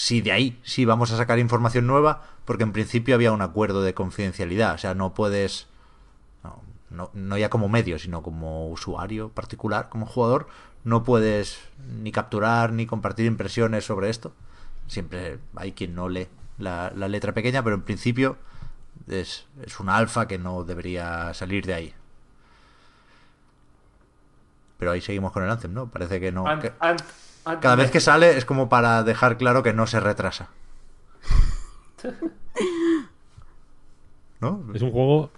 si de ahí sí vamos a sacar información nueva, porque en principio había un acuerdo de confidencialidad, o sea, no puedes no, no, no ya como medio, sino como usuario particular, como jugador, no puedes ni capturar ni compartir impresiones sobre esto. Siempre hay quien no lee la, la letra pequeña, pero en principio es, es un alfa que no debería salir de ahí. Pero ahí seguimos con el Anthem, ¿no? Parece que no. Ant- que- ant- ant- cada vez que sale es como para dejar claro que no se retrasa. ¿No? Es un juego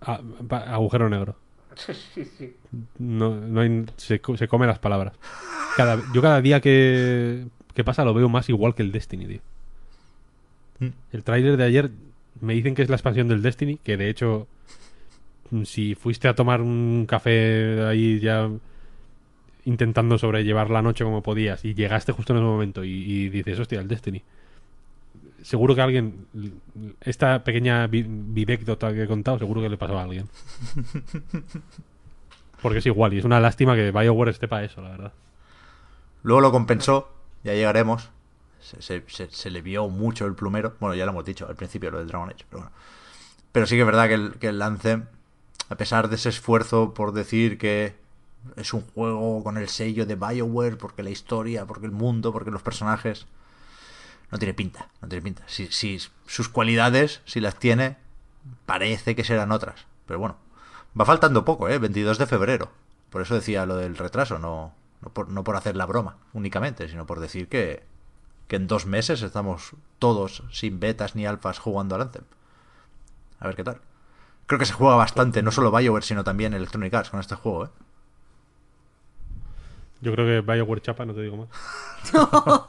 a- agujero negro. Sí, sí. No, no hay- se, co- se come las palabras. Cada, yo cada día que, que pasa lo veo más igual que el Destiny, tío. Mm. El tráiler de ayer me dicen que es la expansión del Destiny, que de hecho, si fuiste a tomar un café ahí ya intentando sobrellevar la noche como podías y llegaste justo en ese momento y, y dices, hostia, el Destiny. Seguro que alguien, esta pequeña vi- vivécdota que he contado, seguro que le pasó a alguien. Porque es igual, y es una lástima que BioWare esté para eso, la verdad. Luego lo compensó, ya llegaremos. Se, se- se- se le vio mucho el plumero. Bueno, ya lo hemos dicho al principio, lo del Dragon Age, pero bueno. Pero sí que es verdad que el, que el Anthem, a pesar de ese esfuerzo por decir que es un juego con el sello de BioWare, porque la historia, porque el mundo, porque los personajes, no tiene pinta, no tiene pinta. Si, si sus cualidades, si las tiene, parece que serán otras. Pero bueno, va faltando poco, ¿eh? 22 de febrero. Por eso decía lo del retraso, no, no, por, no por hacer la broma únicamente, sino por decir que, que en dos meses estamos todos sin betas ni alfas jugando al Anthem. A ver qué tal. Creo que se juega bastante, no solo BioWare, sino también Electronic Arts con este juego, ¿eh? Yo creo que BioWare chapa, no te digo más.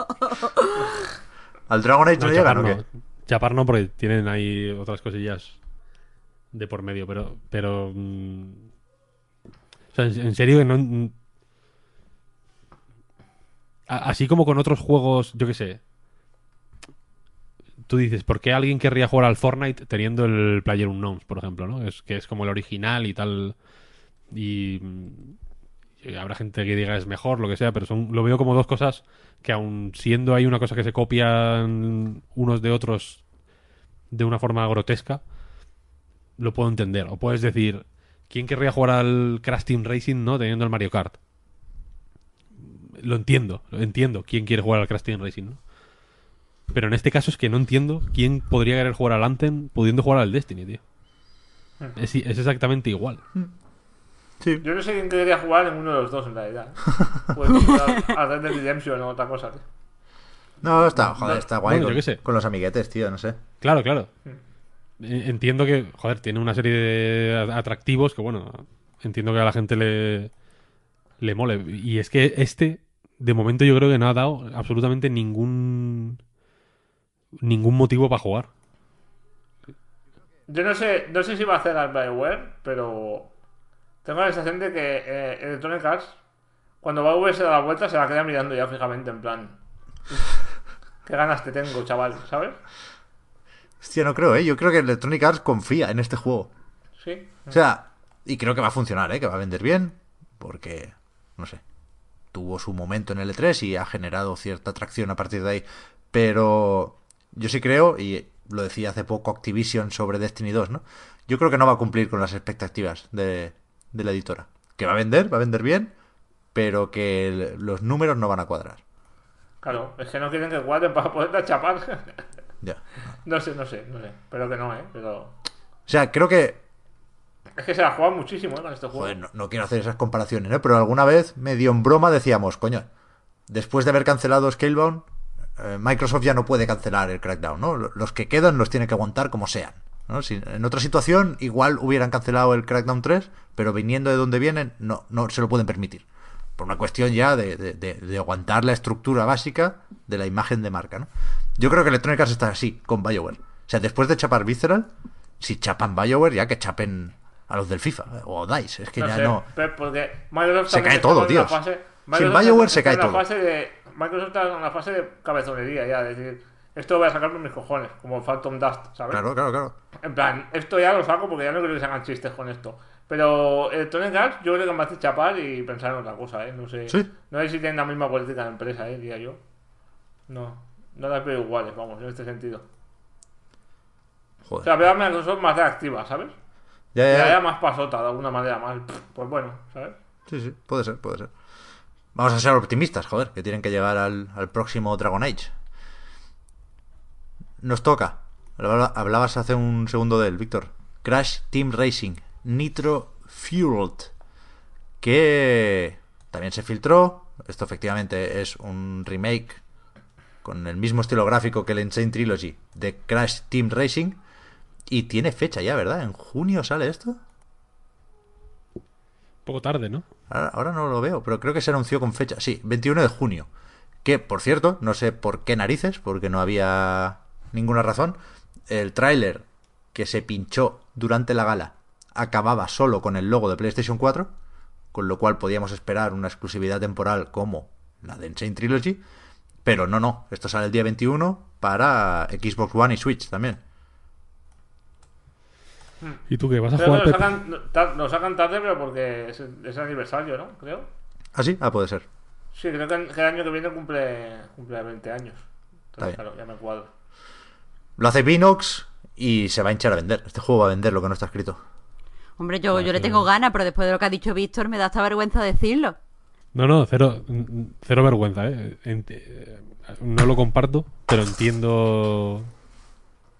¿Al Dragon Age no, No, llegan no. Chapar no, porque tienen ahí otras cosillas de por medio, pero. pero mm, o sea, en, en serio que no. mm, a- así como con otros juegos, yo qué sé. Tú dices, ¿por qué alguien querría jugar al Fortnite teniendo el Player Unknowns, por ejemplo, ¿no? Es que es como el original y tal. Y, mm, y habrá gente que diga es mejor, lo que sea, pero son, lo veo como dos cosas que aun siendo ahí una cosa que se copian unos de otros de una forma grotesca, lo puedo entender. O puedes decir, ¿quién querría jugar al Crash Team Racing no teniendo el Mario Kart? Lo entiendo, lo entiendo. ¿Quién quiere jugar al Crash Team Racing, no? Pero en este caso es que no entiendo quién podría querer jugar al Anthem pudiendo jugar al Destiny, tío. Es, es exactamente igual. Sí. Yo no sé quién quería jugar en uno de los dos en realidad. Puedes jugar a Red Dead Redemption o otra cosa, tío. No, está, joder, está guay Bueno, yo con, qué sé. con los amiguetes, tío, no sé. Claro, claro. Eh, Entiendo que, joder, tiene una serie de atractivos que, bueno, entiendo que a la gente le, le mole. Y es que este, de momento, yo creo que no ha dado absolutamente ningún ningún motivo para jugar. Yo no sé, no sé si va a hacer al Bioware, pero tengo la sensación de que eh, Electronic Arts, cuando Bioware se da la vuelta, se la queda mirando ya fijamente, en plan. Qué ganas te tengo, chaval, ¿sabes? Hostia, no creo, ¿eh? Yo creo que Electronic Arts confía en este juego. Sí. O sea, y creo que va a funcionar, ¿eh? Que va a vender bien, porque, no sé, tuvo su momento en el E3 y ha generado cierta atracción a partir de ahí. Pero yo sí creo, y lo decía hace poco Activision sobre Destiny 2, ¿no? Yo creo que no va a cumplir con las expectativas de, de la editora. Que va a vender, va a vender bien, pero que el- los números no van a cuadrar. Claro, es que no quieren que cuadren para poder chapar. Ya. no sé, no sé, no sé. Pero que no, ¿eh? Pero... O sea, creo que Es que se la juegan muchísimo, ¿eh? Con este juego. Joder, no, no quiero hacer esas comparaciones, ¿eh? Pero alguna vez, medio en broma, decíamos, coño, después de haber cancelado Scalebound, eh, Microsoft ya no puede cancelar el Crackdown, ¿no? Los que quedan los tiene que aguantar como sean. ¿No? Si, en otra situación, igual hubieran cancelado el Crackdown 3, pero viniendo de donde vienen, no, no se lo pueden permitir. Por una cuestión ya de, de- de- de aguantar la estructura básica de la imagen de marca, ¿no? Yo creo que Electronic Arts está así, con BioWare. O sea, después de chapar Visceral, si chapan BioWare, ya que chapen a los del FIFA ¿eh? o DICE. Es que no ya sé, no. Pep, porque Microsoft Se cae todo, tío. Sin BioWare se cae todo. Microsoft está en una fase de cabezonería ya, es decir, esto lo voy a sacar por mis cojones, como Phantom Dust, ¿sabes? Claro, claro, claro. En plan, esto ya lo saco porque ya no creo que se hagan chistes con esto. Pero Electronic Arts yo creo que me hace chapar y pensar en otra cosa, ¿eh? No sé. Sí. No sé si tienen la misma política de empresa, ¿eh? Diría yo. No. No las veo iguales, vamos, en este sentido. O Joder. sea, veo a Microsoft más reactiva, ¿sabes? Ya, ya, haya ya. más pasota de alguna manera, más. Pues bueno, ¿sabes? Sí, sí, puede ser, puede ser. Vamos a ser optimistas, joder, que tienen que llegar al, al próximo Dragon Age. Nos toca. Habla- Hablabas hace un segundo de él, Víctor. Crash Team Racing Nitro Fueled. Que también se filtró. Esto efectivamente es un remake con el mismo estilo gráfico que el Insane Trilogy de Crash Team Racing. Y tiene fecha ya, ¿verdad? ¿En junio sale esto? Un poco tarde, ¿no? Ahora, ahora no lo veo, pero creo que se anunció con fecha. Sí, 21 de junio. Que, por cierto, no sé por qué narices, porque no había ninguna razón. El tráiler que se pinchó durante la gala acababa solo con el logo de PlayStation 4, con lo cual podíamos esperar una exclusividad temporal como la de Insane Trilogy. Pero no, no, esto sale el día 21 para Xbox One y Switch también. ¿Y tú qué? ¿Vas a que jugar, lo Pep? sacan, no, ta- lo sacan tarde, pero porque es, es aniversario, ¿no? Creo. ¿Ah, sí? Ah, puede ser. Sí, creo que, el año que viene cumple, cumple 20 años. Está Entonces, bien. claro, ya me cuadro. Lo hace Vinox y se va a hinchar a vender. Este juego va a vender lo que no está escrito. Hombre, yo, yo le tengo ganas, pero después de lo que ha dicho Víctor, me da hasta vergüenza decirlo. No, no, cero, cero vergüenza, ¿eh? Eh, No lo comparto, pero entiendo.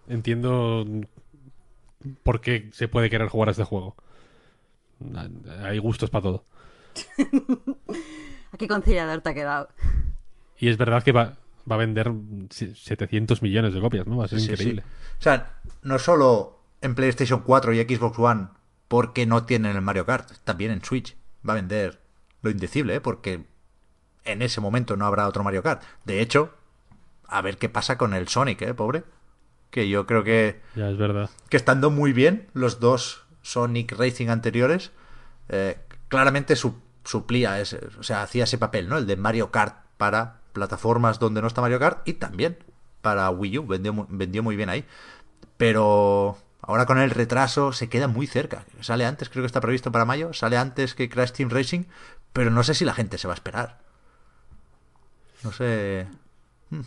Entiendo por qué se puede querer jugar a este juego. Hay gustos para todo. ¿A qué conciliador te ha quedado? Y es verdad que va, va a vender 700 millones de copias, ¿no? Va a ser Sí, sí, increíble. sí. O sea, no solo en PlayStation 4 y Xbox One porque no tienen el Mario Kart, también en Switch va a vender lo indecible, ¿eh? porque en ese momento no habrá otro Mario Kart. De hecho, a ver qué pasa con el Sonic, ¿eh? Pobre. Que yo creo que, Ya es verdad. que estando muy bien los dos Sonic Racing anteriores, eh, claramente su- suplía, ese, o sea, hacía ese papel, ¿no? El de Mario Kart para plataformas donde no está Mario Kart y también para Wii U, vendió, mu- vendió muy bien ahí. Pero ahora con el retraso se queda muy cerca. Sale antes, creo que está previsto para mayo, sale antes que Crash Team Racing, pero no sé si la gente se va a esperar. No sé. Hmm,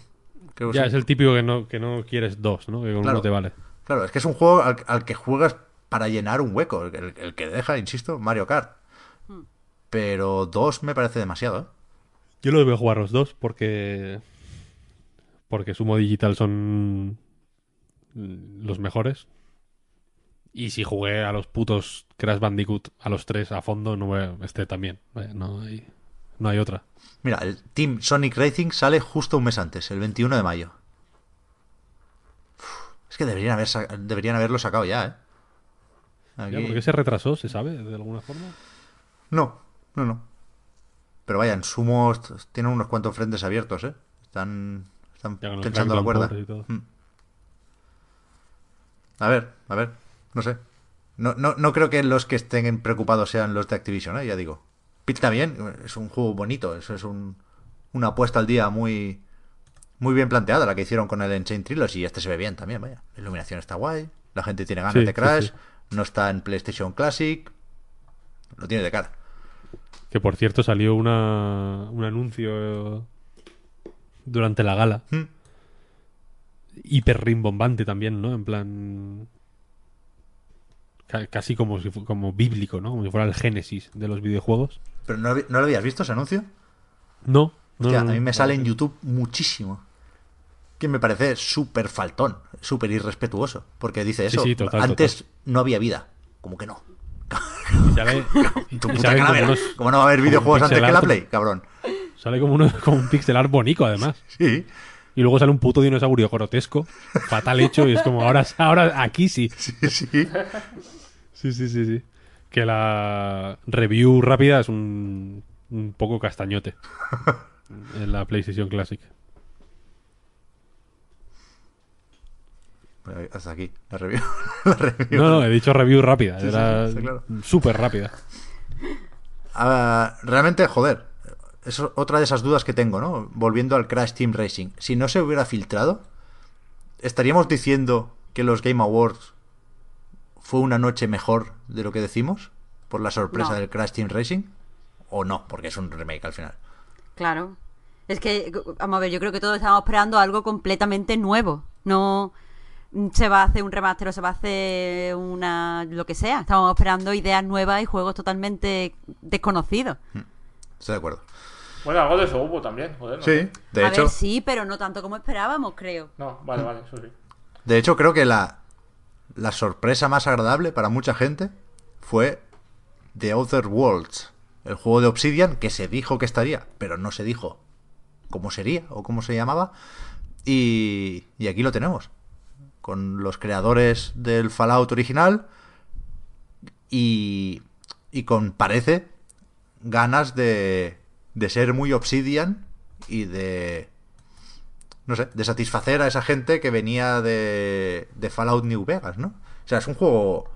creo Ya sí. es el típico que no, que no quieres dos, ¿no? Que con Claro. uno te vale. Claro, es que es un juego al, al que juegas para llenar un hueco. El, el- el que deja, insisto, Mario Kart. Pero dos me parece demasiado, ¿eh? Yo los voy a jugar los dos porque. Porque Sumo Digital son los mejores. Y si jugué a los putos Crash Bandicoot a los tres a fondo, no voy a- este también. Eh, No hay, No hay otra. Mira, el Team Sonic Racing sale justo un mes antes, el 21 de mayo. Uf, es que deberían, haber sa- deberían haberlo sacado ya, ¿eh? Aquí- Ya, ¿Por qué se retrasó? ¿Se sabe de alguna forma? No, no, no. Pero vaya, en sumo tienen unos cuantos frentes abiertos, ¿eh? Están, están tensando la cuerda. Lampores y todo. Mm. A ver, a ver, no sé. No, no, no creo que los que estén preocupados sean los de Activision, ¿eh? Ya digo. Pinta bien, es un juego bonito, eso es un, una apuesta al día muy muy bien planteada, la que hicieron con el Enchain Trilogy, y este se ve bien también, vaya. La iluminación está guay, la gente tiene ganas Sí, de sí, Crash, sí. no está en PlayStation Classic, lo tiene de cara. Que por cierto salió una, un anuncio durante la gala. Hmm. Hiper rimbombante también, ¿no? En plan. ca- Casi como, si como bíblico, ¿no? Como si fuera el génesis de los videojuegos. ¿Pero no, ¿no lo habías visto ese anuncio? No, no, Hostia, no, a mí me sale en YouTube muchísimo. Que me parece súper faltón, súper irrespetuoso. Porque dice eso. sí, total, Antes no había vida. Como que no. Y sale, y Tu puta salen como calavera. unos- ¿Cómo no va a haber videojuegos un antes pixel que la art. Play, cabrón? Sale como, uno, como un pixel art bonito, además. Sí, Y luego sale un puto dinosaurio grotesco, fatal hecho, y es como, ahora, ahora aquí sí. sí, sí. Sí, sí, sí, sí. Que la review rápida es un, un poco castañote en la PlayStation Classic. Hasta aquí, la review. la review. No, no, he dicho review rápida, Sí, era sí, está claro. súper rápida. Ah, realmente, joder, es otra de esas dudas que tengo, ¿no? Volviendo al Crash Team Racing. Si no se hubiera filtrado, ¿estaríamos diciendo que los Game Awards fue una noche mejor de lo que decimos? ¿Por la sorpresa No. del Crash Team Racing? ¿O no? Porque es un remake al final. Claro. Es que, vamos a ver, yo creo que todos estamos esperando algo completamente nuevo. No se va a hacer un remaster o se va a hacer una. lo que sea. Estamos esperando ideas nuevas y juegos totalmente desconocidos. Estoy de acuerdo. Bueno, algo de eso hubo también, joder. ¿no? Sí, de a hecho, ver, sí, pero no tanto como esperábamos, creo. No, vale, vale, eso sí. de hecho creo que la, la sorpresa más agradable para mucha gente fue The Other Worlds, el juego de Obsidian que se dijo que estaría, pero no se dijo cómo sería o cómo se llamaba. Y, y aquí lo tenemos, con los creadores del Fallout original y, y con, parece, ganas de, de ser muy Obsidian y de, no sé, de satisfacer a esa gente que venía de, de Fallout New Vegas, ¿no? O sea, es un juego,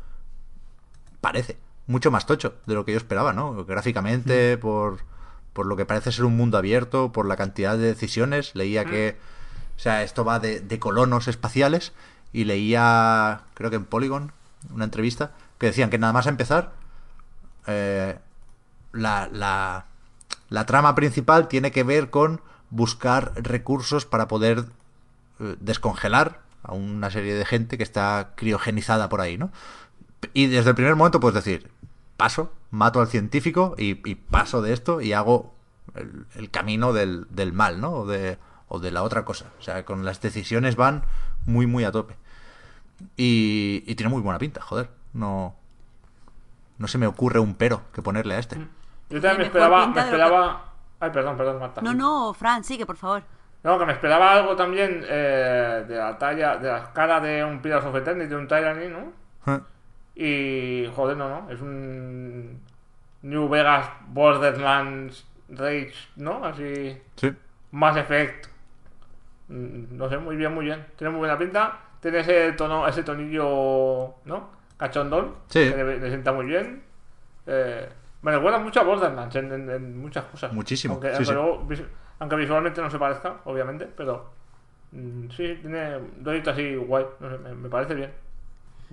parece, mucho más tocho de lo que yo esperaba, ¿no? Gráficamente, por, por lo que parece ser un mundo abierto, por la cantidad de decisiones. Leía que, o sea, esto va de, de colonos espaciales y leía, creo que en Polygon, una entrevista, que decían que nada más empezar, eh, la, la, trama principal tiene que ver con buscar recursos para poder eh, descongelar a una serie de gente que está criogenizada por ahí, ¿no? Y desde el primer momento puedes decir, paso, mato al científico y, y paso de esto y hago el, el camino del, del mal, ¿no? O de, o de la otra cosa. O sea, con las decisiones van muy, muy a tope. Y, y tiene muy buena pinta, joder. No, no se me ocurre un pero que ponerle a este. Yo también me esperaba, me esperaba... Ay, perdón, perdón, Marta. No, no, Fran, sigue, por favor. No, que me esperaba algo también eh, de la talla, de la cara de un Pillars of Eternity, de un Tyranny, ¿no? Eh, Y, joder, no, no, es un New Vegas Borderlands Rage, ¿no? Así, Sí. Mass Effect. Mm, No sé, muy bien, muy bien. Tiene muy buena pinta. Tiene ese tono, ese tonillo, ¿no? Cachondón. Sí. Que le, le sienta muy bien. Eh, me recuerda mucho a Borderlands en, en- en muchas cosas. Muchísimo, Aunque, sí, aunque sí. luego vis- aunque visualmente no se parezca, obviamente, pero mm, sí, tiene un tonito así guay. No sé, me, me parece bien.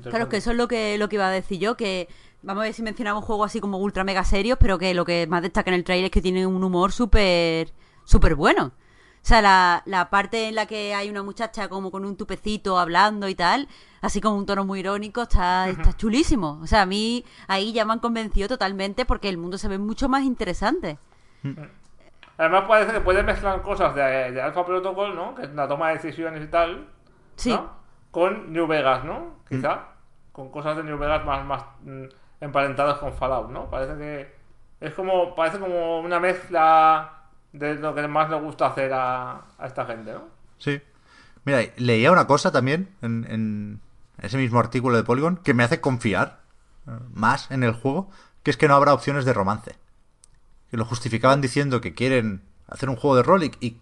Claro, que eso es lo que, lo que iba a decir yo, que vamos a ver si mencionamos juegos así como ultra mega serios, pero que lo que más destaca en el trailer es que tiene un humor súper súper bueno. O sea, la, la parte en la que hay una muchacha como con un tupecito hablando y tal, así como un tono muy irónico, está, está chulísimo. O sea, a mí ahí ya me han convencido totalmente porque el mundo se ve mucho más interesante. Además parece que puede mezclar cosas de, de Alpha Protocol, ¿no? Que es la toma de decisiones y tal. Sí. ¿no? Con New Vegas, ¿no? Quizá. Con cosas de New Vegas más, más mm, emparentadas con Fallout, ¿no? Parece que, Es como, parece como una mezcla de lo que más le gusta hacer a, a esta gente, ¿no? Sí. Mira, leía una cosa también en, en ese mismo artículo de Polygon que me hace confiar eh, más en el juego, que es que no habrá opciones de romance. Que lo justificaban diciendo que quieren hacer un juego de rol y, y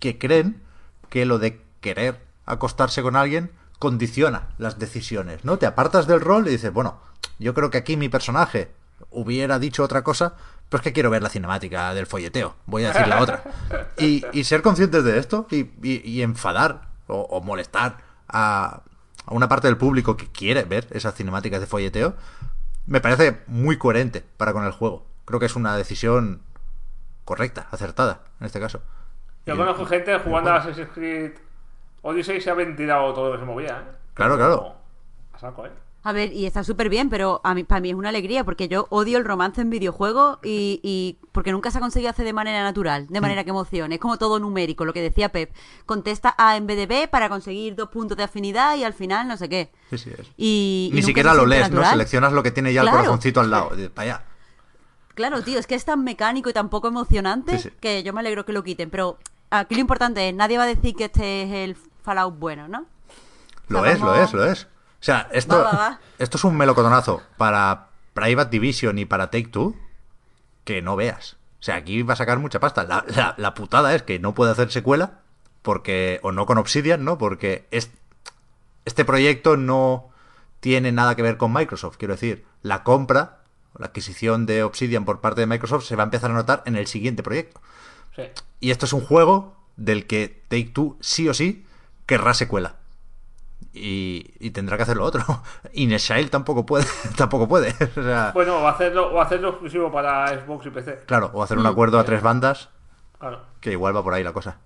que creen que lo de querer acostarse con alguien condiciona las decisiones, ¿no? Te apartas del rol y dices, bueno, yo creo que aquí mi personaje hubiera dicho otra cosa, pero es que quiero ver la cinemática del folleteo, voy a decir la otra. Y, y ser conscientes de esto y, y- y enfadar o, o molestar a, a una parte del público que quiere ver esas cinemáticas de folleteo, me parece muy coherente para con el juego. Creo que es una decisión correcta, acertada, en este caso. Yo conozco gente jugando a. Assassin's Creed Odyssey y se ha ventilado todo lo que se movía, ¿eh? Claro, claro. A saco, ¿eh? A ver, y está súper bien, pero a mí, para mí es una alegría porque yo odio el romance en videojuegos y, y porque nunca se ha conseguido hacer de manera natural, de manera que emocione. Es como todo numérico, lo que decía Pep. Contesta A en vez de B para conseguir dos puntos de afinidad y al final no sé qué. Sí, sí, es. Y, Ni siquiera lo lees, ¿no? Seleccionas lo que tiene ya el corazoncito al lado. Para allá. Claro, tío, es que es tan mecánico y tan poco emocionante Sí, sí. que yo me alegro que lo quiten. Pero aquí lo importante es, nadie va a decir que este es el Fallout bueno, ¿no? Lo O sea, es, lo es, lo es. O sea, esto, Va, va, va. esto es un melocotonazo para Private Division y para Take Two que no veas. O sea, aquí va a sacar mucha pasta. La, la- la putada es que no puede hacer secuela porque o no con Obsidian, ¿no? Porque es- este proyecto no tiene nada que ver con Microsoft. Quiero decir, la compra o la adquisición de Obsidian por parte de Microsoft se va a empezar a notar en el siguiente proyecto. Sí. Y esto es un juego del que Take Two sí o sí querrá secuela. Y, y tendrá que hacer lo otro. Ineshail tampoco puede. tampoco puede. O sea, Bueno, o hacerlo, o hacerlo exclusivo para Xbox y PC. claro, o hacer un acuerdo a tres bandas, Claro. que igual va por ahí la cosa.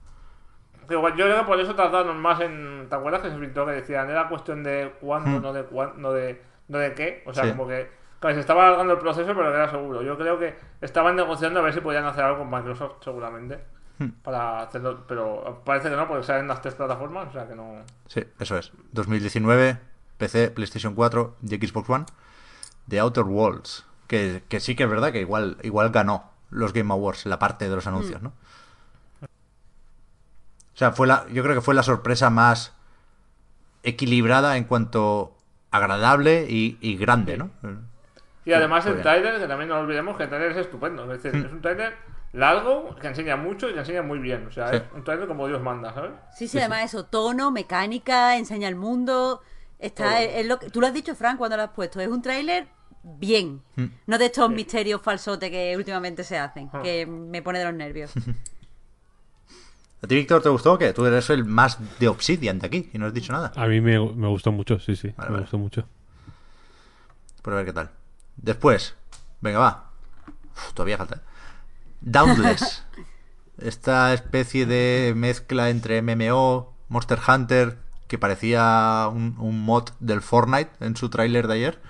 Yo creo que por eso tardaron más en. ¿Te acuerdas que se pintó que decían? Era cuestión de cuándo, no de cuándo, no de, no de qué. O sea, Hmm. Sí. como que. Claro, se estaba alargando el proceso, pero que era seguro. Yo creo que estaban negociando a ver si podían hacer algo con Microsoft, seguramente. Hmm. Para hacerlo. Pero parece que no, porque salen las tres plataformas, o sea que no. Sí, eso es. 2019, PC, PlayStation 4 y Xbox One. The Outer Worlds. Que, que sí que es verdad que igual, igual ganó los Game Awards, la parte de los anuncios, ¿no? O sea, fue la, yo creo que fue la sorpresa más equilibrada en cuanto agradable y, y grande, ¿no? Y además el bien. tráiler, que también no olvidemos que el tráiler es estupendo. Es decir, es un tráiler largo, que enseña mucho y que enseña muy bien. O sea, Sí. es un tráiler como Dios manda, ¿sabes? Sí, sí, además eso, tono, mecánica, enseña el mundo. Está, es, es lo que, tú lo has dicho, Frank, cuando lo has puesto. Es un tráiler bien. Mm. No de estos misterios falsotes que últimamente se hacen, Ah. que me pone de los nervios. ¿A ti, Víctor, te gustó? que Tú eres el más de Obsidian de aquí y no has dicho nada. A mí me, me gustó mucho, sí, sí. Vale, me vale. gustó mucho. Por a ver qué tal. Después, venga, va. Uf, todavía falta. Dauntless. Esta especie de mezcla entre MMO, Monster Hunter, que parecía un, un mod del Fortnite en su tráiler de ayer,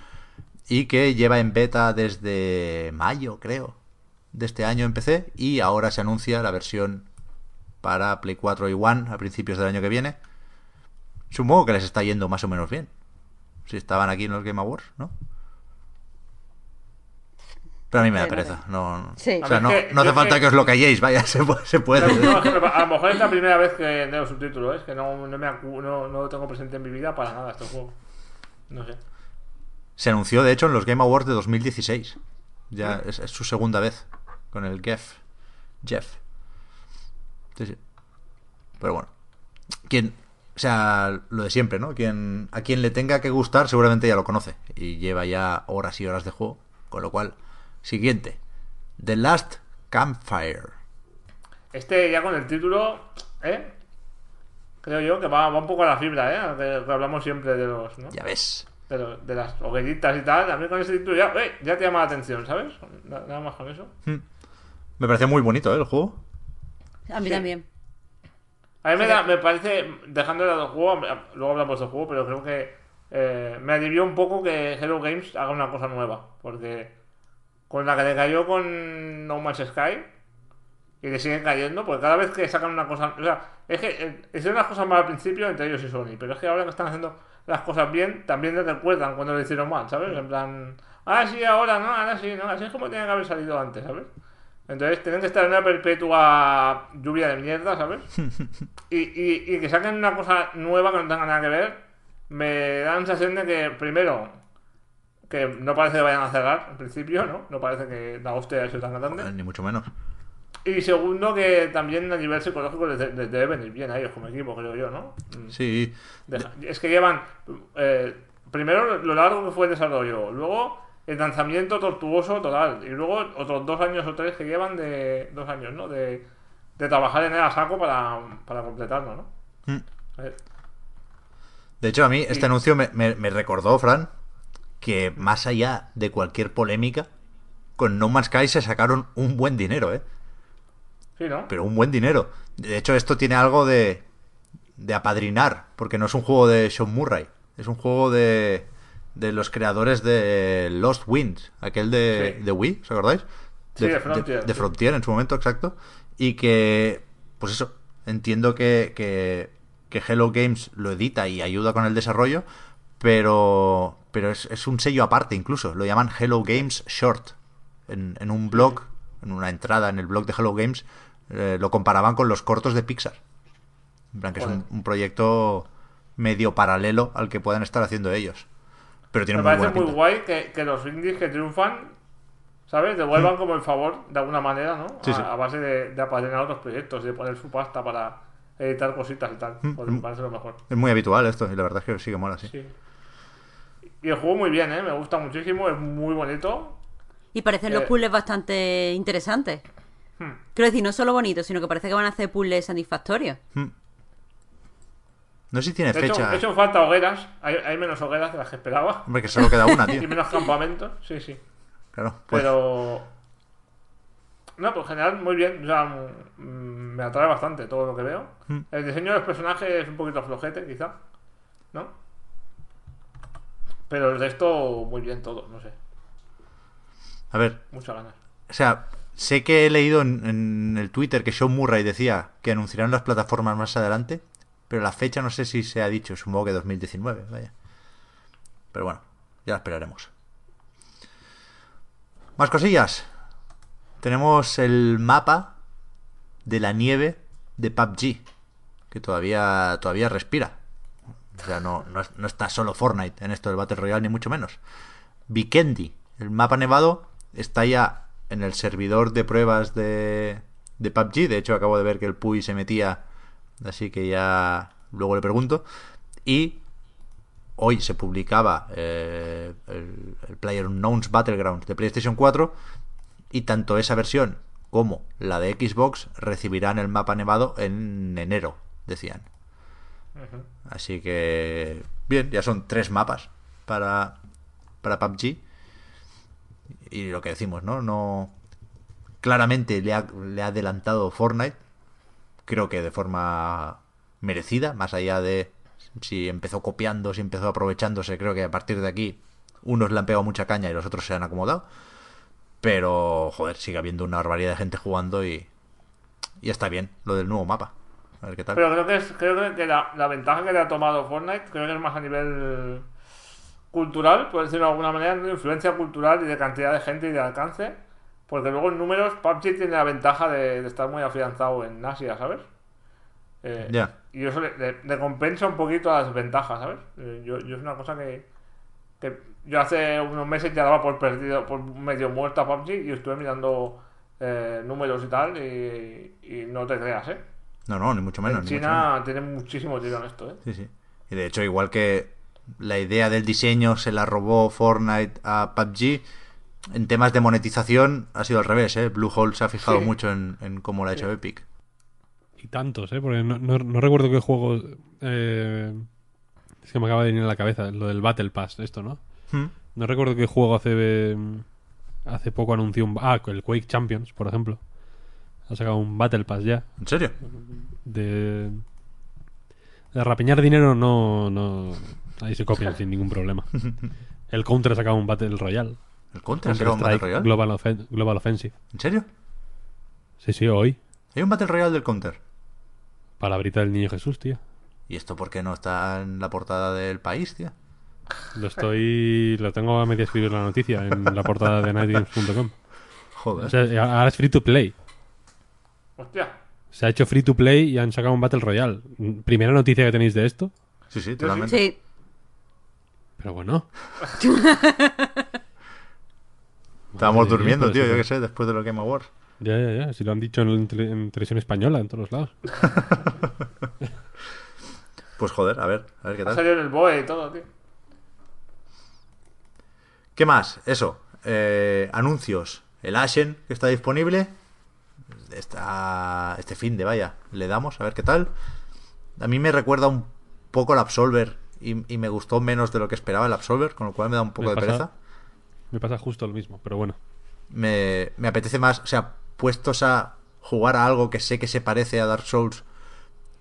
y que lleva en beta desde mayo, creo, de este año en PC, y ahora se anuncia la versión para Play 4 y One a principios del año que viene. Supongo que les está yendo más o menos bien. Si estaban aquí en los Game Awards, ¿no? Pero a mí me da Bueno, pereza. No, no- Sí. O sea, no, no hace falta que- que os lo calléis, vaya, se puede. Se puede. A lo mejor es la primera vez que leo subtítulos, es que no, no, me acu- no, no lo tengo presente en mi vida para nada este juego. No sé. Se anunció, de hecho, en los Game Awards de 2016. Ya es, es su segunda vez con el Jeff. Jeff. Sí, sí. Pero bueno. Quien, o sea, lo de siempre, ¿no? Quien, a quien le tenga que gustar seguramente ya lo conoce. Y lleva ya horas y horas de juego. Con lo cual, siguiente. The Last Campfire. Este ya con el título, ¿eh? Creo yo que va, va un poco a la fibra, ¿eh? Que, que hablamos siempre de los, ¿no? Ya ves. De, los- de las hogueritas y tal. A mí con ese título ya, ¡eh! ya te llama la atención, ¿sabes? Na- Nada más con eso. Me pareció muy bonito, ¿eh? El juego. A mí Sí. también. A mí me, da- me parece, dejando de lado el juego, luego hablamos del juego, pero creo que eh, me alivió un poco que Hello Games haga una cosa nueva. Porque con la que le cayó con No Man's Sky, y le siguen cayendo, porque cada vez que sacan una cosa. O sea, es que eh, hicieron las cosas mal al principio entre ellos y Sony, pero es que ahora que están haciendo las cosas bien, también les recuerdan cuando lo hicieron mal, ¿sabes? En plan, ah, sí, ahora no, ahora sí, no, así es como tenía que haber salido antes, ¿sabes? Entonces tienen que estar en una perpetua lluvia de mierda, ¿sabes? Y, y, y que saquen una cosa nueva que no tenga nada que ver, me da la sensación de que, primero, que no parece que vayan a cerrar, en principio, ¿no? No parece que la hostia haya sido tan grande. Ni mucho menos. Y segundo, que también a nivel psicológico les, de- les debe venir bien a ellos como equipo, creo yo, ¿no? Mm. Sí. Deja- Es que llevan. eh, primero lo largo que fue el desarrollo, luego el lanzamiento tortuoso total, y luego otros dos años o tres que llevan de. Dos años, ¿no? De, de trabajar en él a saco para, para completarlo, ¿no? Mm. Eh, De hecho, a mí este Y- anuncio me, me- me recordó, Fran, que más allá de cualquier polémica, con No Man's Sky se sacaron un buen dinero, ¿eh? Sí, ¿no? Pero un buen dinero. De hecho, esto tiene algo de, de apadrinar, porque no es un juego de Sean Murray, es un juego de, de los creadores de Lost Winds, aquel de, Sí. de Wii, ¿os acordáis? Sí, de Frontier, de. Frontier en su momento, exacto. Y que, pues eso, entiendo que, que, que Hello Games lo edita y ayuda con el desarrollo, pero, pero es, es un sello aparte incluso. Lo llaman Hello Games Short. En, en un blog, en una entrada en el blog de Hello Games, eh, lo comparaban con los cortos de Pixar. En plan, que es un, proyecto medio paralelo al que puedan estar haciendo ellos. Pero tiene Me muy parece buena muy guay que, que los indies que triunfan, ¿sabes? Devuelvan como el favor de alguna manera, ¿no? Mm. Sí, a, sí. a base de, de apadrinar otros proyectos y de poner su pasta para editar cositas y tal. Mm, Pues mm. me parece lo mejor. Es muy habitual esto, y la verdad es que sí que mola, sí. Sí. Y el juego muy bien, ¿eh? Me gusta muchísimo, es muy bonito. Y parecen los Eh. puzzles bastante interesantes. Hmm. Quiero decir, no solo bonitos, sino que parece que van a hacer puzzles satisfactorios. No sé si tiene De hecho, fecha. de hecho, falta hogueras. Hay, hay menos hogueras de las que esperaba. Hombre, que solo queda una, Y tío. menos campamentos. Sí, sí. Claro, pues, Pero. No, pues en general, muy bien. O sea, mm, me atrae bastante todo lo que veo. Hmm. El diseño de los personajes es un poquito flojete, quizá. ¿No? Pero el resto, muy bien todo, no sé. a ver, Muchas ganas. o sea, sé que he leído en, en el Twitter que Sean Murray decía que anunciarán las plataformas más adelante, pero la fecha no sé si se ha dicho, supongo que 2019, vaya. Pero bueno, ya la esperaremos. Más cosillas. Tenemos el mapa de la nieve de PUBG, que todavía, todavía respira. O sea, no, no, es- no está solo Fortnite en esto del Battle Royale, ni mucho menos. Vikendi, el mapa nevado, está ya en el servidor de pruebas de, de PUBG. De hecho, acabo de ver que el Puy se metía, así que ya luego le pregunto. Y hoy se publicaba eh, el, el PlayerUnknown's Battlegrounds de PlayStation 4 y tanto esa versión como la de Xbox recibirán el mapa nevado en enero, decían. Así que, bien, ya son tres mapas para, para PUBG. Y lo que decimos, ¿no? No. Claramente le ha, le ha adelantado Fortnite. Creo que de forma merecida, más allá de si empezó copiando, si empezó aprovechándose. Creo que a partir de aquí unos le han pegado mucha caña y los otros se han acomodado. Pero, joder, sigue habiendo una barbaridad de gente jugando y. Y está bien lo del nuevo mapa. A ver qué tal. Pero creo que, es, creo que la, la ventaja que le ha tomado Fortnite, creo que es más a nivel cultural, por decirlo de alguna manera, de influencia cultural y de cantidad de gente y de alcance. Porque luego en números, PUBG tiene la ventaja de, de estar muy afianzado en Asia, ¿sabes? Eh, Ya. Y eso le, le- le compensa un poquito las ventajas, ¿sabes? Eh, yo, yo es una cosa que, que yo hace unos meses ya daba por perdido, por medio muerto a PUBG y estuve mirando eh, números y tal y, y no te creas, ¿eh? No, no, ni mucho menos. en. China tiene muchísimo tiro en esto, ¿eh? Sí, sí. Y de hecho, igual que la idea del diseño se la robó Fortnite a PUBG, en temas de monetización ha sido al revés, ¿eh? Bluehole se ha fijado Sí. mucho en, en cómo lo ha hecho Epic. Y tantos, ¿eh? Porque no, no- no recuerdo qué juego... eh, es que me acaba de venir a la cabeza lo del Battle Pass, esto, ¿no? Hmm. No recuerdo qué juego hace... eh, hace poco anunció un... Ah, el Quake Champions, por ejemplo. Ha sacado un Battle Pass ya. ¿En serio? De... De rapiñar dinero no... no ahí se copian sin ningún problema. El Counter ha sacado un Battle Royale. ¿El Counter ha sacado un Battle Royale? Global, Offen- Global Offensive. ¿En serio? Sí, sí, hoy. Hay un Battle Royale del Counter. Palabrita del niño Jesús, tío. ¿Y esto por qué no está en la portada del país, tío? Lo estoy. Lo tengo a media escribir la noticia en la portada de nightgames.com. Joder. O sea, ahora es free to play. Hostia. Se ha hecho free to play y han sacado un Battle Royale. Primera noticia que tenéis de esto. sí, sí, totalmente. Sí. Pero bueno. Estábamos Madre durmiendo, Dios, tío, yo qué sé, después de lo Game Awards. Ya, ya, ya. Si lo han dicho en, tele- en televisión española, en todos los lados. Pues joder, a ver, a ver qué Ha tal. salido en el BOE y todo, tío. ¿Qué más? Eso. eh, anuncios. El Ashen, que está disponible. Está este fin de, vaya. Le damos, a ver qué tal. A mí me recuerda un poco al Absolver. Y, y me gustó menos de lo que esperaba el Absolver, con lo cual me da un poco Me de pasa- pereza. Me pasa justo lo mismo, pero bueno. Me, me apetece más, o sea, puestos a jugar a algo que sé que se parece a Dark Souls,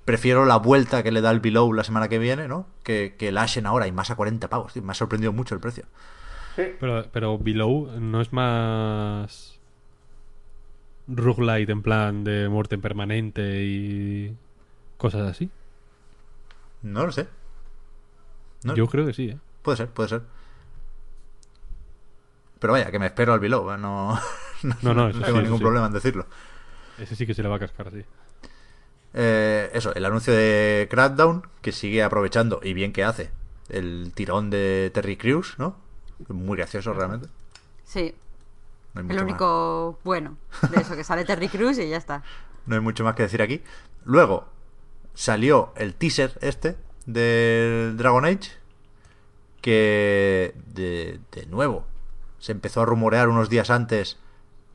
prefiero la vuelta que le da el Below la semana que viene, ¿no? Que, que el Ashen ahora y más a 40 pavos, tío. Me ha sorprendido mucho el precio. Sí. Pero, pero Below no es más. Roguelite en plan de muerte permanente y. cosas así. No lo sé. No, Yo creo que sí, ¿eh? Puede ser, puede ser. Pero vaya, que me espero al Below, ¿eh? no, No, no, eso no sí, tengo eso ningún sí. problema en decirlo. Ese sí que se le va a cascar, sí. Eh, eso, el anuncio de Crackdown, que sigue aprovechando, y bien que hace, el tirón de Terry Crews, ¿no? Muy gracioso realmente. Sí. No hay, El más, único bueno de eso, que sale Terry Crews y ya está. no hay mucho más que decir aquí. Luego, salió el teaser este del Dragon Age, que de, de nuevo se empezó a rumorear unos días antes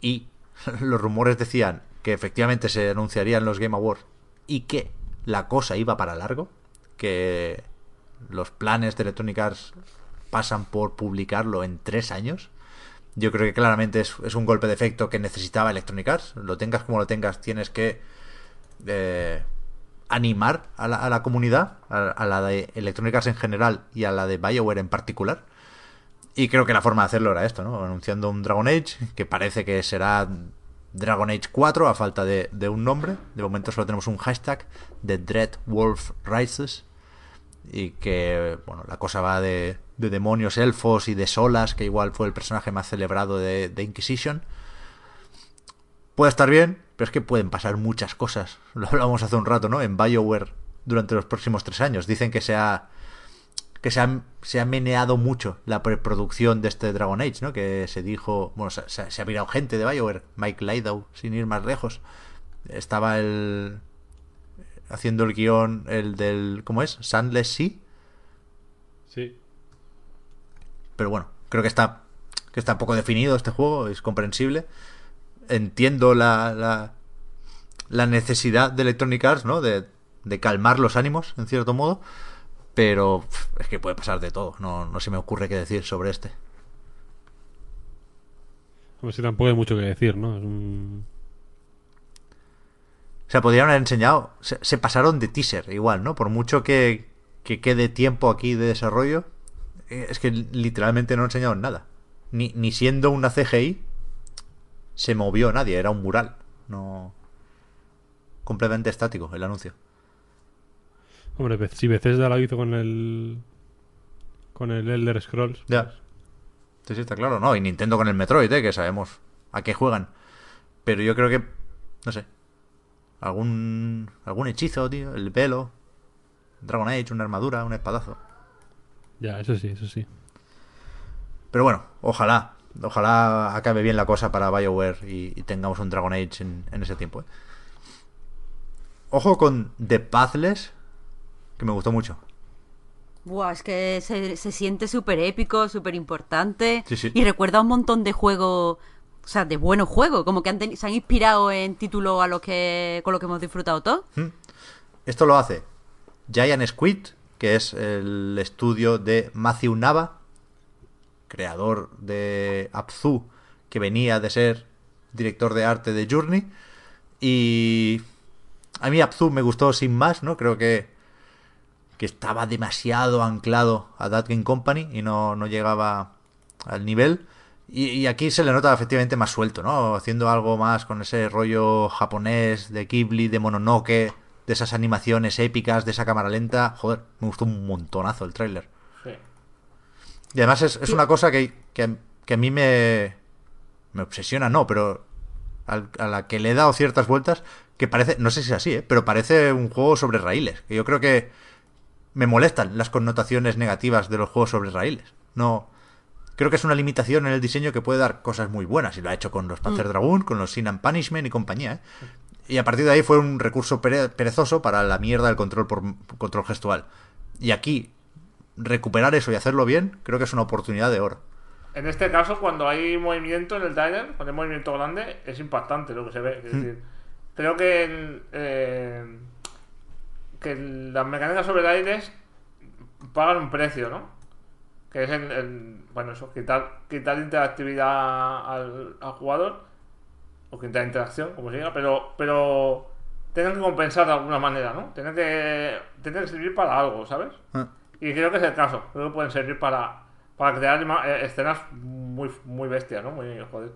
y los rumores decían que efectivamente se anunciarían los Game Awards y que la cosa iba para largo, que los planes de Electronic Arts pasan por publicarlo en tres años. Yo creo que claramente es, es un golpe de efecto que necesitaba Electronic Arts. Lo tengas como lo tengas, tienes que eh, animar a la, a la comunidad, a, la de Electronic Arts en general y a la de BioWare en particular. Y creo que la forma de hacerlo era esto, ¿no? Anunciando un Dragon Age, que parece que será Dragon Age 4 a falta de, de un nombre. De momento solo tenemos un hashtag de Dread Wolf Rises. Y que, bueno, la cosa va de, de demonios elfos y de solas, que igual fue el personaje más celebrado de, de Inquisition. Puede estar bien, pero es que pueden pasar muchas cosas. Lo hablamos hace un rato, ¿no? En BioWare durante los próximos tres años. Dicen que se ha, que se ha, se ha meneado mucho la preproducción de este Dragon Age, ¿no? Que se dijo, bueno, se, ha mirado gente de BioWare, Mike Laidow, sin ir más lejos. Estaba el haciendo el guion, el del, ¿cómo es? Sandless Sea. Sí. Pero bueno, creo que está que está poco definido este juego, es comprensible. Entiendo la, la, la necesidad de Electronic Arts, ¿no? De, de calmar los ánimos, en cierto modo. Pero es que puede pasar de todo. No, no se me ocurre qué decir sobre este. Como si tampoco hay mucho que decir, ¿no? Es un... Sea, podrían haber enseñado. Se, se pasaron de teaser, igual, ¿no? Por mucho que, que quede tiempo aquí de desarrollo. eh, Es que literalmente no enseñaron nada. Ni, ni siendo una CGI, se movió nadie. Era un mural. No. Completamente estático el anuncio. Hombre, si Bethesda lo hizo con el... Con el Elder Scrolls. Ya. Sí, sí, está claro. No, y Nintendo con el Metroid, ¿eh? Que sabemos a qué juegan. Pero yo creo que. No sé. Algún. Algún hechizo, tío. El velo. Dragon Age, una armadura, un espadazo. Ya, eso sí, eso sí. Pero bueno, ojalá. Ojalá acabe bien la cosa para BioWare y, y tengamos un Dragon Age en, en ese tiempo. ¿eh? Ojo con The Pathless, que me gustó mucho. Buah, es que se, se siente súper épico, súper importante. Sí, sí. Y recuerda un montón de juegos, o sea, de buenos juegos, como que han se han inspirado en títulos a los que, con los que hemos disfrutado todos. Esto lo hace Giant Squid, que es el estudio de Matthew Nava, creador de Abzu, que venía de ser director de arte de Journey. Y a mí Abzu me gustó sin más, ¿no? Creo que, que estaba demasiado anclado a That Game Company y no, no llegaba al nivel. Y, y aquí se le nota efectivamente más suelto, ¿no? Haciendo algo más con ese rollo japonés de Ghibli, de Mononoke, de esas animaciones épicas, de esa cámara lenta. Joder, me gustó un montonazo el tráiler. Sí. Y además es, es una cosa que, que, que a mí me, me obsesiona, no, pero al- a la que le he dado ciertas vueltas, que parece, no sé si es así, ¿eh? pero parece un juego sobre raíles. Que yo creo que me molestan las connotaciones negativas de los juegos sobre raíles. No, creo que es una limitación en el diseño que puede dar cosas muy buenas. Y lo ha hecho con los Panzer Dragoon, con los Sin and Punishment y compañía. ¿eh? Y a partir de ahí fue un recurso pere- perezoso para la mierda del control por control gestual. Y aquí, recuperar eso y hacerlo bien, creo que es una oportunidad de oro. En este caso, cuando hay movimiento en el trailer, cuando hay movimiento grande, es impactante lo que se ve. Es decir, creo que, el, eh, que las mecánicas sobre aires pagan un precio, ¿no? Que es el, el- bueno, eso, quitar, quitar interactividad al, al jugador, o quitar interacción, como se diga, pero, pero tienen que compensar de alguna manera, ¿no? Tienen que, tienen que servir para algo, ¿sabes? Ah. Y creo que es el caso. Creo que pueden servir para, para crear eh, escenas muy, muy bestias, ¿no? Muy, joder.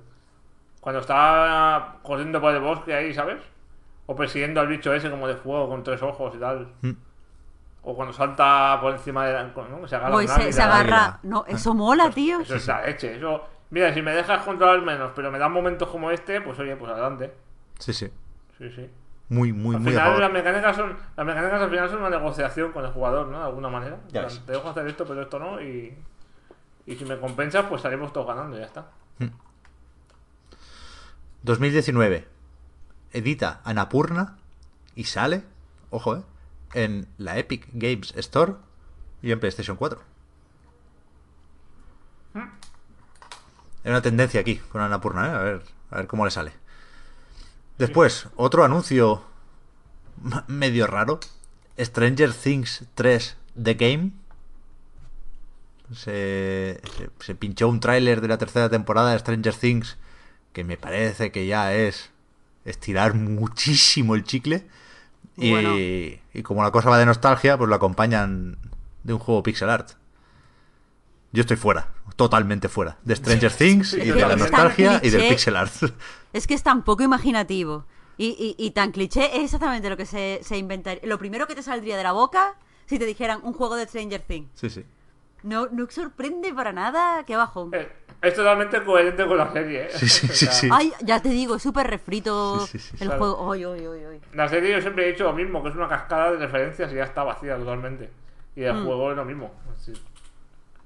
Cuando está corriendo por el bosque ahí, ¿sabes? O persiguiendo al bicho ese como de fuego con tres ojos y tal. Mm. O cuando salta por encima de la... ¿no? Se agarra se, se águila. No, eso mola, tío. Eso es la leche. Eso... Mira, si me dejas controlar menos, pero me dan momentos como este, pues oye, pues adelante. Sí, sí. Sí, sí. Muy, muy, Al muy a final favor. las mecánicas son las mecánicas al final son una negociación con el jugador, ¿no? De alguna manera. Ya. Te dejo hacer esto, pero esto no y y si me compensas, pues salimos todos ganando y ya está. 2019. Edita Anapurna y sale, ojo, eh, en la Epic Games Store y en PlayStation 4. Hay una tendencia aquí con Anapurna, ¿eh? A ver, a ver cómo le sale. Después, otro anuncio medio raro. Stranger Things 3 The Game. Se, se, se pinchó un tráiler de la tercera temporada de Stranger Things que me parece que ya es estirar muchísimo el chicle. Y, Bueno. y como la cosa va de nostalgia, pues lo acompañan de un juego pixel art. Yo estoy fuera, totalmente fuera. De Stranger Things y de la nostalgia y del pixel art. Es que es tan poco imaginativo. Y, y- y tan cliché es exactamente lo que se, se inventaría. Lo primero que te saldría de la boca si te dijeran un juego de Stranger Things. Sí, sí. No, no sorprende para nada. Qué bajón. Eh, Es totalmente coherente con la serie, ¿eh? Sí, sí, O sí, sea, sí. Ay, ya te digo, es súper refrito Sí, sí, sí, el juego. Ay, ay, ay, ay. La serie yo siempre he dicho lo mismo, que es una cascada de referencias y ya está vacía totalmente. Y el juego es lo mismo.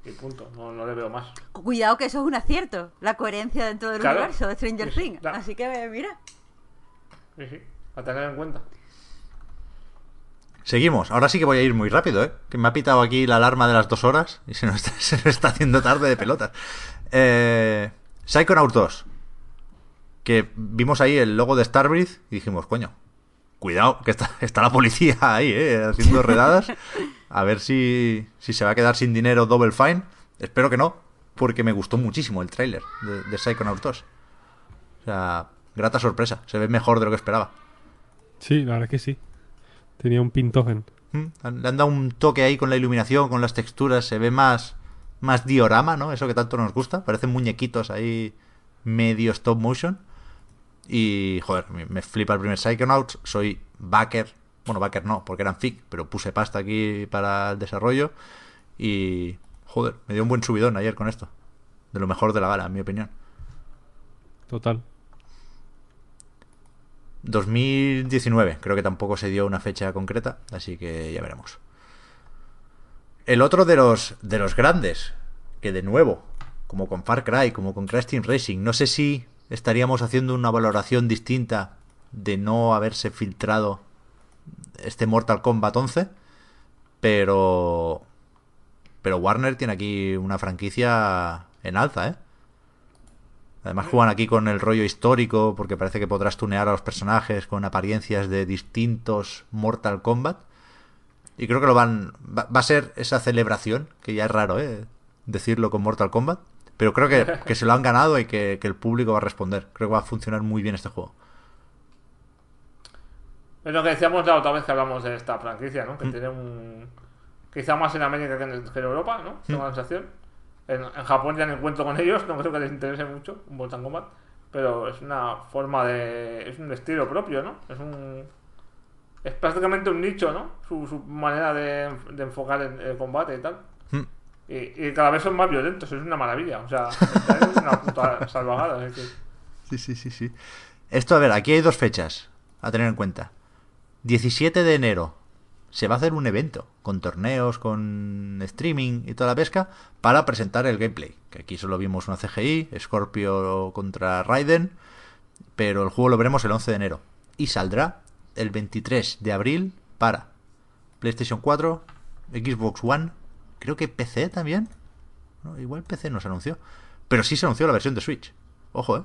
y punto, no, no le veo más. Cuidado que eso es un acierto. La coherencia dentro del Claro. universo de Stranger Sí, sí, Things. claro. Así que, mira. Sí, sí, a tener en cuenta. Seguimos. Ahora sí que voy a ir muy rápido, ¿eh? Que me ha pitado aquí la alarma de las dos horas y se nos está, se nos está haciendo tarde de pelotas. Eh, Psychonauts 2. Que vimos ahí el logo de Starbreeze y dijimos, coño, cuidado, que está, está la policía ahí, ¿eh? Haciendo redadas. A ver si, si se va a quedar sin dinero Double Fine. Espero que no, porque me gustó muchísimo el tráiler de, de Psychonauts 2. O sea, grata sorpresa. Se ve mejor de lo que esperaba. Sí, la verdad que sí. Tenía un pintogen. Mm, Le han dado un toque ahí con la iluminación, con las texturas, se ve más, más diorama, ¿no? Eso que tanto nos gusta. Parecen muñequitos ahí medio stop motion. Y, joder, me, me flipa el primer Psychonauts. Soy backer. Bueno, backer no, porque eran FIC, pero puse pasta aquí para el desarrollo. Y, joder, me dio un buen subidón ayer con esto. De lo mejor de la gala, en mi opinión. Total. 2019, creo que tampoco se dio una fecha concreta, así que ya veremos. El otro de los de los grandes, que de nuevo, como con Far Cry, como con Crash Team Racing, no sé si estaríamos haciendo una valoración distinta de no haberse filtrado este Mortal Kombat 11, pero pero Warner tiene aquí una franquicia en alza, ¿eh? Además juegan aquí con el rollo histórico porque parece que podrás tunear a los personajes con apariencias de distintos Mortal Kombat. Y creo que lo van va, va a ser esa celebración, que ya es raro, ¿eh? decirlo con Mortal Kombat, pero creo que, que se lo han ganado y que, que el público va a responder. Creo que va a funcionar muy bien este juego. Es lo que decíamos la otra vez que hablamos de esta franquicia, ¿no? Que tiene un. Quizá más en América que en, que en Europa, ¿no? Tengo la sensación. En, en Japón ya no encuentro con ellos, no creo que les interese mucho un Mortal Kombat. Pero es una forma de. Es un estilo propio, ¿no? Es un. Es prácticamente un nicho, ¿no? Su, su manera de, de enfocar el, el combate y tal. Hmm. Y, y cada vez son más violentos, es una maravilla. O sea, es una puta salvajada. es que- Sí, sí, sí, sí. Esto, a ver, aquí hay dos fechas a tener en cuenta. 17 de enero se va a hacer un evento con torneos, con streaming y toda la pesca para presentar el gameplay. Que aquí solo vimos una CGI, Scorpio contra Raiden, pero el juego lo veremos el 11 de enero. Y saldrá el 23 de abril para PlayStation 4, Xbox One, creo que PC también. Igual PC no se anunció. Pero sí se anunció la versión de Switch. Ojo, eh.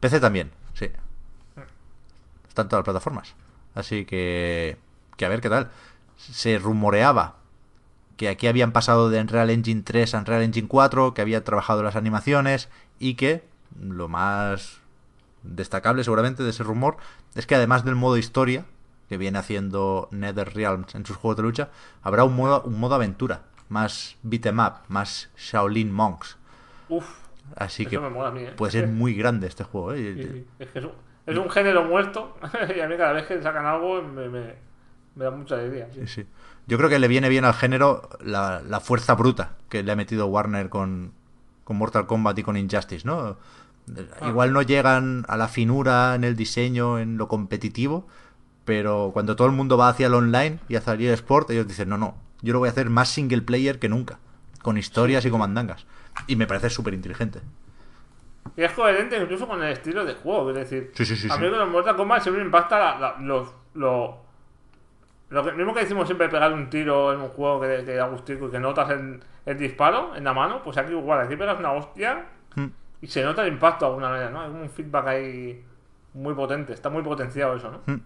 PC también, sí. Están todas las plataformas. Así que. Que a ver qué tal. Se rumoreaba que aquí habían pasado de Unreal Engine 3 a Unreal Engine 4, que había trabajado las animaciones y que lo más destacable seguramente de ese rumor es que además del modo historia que viene haciendo NetherRealms en sus juegos de lucha, habrá un modo, un modo aventura, más beat 'em up, más Shaolin Monks. Uf, Así que me mola a mí, ¿eh? puede ser muy grande este juego. ¿eh? Sí, sí. Es que es un, es un género muerto y a mí cada vez que sacan algo me, me, me da mucha alegría. sí. Sí, sí. Yo creo que le viene bien al género la, la fuerza bruta que le ha metido Warner con, con Mortal Kombat y con Injustice, ¿no? Ah. Igual no llegan a la finura en el diseño, en lo competitivo, pero cuando todo el mundo va hacia el online y hacia el eSport, ellos dicen, no, no, yo lo voy a hacer más single player que nunca, con historias y con mandangas. Y me parece súper inteligente. Y es coherente incluso con el estilo de juego, es decir, Sí, sí, sí, a mí con los Mortal Kombat siempre me impacta la- la- los, lo, lo que, mismo que decimos siempre pegar un tiro en un juego que, da gustico y que notas el, el disparo en la mano, pues aquí igual, aquí pegas una hostia Hmm. y se nota el impacto de alguna manera, ¿no? Hay un feedback ahí muy potente, está muy potenciado eso, ¿no?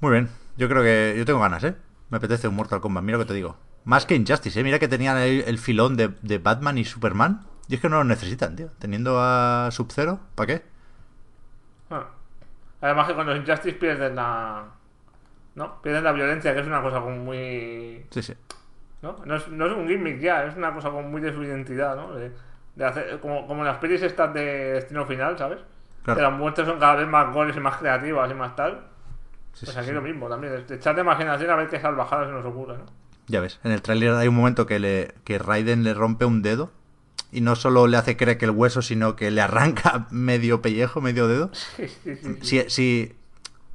Muy bien, yo creo que yo tengo ganas, ¿eh? Me apetece un Mortal Kombat, mira lo que te digo. Más que Injustice, ¿eh? Mira que tenían el, el filón de, de Batman y Superman. Y es que no lo necesitan, tío. Teniendo a Sub-Zero, ¿para qué? Ah. Además que con los Injustice pierden la... ¿No? Pierden la violencia, que es una cosa como muy... Sí, sí. ¿no? No es, no es un gimmick ya, es una cosa como muy de su identidad, ¿no? De, de hacer, como, como en las pelis estas de Destino Final, ¿sabes? Claro. Que las muertes son cada vez más goles y más creativas y más tal. Sí, Pues aquí sí. lo mismo también, echar de imaginación a ver qué salvajadas se nos ocurre, ¿no? Ya ves, en el tráiler hay un momento que, le, que Raiden le rompe un dedo. Y no solo le hace creer que el hueso, sino que le arranca medio pellejo, medio dedo. Sí, sí, sí. si, si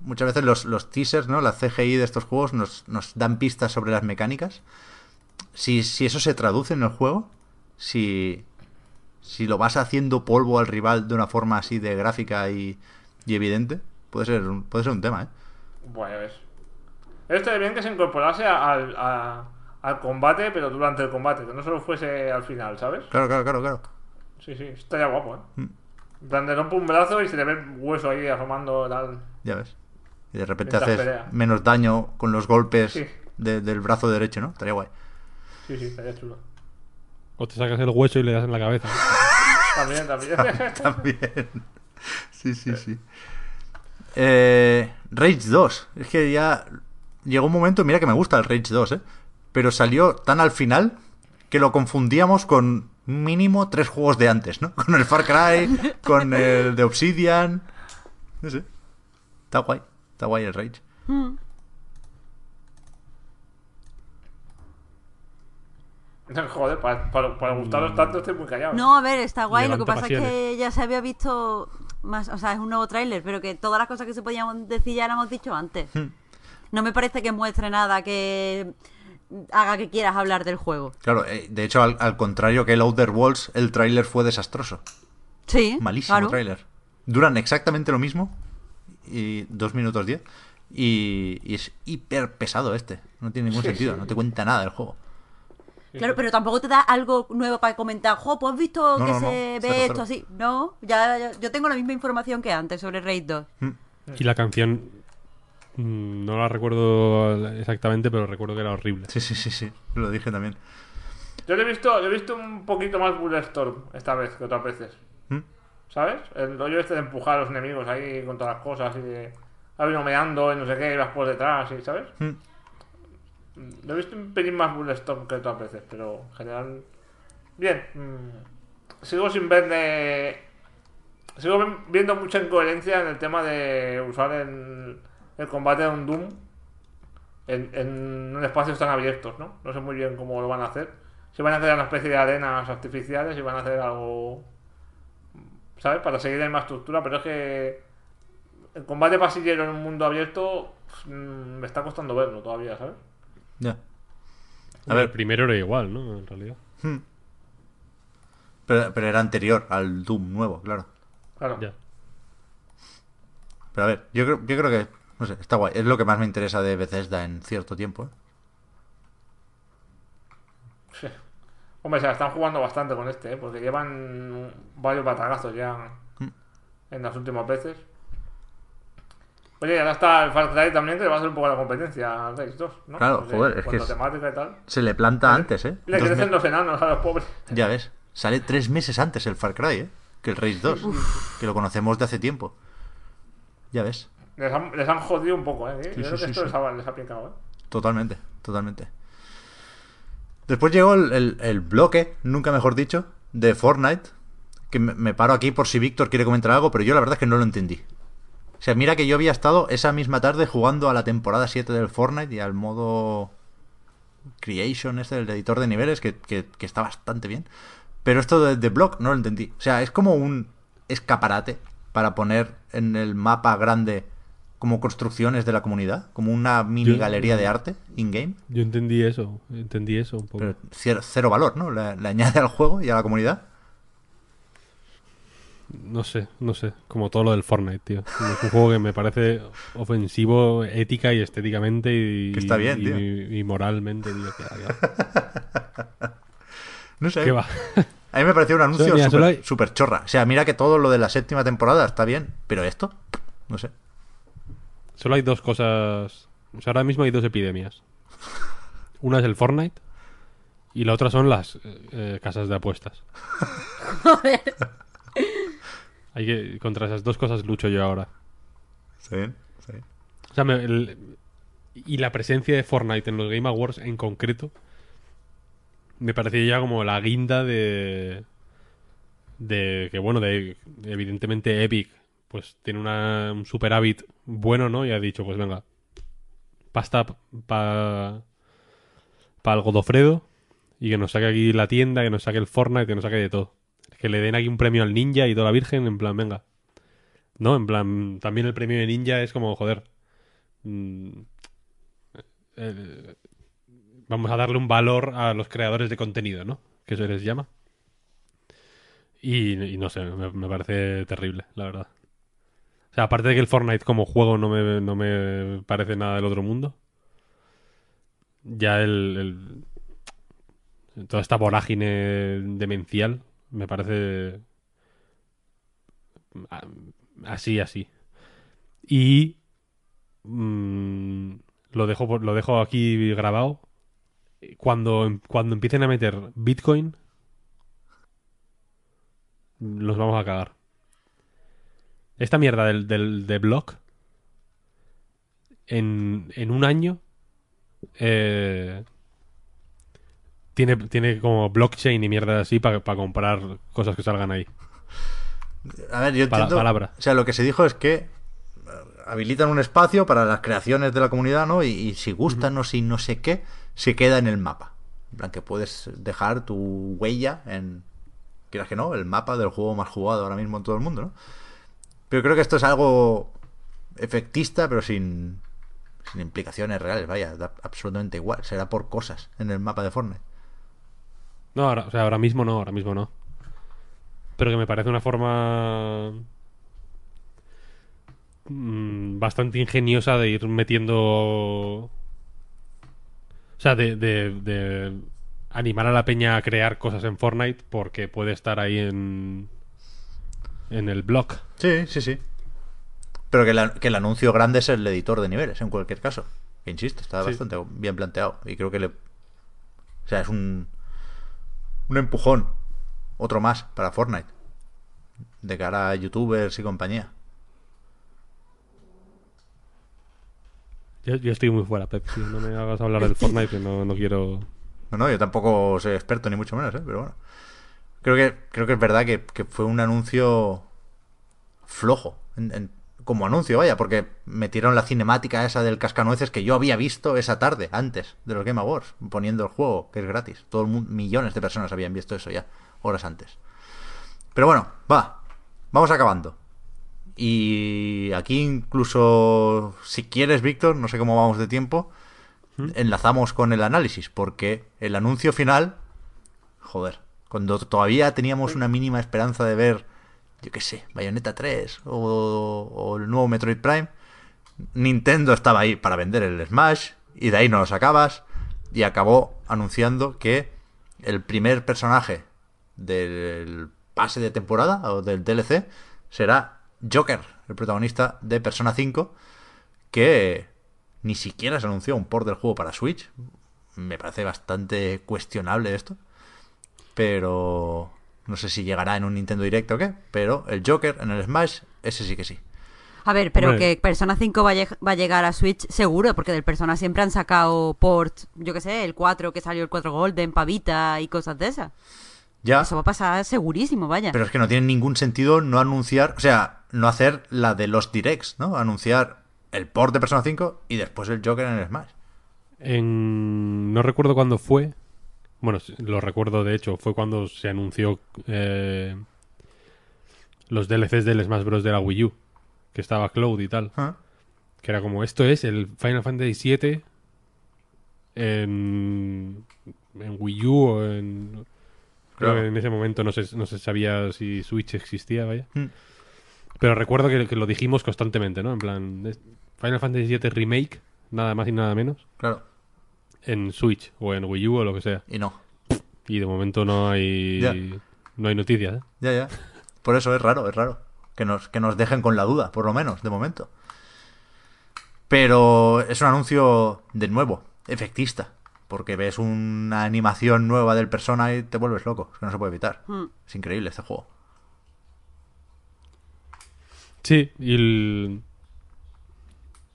muchas veces los, los teasers, ¿no? La CGI de estos juegos nos, nos dan pistas sobre las mecánicas. Si, si eso se traduce en el juego, si, si lo vas haciendo polvo al rival de una forma así de gráfica y, y evidente, puede ser, un, puede ser un tema, ¿eh? Bueno, ya ves. Esto de bien que se incorporase al, a- al combate, pero durante el combate, que no solo fuese al final, ¿sabes? Claro, claro, claro, claro. Sí, sí, estaría guapo, ¿eh? Mm. En plan, le rompe un brazo y se le ve el hueso ahí asomando tal. Ya ves. Y de repente Mientras haces pelea. menos daño con los golpes Sí. de- del brazo derecho, ¿no? Estaría guay. Sí, sí, estaría chulo. O te sacas el hueso y le das en la cabeza. También, también. También. Sí, sí, sí. Eh, Rage 2. Es que ya llegó un momento, mira que me gusta el Rage 2, ¿eh? Pero salió tan al final que lo confundíamos con mínimo tres juegos de antes, ¿no? Con el Far Cry, con el de Obsidian. No sé. Está guay. Está guay el Rage. Joder, para, para, para gustaros tanto estoy muy callado. No, a ver, está guay. Lo que pasa es que ya se había visto más, o sea, es un nuevo tráiler, pero que todas las cosas que se podían decir ya las hemos dicho antes. No me parece que muestre nada que haga que quieras hablar del juego. Claro, eh, de hecho, al, al contrario que el Outer Worlds, el tráiler fue desastroso. Sí, Malísimo claro. tráiler. Duran exactamente lo mismo. Y dos minutos diez. Y, y es hiper pesado este. No tiene ningún Sí, sentido. sí. No te cuenta nada del juego. Claro, pero tampoco te da algo nuevo para comentar. Jo, pues has visto No, que no, se ve cero. esto así. No, ya, ya- yo tengo la misma información que antes sobre Raid 2. Y la canción. Mm, No la recuerdo exactamente, pero recuerdo que era horrible. Sí, sí, sí, sí. Lo dije también. Yo lo he visto, lo he visto un poquito más Bulletstorm esta vez que otras veces. ¿Mm? ¿Sabes? El rollo este de empujar a los enemigos ahí con todas las cosas y de. Ahí nomeando y no sé qué, y vas por detrás y, ¿sabes? ¿Mm? Lo he visto un pelín más Bulletstorm que otras veces, pero en general. Bien. mm, Sigo sin verle. Sigo ven- viendo mucha incoherencia en el tema de usar el, el combate de un Doom en, en espacios tan abiertos, ¿no? No sé muy bien cómo lo van a hacer. Si van a hacer una especie de arenas artificiales, si van a hacer algo, ¿sabes? Para seguir en más estructura, pero es que el combate pasillero en un mundo abierto pues, mm, me está costando verlo todavía, ¿sabes? Ya. A A ver. ver, primero era igual, ¿no? En realidad. Pero, pero era anterior al Doom nuevo, claro. Claro. Ya. Pero a ver, yo creo, yo creo que, no sé, está guay. Es lo que más me interesa de Bethesda en cierto tiempo. ¿eh? Sí. Hombre, se la están jugando bastante con este, ¿eh? porque llevan varios batagazos ya en las últimas veces. Oye, ahora está el Far Cry también, que le va a hacer un poco la competencia al Rage 2, ¿no? Claro, Porque joder, es que cuando es- temática y tal. Se le planta antes, ¿eh? Le Dos crecen me- los enanos a los pobres. Ya ves, sale tres meses antes el Far Cry, ¿eh? Que el Rage 2, que lo conocemos de hace tiempo. Ya ves, Les han, les han jodido un poco, ¿eh? Yo Sí, creo que sí, esto. Les, ha, les ha picado, ¿eh? totalmente, totalmente. Después llegó el, el- el bloque, nunca mejor dicho, de Fortnite. Que me, me paro aquí por si Víctor quiere comentar algo, pero yo la verdad es que no lo entendí. O sea, mira que yo había estado esa misma tarde jugando a la temporada 7 del Fortnite y al modo Creation, este del editor de niveles, que, que- que está bastante bien. Pero esto de, de Block no lo entendí. O sea, es como un escaparate para poner en el mapa grande como construcciones de la comunidad, como una mini Yo- galería de arte in-game. Yo entendí eso, entendí eso un poco. Pero cero, cero valor, ¿no? Le, le añade al juego y a la comunidad. No sé, no sé. Como todo lo del Fortnite, tío. Es un juego que me parece ofensivo ética y estéticamente y, Que está bien, y, tío. y moralmente, tío. que. No sé. ¿Qué va? A mí me pareció un anuncio hay- súper chorra. O sea, mira que todo lo de la séptima temporada está bien, pero esto, no sé. Solo hay dos cosas. O sea, ahora mismo hay dos epidemias. Una es el Fortnite y la otra son las eh, casas de apuestas. Hay que contra esas dos cosas lucho yo ahora. Sí, sí. O sea, me- el- y la presencia de Fortnite en los Game Awards en concreto me parecía ya como la guinda de de que bueno, de evidentemente Epic pues tiene una, un superávit bueno, ¿no? Y ha dicho, pues venga, pasta para pa el Godofredo y que nos saque aquí la tienda, que nos saque el Fortnite, que nos saque de todo. Que le den aquí un premio al ninja y toda la virgen, en plan, venga. No, en plan, también el premio de ninja es como, joder. mm, eh, vamos a darle un valor a los creadores de contenido, ¿no? Que se les llama. Y, no sé, me, me parece terrible, la verdad. Sea, aparte de que el Fortnite como juego no me, no me parece nada del otro mundo. Ya el, toda esta vorágine demencial me parece a- así, así. Y mm, lo dejo lo dejo aquí grabado. Cuando, cuando empiecen a meter Bitcoin, los vamos a cagar. Esta mierda del, del de block en, en un año eh, tiene, tiene como blockchain y mierda así para comprar cosas que salgan ahí. A ver, yo entiendo. palabra. O sea, lo que se dijo es que eh, habilitan un espacio para las creaciones de la comunidad, ¿no? Y, y si gustan o si no sé qué, se queda en el mapa. En plan, que puedes dejar tu huella en. Quieras que no, el mapa del juego más jugado ahora mismo en todo el mundo, ¿no? Pero creo que esto es algo efectista, pero sin, sin implicaciones reales, vaya, da absolutamente igual. Será por cosas en el mapa de Fortnite. No, ahora, o sea, ahora mismo no, ahora mismo no. Pero que me parece una forma mm, bastante ingeniosa de ir metiendo... O sea, de, animar a la peña a crear cosas en Fortnite porque puede estar ahí en, en el blog. Sí, sí, sí. Pero que, la- que el anuncio grande es el editor de niveles, en cualquier caso. Que insisto, está Sí. bastante bien planteado. Y creo que le. O sea, es un. Un empujón. Otro más para Fortnite. De cara a youtubers y compañía. Yo, yo estoy muy fuera, Pep. tío. No me hagas hablar del Fortnite que no, no quiero... No, no, yo tampoco soy experto, ni mucho menos, ¿eh? Pero bueno. Creo que, creo que es verdad que, que fue un anuncio flojo. En- en- como anuncio, vaya, porque metieron la cinemática esa del cascanueces que yo había visto esa tarde, antes de los Game Awards, poniendo el juego, que es gratis. Todo el mundo, millones de personas habían visto eso ya, horas antes. Pero bueno, va, vamos acabando. Y aquí incluso, si quieres, Víctor, no sé cómo vamos de tiempo, enlazamos con el análisis, porque el anuncio final, joder, cuando todavía teníamos una mínima esperanza de ver, yo qué sé, Bayonetta 3 o, o el nuevo Metroid Prime, Nintendo estaba ahí para vender el Smash y de ahí no lo sacabas y acabó anunciando que el primer personaje del pase de temporada o del DLC será Joker, el protagonista de Persona 5, que ni siquiera se anunció un port del juego para Switch. Me parece bastante cuestionable esto. Pero no sé si llegará en un Nintendo Direct o qué. Pero el Joker en el Smash, ese sí que sí. A ver, pero Hombre. que Persona 5 va a, lleg- va a llegar a Switch seguro, porque del Persona siempre han sacado port, yo que sé, el 4 que salió el 4 Golden, Pavita y cosas de esas. Ya. Eso va a pasar segurísimo, vaya. Pero es que no tiene ningún sentido no anunciar, o sea, no hacer la de los directs, ¿no? Anunciar el port de Persona 5 y después el Joker en el Smash. En... No recuerdo cuándo fue. Bueno, lo recuerdo de hecho. Fue cuando se anunció eh, los DLCs del Smash Bros. de la Wii U. Que estaba Cloud y tal. Ah. Que era como, esto es el Final Fantasy VII en, en Wii U o en... Creo Claro. que en ese momento no se, no se sabía si Switch existía, vaya. Hmm. Pero recuerdo que, que lo dijimos constantemente, ¿no? En plan, Final Fantasy VII Remake, nada más y nada menos, Claro. En Switch o en Wii U o lo que sea. Y no. Y de momento no hay Ya. no hay noticias, ¿eh? Ya, ya. Por eso es raro, es raro. Que nos, que nos dejen con la duda, por lo menos, de momento. Pero es un anuncio, de nuevo, efectista. Porque ves una animación nueva del persona y te vuelves loco. Es que no se puede evitar. Hmm. Es increíble este juego. Sí, y el-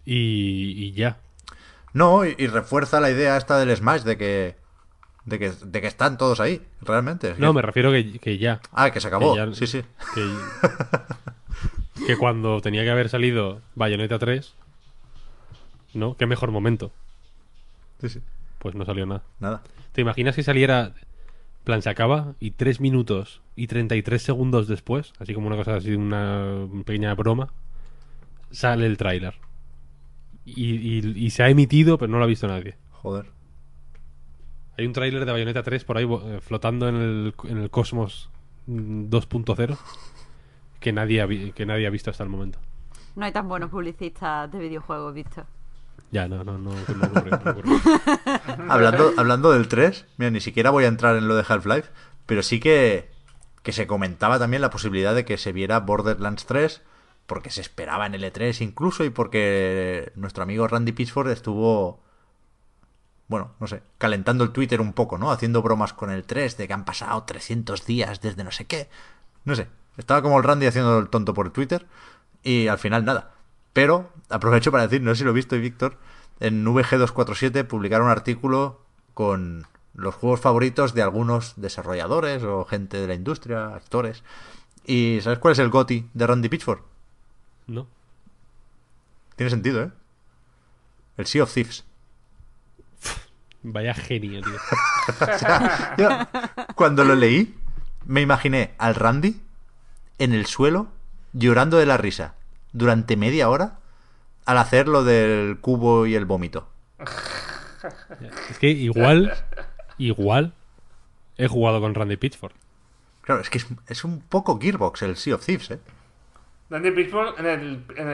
y, y ya. No, y, y refuerza la idea esta del Smash de que. De que, de que están todos ahí, realmente. Es No, me refiero que, que ya. Ah, que se acabó. que ya- Sí, sí. Que, que cuando tenía que haber salido Bayonetta 3, ¿no? Qué mejor momento. Sí, sí. Pues no salió nada. Nada. ¿Te imaginas que saliera, plan, se acaba y 3 minutos y 33 segundos después, así como una cosa así, una pequeña broma, sale el tráiler? Y, y- y se ha emitido, pero no lo ha visto nadie. Joder. Hay un tráiler de Bayonetta 3 por ahí eh, flotando en el, en el cosmos mm, 2.0 que nadie, ha que nadie ha visto hasta el momento. No hay tan buenos publicistas de videojuegos, Víctor. Ya, no, no, no, no ocurre, no ocurre. Hablando, hablando del 3, mira, ni siquiera voy a entrar en lo de Half-Life, pero sí que, que se comentaba también la posibilidad de que se viera Borderlands 3, porque se esperaba en el E3 incluso, y porque nuestro amigo Randy Pitchford estuvo, bueno, no sé, calentando el Twitter un poco, ¿no? Haciendo bromas con el 3, de que han pasado 300 días desde no sé qué. No sé, estaba como el Randy haciendo el tonto por Twitter, y al final nada. Pero aprovecho para decir, no sé si lo he visto, Víctor, en VG247 publicaron un artículo con los juegos favoritos de algunos desarrolladores o gente de la industria, actores. ¿Y sabes cuál es el GOTI de Randy Pitchford? ¿No? Tiene sentido, ¿eh? El Sea of Thieves. Vaya genio, tío. Yo, cuando lo leí, me imaginé al Randy en el suelo llorando de la risa durante media hora al hacer lo del cubo y el vómito. Es que igual, igual he jugado con Randy Pitchford. Claro, es que es, es un poco Gearbox el Sea of Thieves, ¿eh? Dandy Pitchford en el, en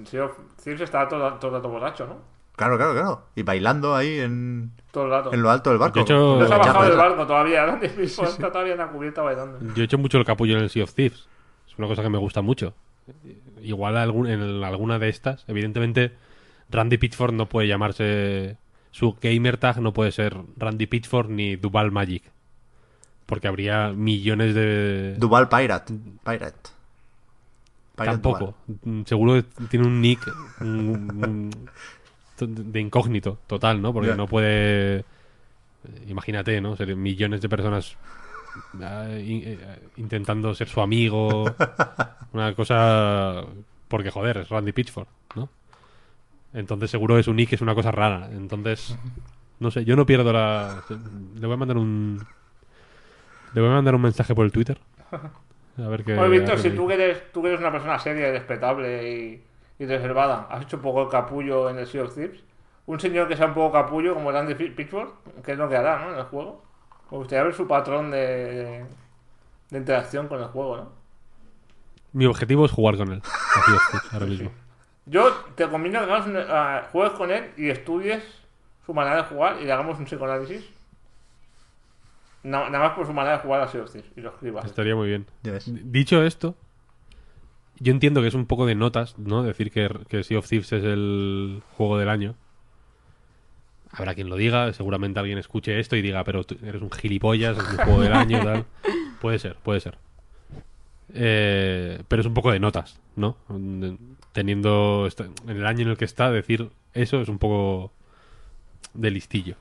el Sea of Thieves estaba todo, todo el rato borracho, ¿no? Claro, claro, claro. Y bailando ahí en, Todo el rato. en lo alto del barco. Hecho- No se ha bajado del barco todavía. Dandy Pitchford está todavía en la cubierta bailando. Yo he hecho mucho el capullo en el Sea of Thieves. Es una cosa que me gusta mucho. Igual algún- en alguna de estas, evidentemente, Randy Pitchford no puede llamarse. Su gamer tag no puede ser Randy Pitchford ni Duval Magic. Porque habría millones de. Duval Pirate. Pirate. Tampoco. Mm, Seguro tiene un nick de incógnito total, ¿no? Porque no puede. eh, Imagínate, ¿no? Ser millones de personas in- eh, intentando ser su amigo. Una cosa porque joder, es Randy Pitchford, ¿no? Entonces seguro es un nick, es una cosa rara. Entonces, no sé, yo no pierdo la... Le voy a mandar un... Le voy a mandar un mensaje por el Twitter. A ver qué... Oye, a Víctor, si tú que, eres, tú eres una persona seria y respetable y, y reservada, ¿has hecho un poco el capullo en el Sea of Thieves? Un señor que sea un poco capullo como Randy Pi- Pitchford, que es lo que hará, ¿no? En el juego. Me gustaría ver su patrón de, de interacción con el juego, ¿no? Mi objetivo es jugar con él. Así es, ahora mismo. Yo te conviene que hagamos un- ah, juegues con él y estudies su manera de jugar y le hagamos un psicoanálisis. Na- nada más por su manera de jugar a Sea of Thieves y escribas. Estaría muy bien. Dicho esto, yo entiendo que es un poco de notas, ¿no? Decir que, que Sea of Thieves es el juego del año. Habrá quien lo diga, seguramente alguien escuche esto y diga, pero tú eres un gilipollas, es un juego del año y tal. Puede ser, puede ser. Eh, pero es un poco de notas, ¿no? Teniendo en el año en el que está, decir eso es un poco de listillo.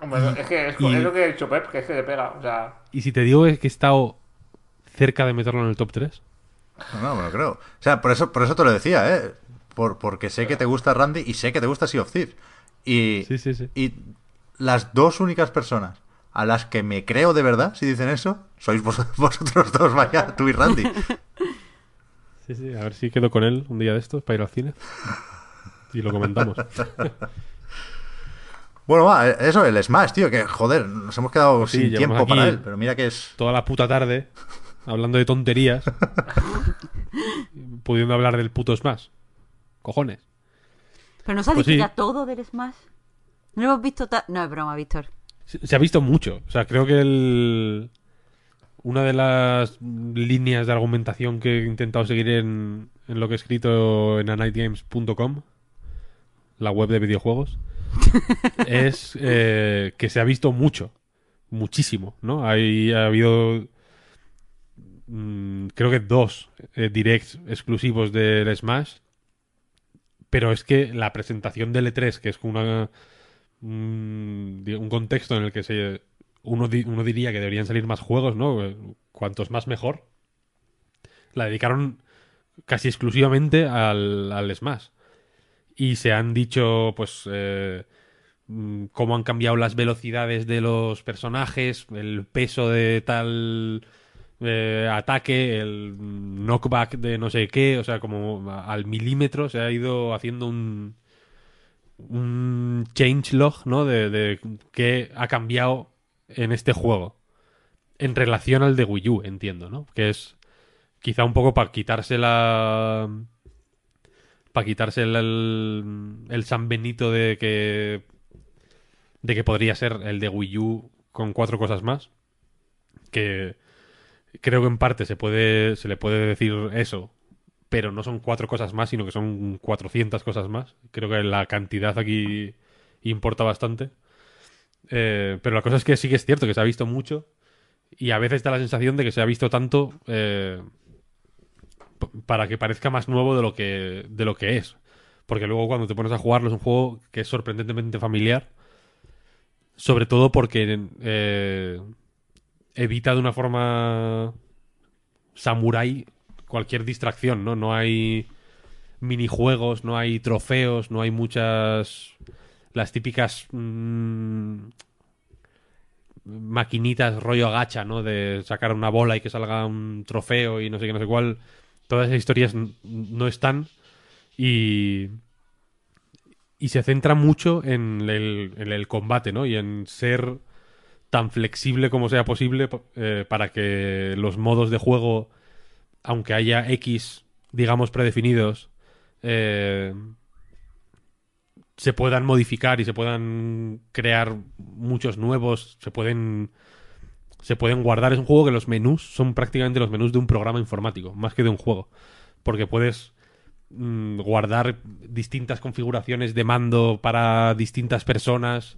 Hombre, es que es, y- es lo que ha dicho Pep, que es que le pega. O sea, Y si te digo que he estado cerca de meterlo en el top 3, No, no, me lo creo. O sea, por eso, por eso te lo decía, ¿eh? Por, porque sé que te gusta Randy y sé que te gusta Sea of Thieves. Y, Sí, sí, sí. y las dos únicas personas a las que me creo de verdad, si dicen eso, sois vos- vosotros dos, vaya, tú y Randy. Sí, sí, a ver si quedo con él un día de estos para ir al cine. Y lo comentamos. Bueno, va, eso, el Smash, tío, que joder, nos hemos quedado Sí, sin tiempo para él, pero mira que es... Toda la puta tarde hablando de tonterías. pudiendo hablar del puto Smash. Cojones. Pero nos ha Pues dicho sí. ya todo del Smash. No hemos visto ta- No, es broma, Víctor. Se, se ha visto mucho. O sea, creo que el... Una de las líneas de argumentación que he intentado seguir en, en lo que he escrito en anightgames.com, la web de videojuegos, es eh, que se ha visto mucho. Muchísimo, ¿no? Hay, ha habido mm, creo que dos eh, directs exclusivos del Smash. Pero es que la presentación del E3, que es una, un, contexto en el que se uno, uno diría que deberían salir más juegos, ¿no? Eh, Cuantos más mejor. La dedicaron casi exclusivamente al, al Smash. Y se han dicho, pues, eh, mm, cómo han cambiado las velocidades de los personajes, el peso de tal eh, ataque, el knockback de no sé qué, o sea, como al milímetro se ha ido haciendo un un changelog, ¿no? De, de qué ha cambiado en este juego en relación al de Wii U, entiendo, ¿no? Que es quizá un poco para quitarse la para quitarse el, el, San Benito de que de que podría ser el de Wii U con cuatro cosas más que creo que en parte se puede se le puede decir eso pero no son cuatro cosas más sino que son 400 cosas más. Creo que la cantidad aquí importa bastante. Eh, pero la cosa es que sí que es cierto que se ha visto mucho y a veces da la sensación de que se ha visto tanto eh, para que parezca más nuevo de lo que de lo que es porque luego cuando te pones a jugarlo es un juego que es sorprendentemente familiar sobre todo porque eh, evita de una forma samurai cualquier distracción, ¿no? No hay minijuegos, no hay trofeos, no hay muchas las típicas mm, maquinitas rollo gacha, ¿no? De sacar una bola y que salga un trofeo y no sé qué, no sé cuál. Todas esas historias no están y y se centra mucho en el, en el combate, ¿no? Y en ser tan flexible como sea posible eh, para que los modos de juego, aunque haya X, digamos, predefinidos, eh, se puedan modificar y se puedan crear muchos nuevos, se pueden se pueden guardar. Es un juego que los menús son prácticamente los menús de un programa informático, más que de un juego. Porque puedes mm, guardar distintas configuraciones de mando para distintas personas,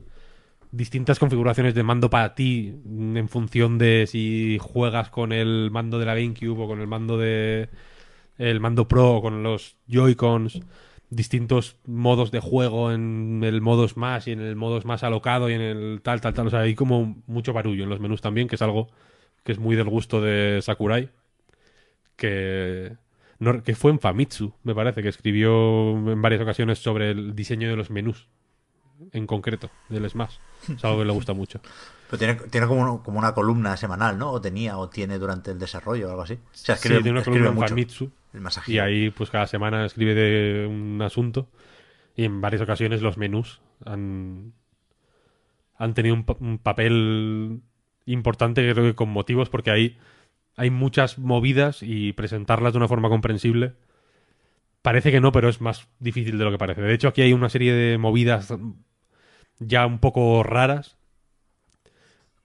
distintas configuraciones de mando para ti, mm, en función de si juegas con el mando de la GameCube o con el mando de el mando Pro o con los Joy-Cons, distintos modos de juego en el modo Smash y en el modo más alocado y en el tal, tal, tal. O sea, hay como mucho barullo en los menús también, que es algo que es muy del gusto de Sakurai. Que no- que fue en Famitsu, me parece, que escribió en varias ocasiones sobre el diseño de los menús, en concreto, del Smash. Es algo que le gusta mucho. Pero tiene, tiene como, uno- como una columna semanal, ¿no? O tenía, o tiene durante el desarrollo o algo así. O sea, Sí, escribe, tiene una escribe columna en mucho. Famitsu Y ahí pues cada semana escribe de un asunto. Y en varias ocasiones los menús han, han tenido un, pa- un papel importante creo que con motivos porque ahí hay muchas movidas y presentarlas de una forma comprensible parece que no pero es más difícil de lo que parece. De hecho aquí hay una serie de movidas ya un poco raras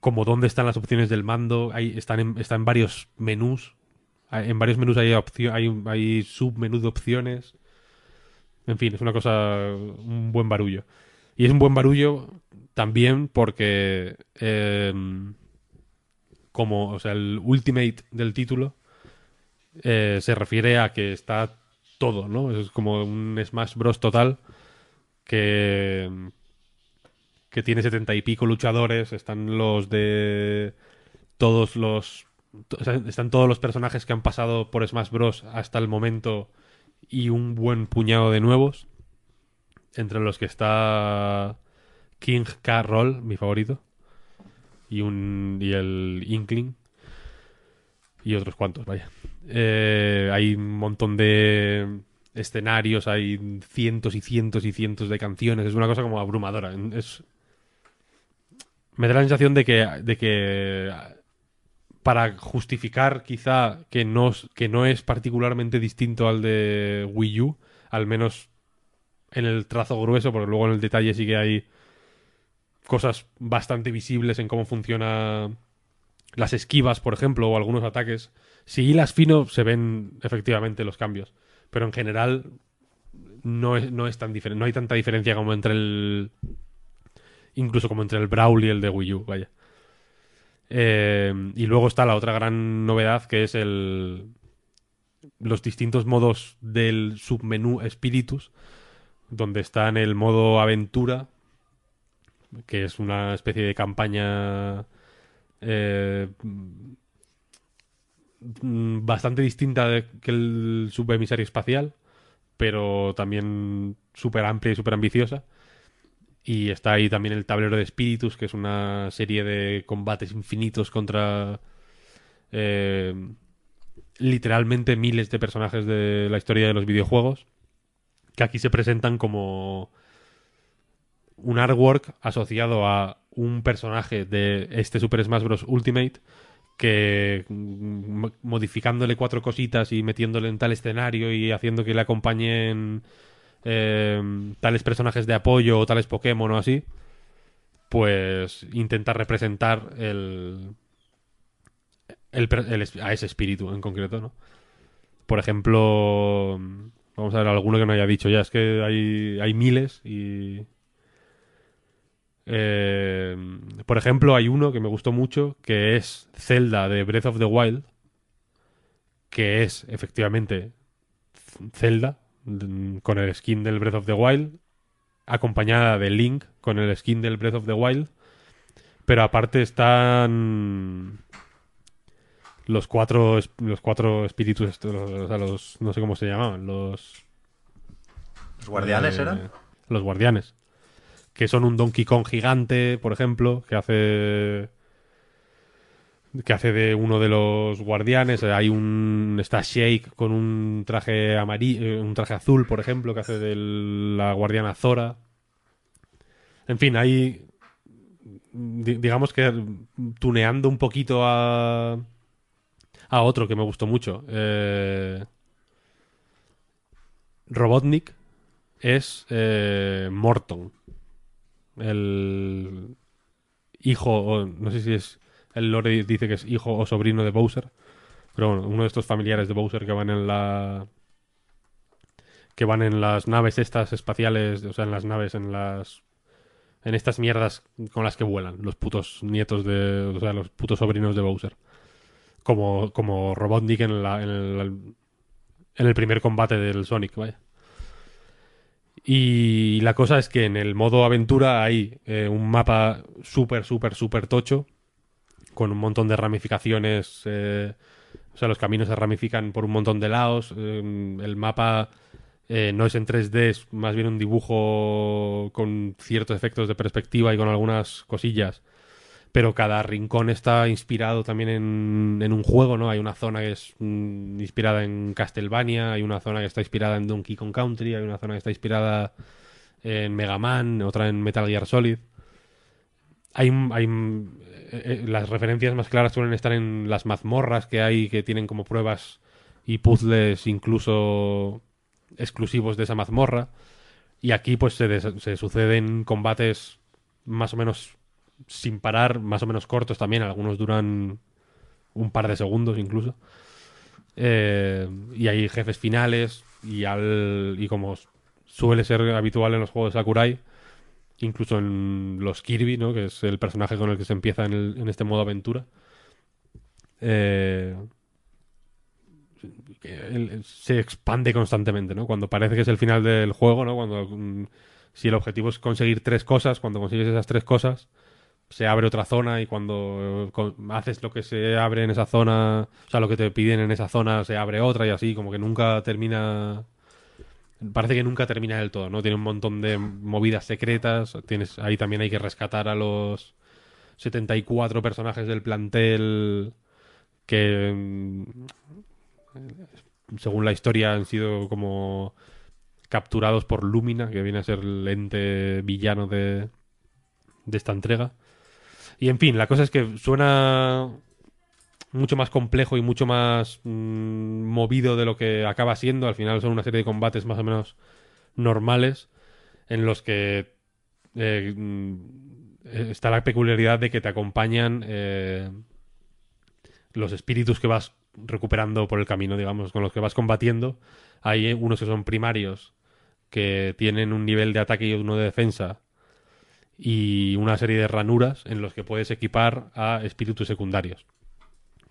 como dónde están las opciones del mando. Hay, están, en, están en varios menús. hay- en varios menús hay, opcio- hay, de opciones en fin, es una cosa, un buen barullo. Y es un buen barullo también porque, eh, como, o sea, el ultimate del título eh, se refiere a que está todo, ¿no? Es como un Smash Bros. total que, que tiene setenta y pico luchadores, están los de todos los... están todos los personajes que han pasado por Smash Bros. hasta el momento y un buen puñado de nuevos, entre los que está King K. Roll, mi favorito, y, un, y el Inkling, y otros cuantos, vaya. Eh, hay un montón de escenarios, hay cientos y cientos y cientos de canciones, es una cosa como abrumadora. Es... Me da la sensación de que, de que para justificar quizá que no, es particularmente distinto al de Wii U, al menos en el trazo grueso, porque luego en el detalle sí que hay cosas bastante visibles en cómo funciona las esquivas, por ejemplo, o algunos ataques. Si hilas fino se ven efectivamente los cambios, pero en general no es, no es tan diferente, no hay tanta diferencia como entre el incluso como entre el Brawl y el de Wii U, vaya. Eh, y luego está la otra gran novedad que es el los distintos modos del submenú Spiritus, donde está en el modo aventura, que es una especie de campaña eh, bastante distinta de- que el subemisario espacial, pero también súper amplia y súper ambiciosa. Y está ahí también el tablero de espíritus, que es una serie de combates infinitos contra eh, literalmente miles de personajes de la historia de los videojuegos, que aquí se presentan como un artwork asociado a un personaje de este Super Smash Bros. Ultimate que mm, modificándole cuatro cositas y metiéndole en tal escenario y haciendo que le acompañen eh, tales personajes de apoyo o tales Pokémon o así, pues intenta representar el, el a ese espíritu en concreto, ¿no? Por ejemplo, vamos a ver alguno que no haya dicho ya, es que hay, hay miles y... eh, por ejemplo, hay uno que me gustó mucho, que es Zelda de Breath of the Wild, que es efectivamente Zelda, con el skin del Breath of the Wild, acompañada de Link con el skin del Breath of the Wild, pero aparte están los cuatro los cuatro espíritus, o sea, los no sé cómo se llamaban, los ¿Los guardianes eh, eran? Los guardianes. Que son un Donkey Kong gigante, por ejemplo, que hace. Que hace de uno de los guardianes. Hay un. está Shake con un traje amarillo. un traje azul, por ejemplo, que hace de la guardiana Zora. En fin, hay. di- digamos que tuneando un poquito a. a otro que me gustó mucho. Eh, Robotnik es eh, Morton. El hijo, no sé si es. El lore dice que es hijo o sobrino de Bowser. Pero bueno, uno de estos familiares de Bowser que van en la. que van en las naves estas espaciales, o sea, en las naves, en las. en estas mierdas con las que vuelan, los putos nietos de. o sea, los putos sobrinos de Bowser. Como, como Robotnik en, la, en, el, en el primer combate del Sonic, vaya. Y la cosa es que en el modo aventura hay eh, un mapa súper, súper, súper tocho, con un montón de ramificaciones. eh, O sea, los caminos se ramifican por un montón de lados. eh, el mapa eh, no es en 3D, es más bien un dibujo con ciertos efectos de perspectiva y con algunas cosillas. Pero cada rincón está inspirado también en, en un juego, ¿no? Hay una zona que es mm, inspirada en Castlevania, hay una zona que está inspirada en Donkey Kong Country, hay una zona que está inspirada en Mega Man, otra en Metal Gear Solid. Hay, hay eh, eh, las referencias más claras suelen estar en las mazmorras que hay, que tienen como pruebas y puzzles incluso exclusivos de esa mazmorra. Y aquí pues se, des- se suceden combates más o menos sin parar, más o menos cortos también, algunos duran un par de segundos incluso. Eh, y hay jefes finales y, al, y como suele ser habitual en los juegos de Sakurai, incluso en los Kirby, ¿no? que es el personaje con el que se empieza en, este modo aventura. Eh, se expande constantemente, ¿no? Cuando parece que es el final del juego, ¿no? Cuando mm, si el objetivo es conseguir tres cosas, cuando consigues esas tres cosas, se abre otra zona y cuando eh, haces lo que se abre en esa zona, o sea, lo que te piden en esa zona, se abre otra y así, como que nunca termina parece que nunca termina del todo, ¿no? Tiene un montón de movidas secretas. Tienes, ahí también hay que rescatar a los 74 personajes del plantel que, mm, según la historia, han sido como capturados por Lumina, que viene a ser el ente villano de, de esta entrega. Y en fin, la cosa es que suena mucho más complejo y mucho más mm, movido de lo que acaba siendo. Al final son una serie de combates más o menos normales en los que eh, mm, está la peculiaridad de que te acompañan eh, los espíritus que vas recuperando por el camino, digamos, con los que vas combatiendo. Hay unos que son primarios, que tienen un nivel de ataque y uno de defensa, y una serie de ranuras en los que puedes equipar a espíritus secundarios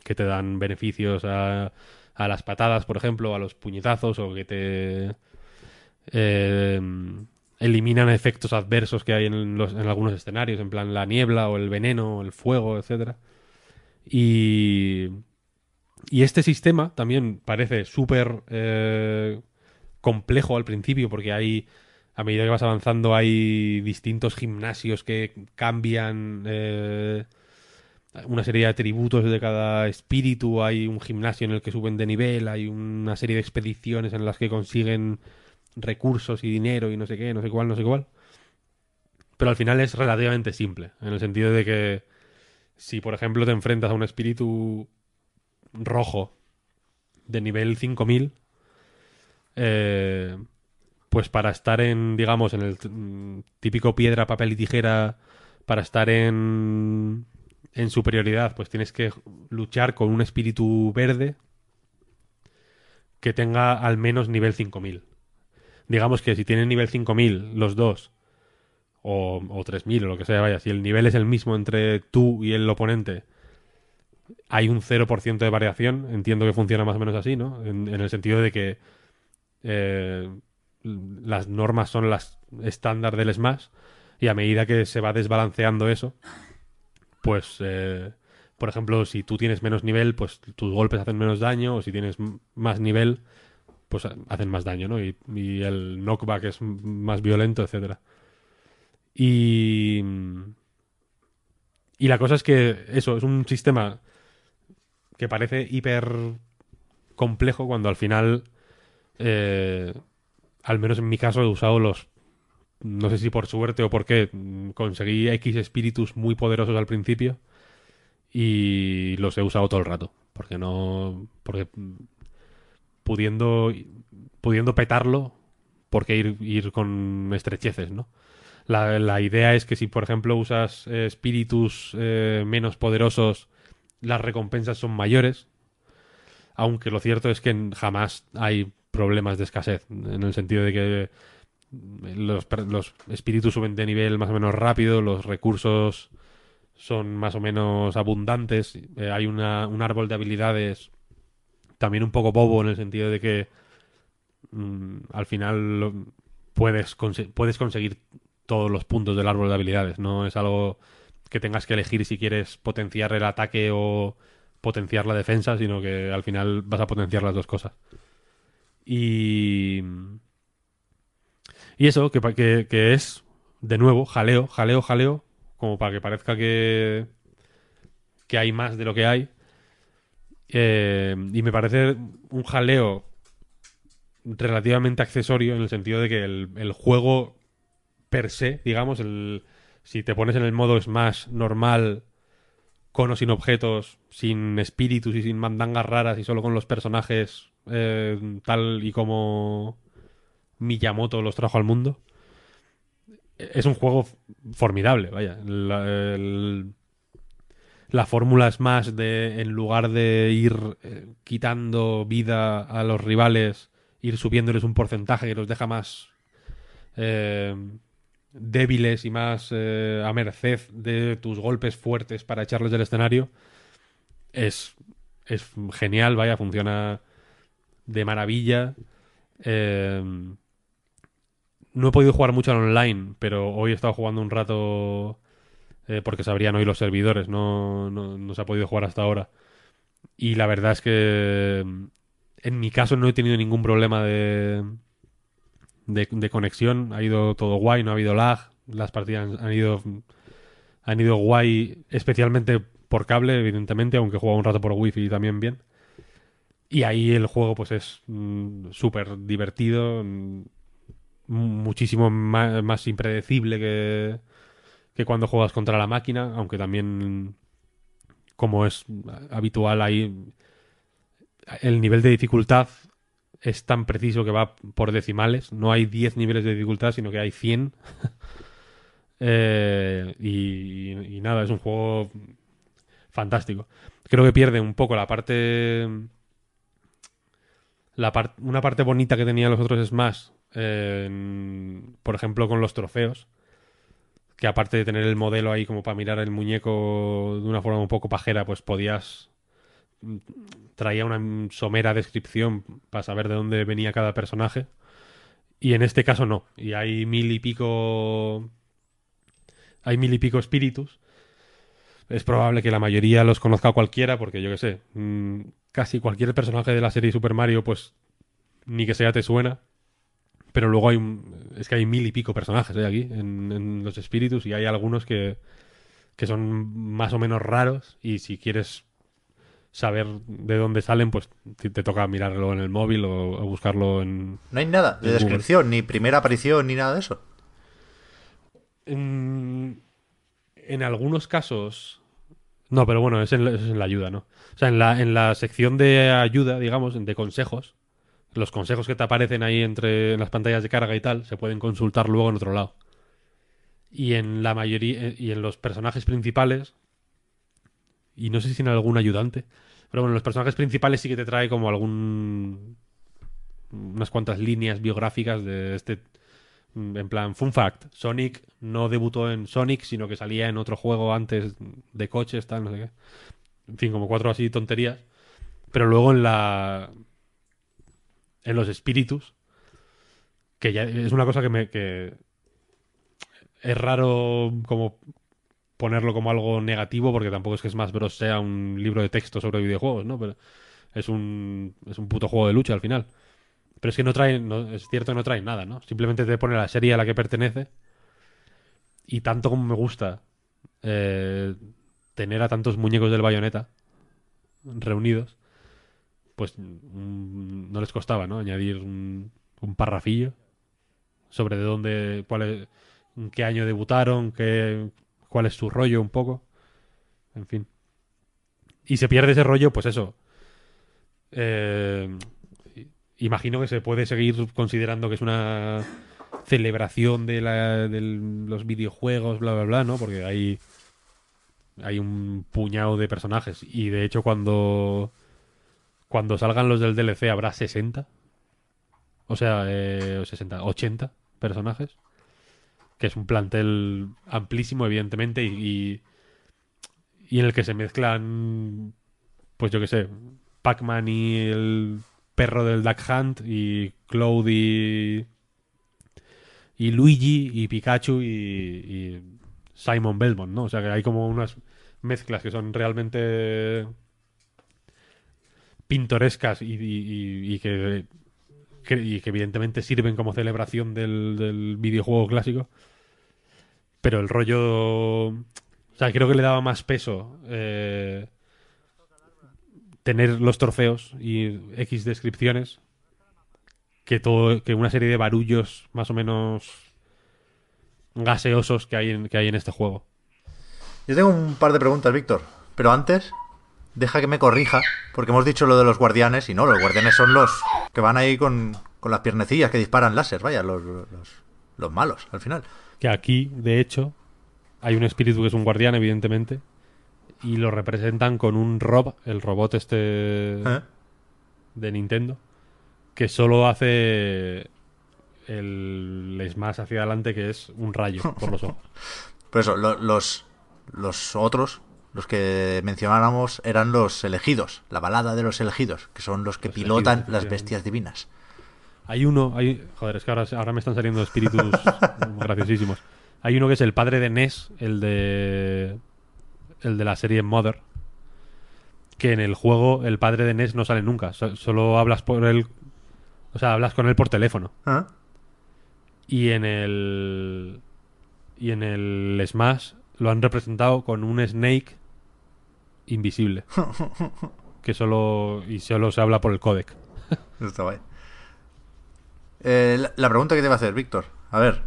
que te dan beneficios a, a las patadas, por ejemplo, a los puñetazos, o que te eh, eliminan efectos adversos que hay en, los- en algunos escenarios, en plan la niebla o el veneno, o el fuego, etcétera. Y, y este sistema también parece súper eh, complejo al principio, porque hay, a medida que vas avanzando, hay distintos gimnasios que cambian. eh, una serie de atributos de cada espíritu, hay un gimnasio en el que suben de nivel, hay una serie de expediciones en las que consiguen recursos y dinero y no sé qué, no sé cuál, no sé cuál. Pero al final es relativamente simple, en el sentido de que si por ejemplo te enfrentas a un espíritu rojo de nivel 5000, eh, pues para estar en, digamos, en el típico piedra, papel y tijera, para estar en en superioridad, pues tienes que luchar con un espíritu verde que tenga al menos nivel 5000. Digamos que si tienen nivel 5000 los dos, o, o 3000 o lo que sea, vaya, si el nivel es el mismo entre tú y el oponente, hay un 0% de variación. Entiendo que funciona más o menos así, ¿no? En, el sentido de que eh, las normas son las estándar del Smash y a medida que se va desbalanceando eso, pues, eh, por ejemplo, si tú tienes menos nivel, pues tus golpes hacen menos daño, o si tienes más nivel, pues ha- hacen más daño, ¿no? Y, el knockback es más violento, etcétera. Y... Y la cosa es que eso, es un sistema que parece hiper complejo cuando al final, eh, al menos en mi caso, he usado los no sé si por suerte o por qué, mm, conseguí X espíritus muy poderosos al principio y los he usado todo el rato. Porque no. Porque mm, pudiendo. pudiendo petarlo, ¿por qué ir, ir con estrecheces, no? La, la idea es que si, por ejemplo, usas espíritus eh, menos poderosos, las recompensas son mayores. Aunque lo cierto es que jamás hay problemas de escasez. En el sentido de que los, los espíritus suben de nivel más o menos rápido, los recursos son más o menos abundantes, eh, hay una, un árbol de habilidades también un poco bobo en el sentido de que mm, al final puedes, puedes conseguir todos los puntos del árbol de habilidades, no es algo que tengas que elegir si quieres potenciar el ataque o, potenciar la defensa, sino que al final vas a potenciar las dos cosas. Y. Y eso, que, que, que es, de nuevo, jaleo, jaleo, jaleo, como para que parezca que. que hay más de lo que hay. Eh, y me parece un jaleo relativamente accesorio en el sentido de que el, el juego per se, digamos, el, si te pones en el modo Smash normal, con o sin objetos, sin espíritus y sin mandangas raras y solo con los personajes eh, tal y como Miyamoto los trajo al mundo, es un juego formidable, vaya. La, fórmula Smash de, en lugar de ir eh, quitando vida a los rivales, ir subiéndoles un porcentaje que los deja más eh, débiles y más eh, a merced de tus golpes fuertes para echarles del escenario, es, es genial, vaya, funciona de maravilla. No he podido jugar mucho al online, pero hoy he estado jugando un rato eh, porque se abrían hoy los servidores, no, no, no se ha podido jugar hasta ahora. Y la verdad es que mm, en mi caso no he tenido ningún problema de, de, de conexión, ha ido todo guay, no ha habido lag, las partidas han ido, han ido guay, especialmente por cable, evidentemente, aunque he jugado un rato por wifi también bien. Y ahí el juego pues es mm, súper divertido, mm, muchísimo más, impredecible que, que cuando juegas contra la máquina, aunque también, como es habitual ahí, el nivel de dificultad es tan preciso que va por decimales. No hay 10 niveles de dificultad, sino que hay 100. Eh, y, y nada, es un juego fantástico. Creo que pierde un poco la parte... La una parte bonita que tenía los otros Smash, por ejemplo, con los trofeos, que aparte de tener el modelo ahí como para mirar el muñeco de una forma un poco pajera, pues podías traía una somera descripción para saber de dónde venía cada personaje. Y en este caso no. Y hay mil y pico. Hay mil y pico espíritus. Es probable que la mayoría los conozca cualquiera, porque yo que sé. mm, casi cualquier personaje de la serie Super Mario, pues. Ni que sea te suena. Pero luego hay un- Es que hay mil y pico personajes ¿eh? aquí, en, en los espíritus, y hay algunos que. que son más o menos raros. Y si quieres saber de dónde salen, pues te te toca mirarlo en el móvil o, o buscarlo en... No hay nada de Google. descripción, ni primera aparición, ni nada de eso. En, en algunos casos... No, pero bueno, es en, la- es en la ayuda, ¿no? O sea, en la, en la sección de ayuda, digamos, de consejos, los consejos que te aparecen ahí entre en las pantallas de carga y tal, se pueden consultar luego en otro lado. Y en la mayoría, y en los personajes principales, y no sé si en algún ayudante, pero bueno, en los personajes principales sí que te trae como algún unas cuantas líneas biográficas de este mm, en plan fun fact Sonic no debutó en Sonic sino que salía en otro juego antes de coches tal no sé qué en fin como cuatro así tonterías pero luego en la en los espíritus que ya es una cosa que me que es raro como ponerlo como algo negativo porque tampoco es que Smash Bros sea un libro de texto sobre videojuegos no pero es un es un puto juego de lucha al final pero es que no trae, no, es cierto que no trae nada, ¿no? Simplemente te pone la serie a la que pertenece. Y tanto como me gusta eh, tener a tantos muñecos del bayoneta reunidos, pues no les costaba, ¿no? Añadir un, un parrafillo sobre de dónde, cuál es, en qué año debutaron, qué, cuál es su rollo un poco. En fin. Y se pierde ese rollo, pues eso. Eh, imagino que se puede seguir considerando que es una celebración de, la, de los videojuegos, bla, bla, bla, ¿no? Porque hay, hay un puñado de personajes. Y de hecho, cuando, cuando salgan los del DLC habrá 60. O sea, eh, 60, 80 personajes. Que es un plantel amplísimo, evidentemente, y, y, en el que se mezclan, pues yo qué sé, Pac-Man y el perro del Duck Hunt y Cloud y, y Luigi y Pikachu y, y Simon Belmont, ¿no? O sea que hay como unas mezclas que son realmente pintorescas y, y- y que, que- y que evidentemente sirven como celebración del, videojuego clásico. Pero el rollo... O sea, creo que le daba más peso eh, tener los trofeos y X descripciones que todo que una serie de barullos más o menos gaseosos que hay en, que hay en este juego. Yo tengo un par de preguntas, Víctor. Pero antes, deja que me corrija, porque hemos dicho lo de los guardianes, y no, los guardianes son los que van ahí con, con las piernecillas que disparan láser, vaya, los, los, los malos, al final. Que aquí, de hecho, hay un espíritu que es un guardián, evidentemente, y lo representan con un Rob, el robot este ¿Eh? de Nintendo, que solo hace el Smash hacia adelante, que es un rayo por los ojos. Por eso, lo- los, los otros, los que mencionáramos, eran los elegidos, la balada de los elegidos, que son los que Los pilotan elegidos, las bestias divinas. Hay uno, hay, joder, es que ahora, ahora me están saliendo espíritus graciosísimos. Hay uno que es el padre de Ness, el de el de la serie Mother, que en el juego el padre de Ness no sale nunca, so- solo hablas por él, o sea, hablas con él por teléfono. ¿Eh? Y en el y en el Smash lo han representado con un Snake invisible, que solo y solo se habla por el codec. Está guay. Eh, la, la pregunta que te iba a hacer, Víctor. A ver.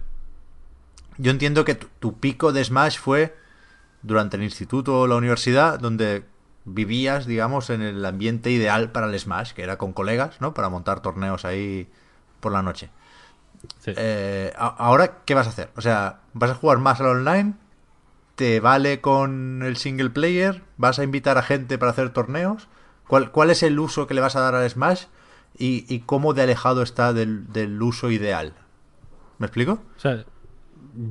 Yo entiendo que tu, tu pico de Smash fue durante el instituto o la universidad, donde vivías, digamos, en el ambiente ideal para el Smash, que era con colegas, ¿no? Para montar torneos ahí por la noche. Sí. Eh, ahora, ¿qué vas a hacer? O sea, ¿vas a jugar más al online? ¿Te vale con el single player? ¿Vas a invitar a gente para hacer torneos? ¿Cuál, cuál es el uso que le vas a dar al Smash? ¿Y, y cómo de alejado está del, del uso ideal? ¿Me explico? O sea,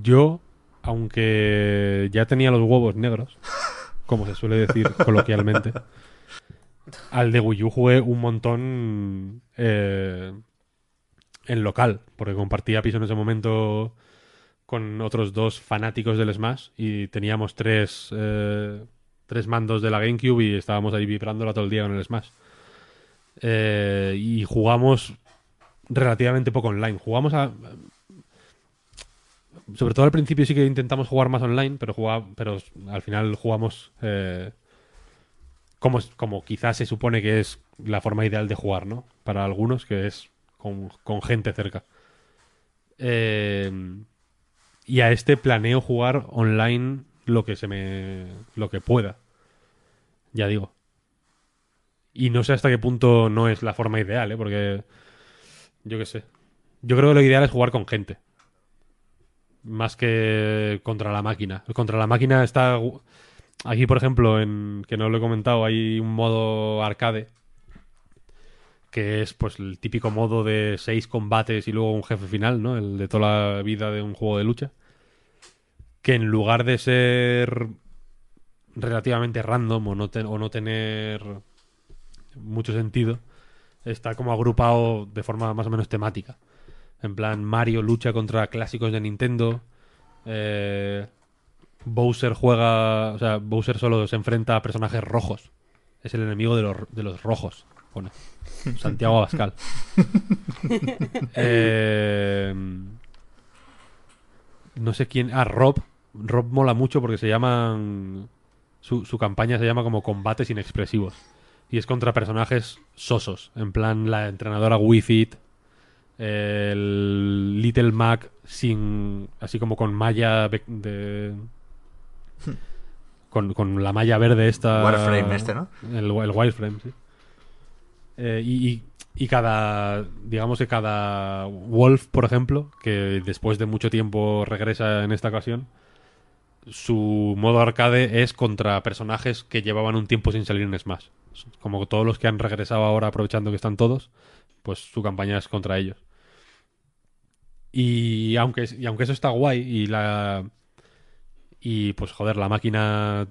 yo, aunque ya tenía los huevos negros, como se suele decir coloquialmente, al de Wii U jugué un montón eh, en local, porque compartía piso en ese momento con otros dos fanáticos del Smash y teníamos tres, eh, tres mandos de la GameCube y estábamos ahí vibrándola todo el día con el Smash. Eh, y jugamos relativamente poco online. Jugamos a, sobre todo al principio sí que intentamos jugar más online, pero jugaba- pero al final jugamos eh, como, como quizás se supone que es la forma ideal de jugar, ¿no? Para algunos, que es con, con gente cerca. Eh, y a este planeo jugar online lo que se me. lo que pueda. Ya digo. Y no sé hasta qué punto no es la forma ideal, ¿eh? Porque. Yo qué sé. Yo creo que lo ideal es jugar con gente más que contra la máquina. Contra la máquina está aquí, por ejemplo, en que no lo he comentado, hay un modo arcade que es pues el típico modo de seis combates y luego un jefe final, ¿no? El de toda la vida de un juego de lucha. Que en lugar de ser relativamente random o no, tener mucho sentido, está como agrupado de forma más o menos temática. En plan, Mario lucha contra clásicos de Nintendo. eh, Bowser juega. O sea, Bowser solo se enfrenta a personajes rojos. Es el enemigo de los, de los rojos, pone. Santiago Abascal. Eh, no sé quién. Ah, Rob. Rob mola mucho porque se llaman. Su, su campaña se llama como combates inexpresivos. Y es contra personajes sosos. En plan, la entrenadora Wii Fit el Little Mac sin así como con malla de con, con la malla verde esta Wireframe este, ¿no? el, el wireframe sí Eh, y, cada digamos que cada Wolf por ejemplo que después de mucho tiempo regresa en esta ocasión su modo arcade es contra personajes que llevaban un tiempo sin salir en Smash como todos los que han regresado ahora aprovechando que están todos pues su campaña es contra ellos. Y aunque, y aunque eso está guay y la... Y pues joder, la máquina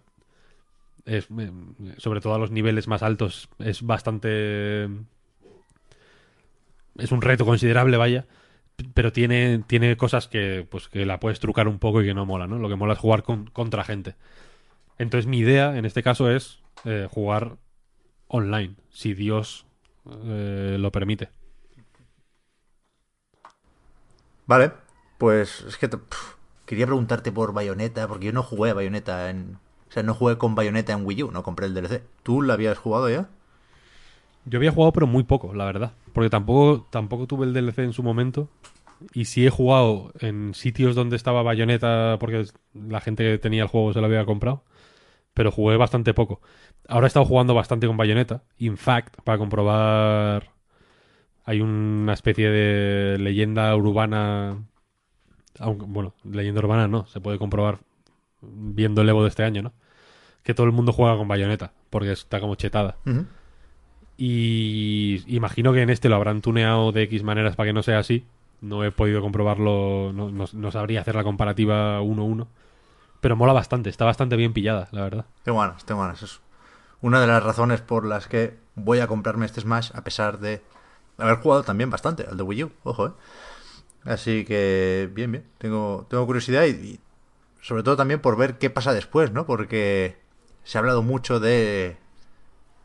eh, sobre todo a los niveles más altos es bastante... Es un reto considerable, vaya. Pero tiene, tiene cosas que, pues, que la puedes trucar un poco y que no mola, ¿no? Lo que mola es jugar con- contra gente. Entonces mi idea, en este caso, es eh, jugar online, si Dios eh, lo permite. Vale, pues es que quería preguntarte por Bayonetta, porque yo no jugué a Bayonetta en... No jugué con Bayonetta en Wii U, no compré el DLC. ¿Tú la habías jugado ya? Yo había jugado, pero muy poco, la verdad. Porque tampoco, tampoco tuve el DLC en su momento. Y sí he jugado en sitios donde estaba Bayonetta, porque la gente que tenía el juego se lo había comprado. Pero jugué bastante poco. Ahora he estado jugando bastante con Bayonetta. In fact, para comprobar. Hay una especie de leyenda urbana. Aunque, bueno, leyenda urbana no, se puede comprobar viendo el Evo de este año, ¿no? Que todo el mundo juega con Bayonetta, porque está como chetada. Y imagino que en este lo habrán tuneado de X maneras para que no sea así. No he podido comprobarlo, no, no- no sabría hacer la comparativa 1-1. Pero mola bastante, está bastante bien pillada, la verdad. Tengo ganas, tengo ganas. Es una de las razones por las que voy a comprarme este Smash, a pesar de haber jugado también bastante al de Wii U, ojo, eh. Así que, bien, bien. Tengo, tengo curiosidad y, y sobre todo también por ver qué pasa después, ¿no? Porque se ha hablado mucho de,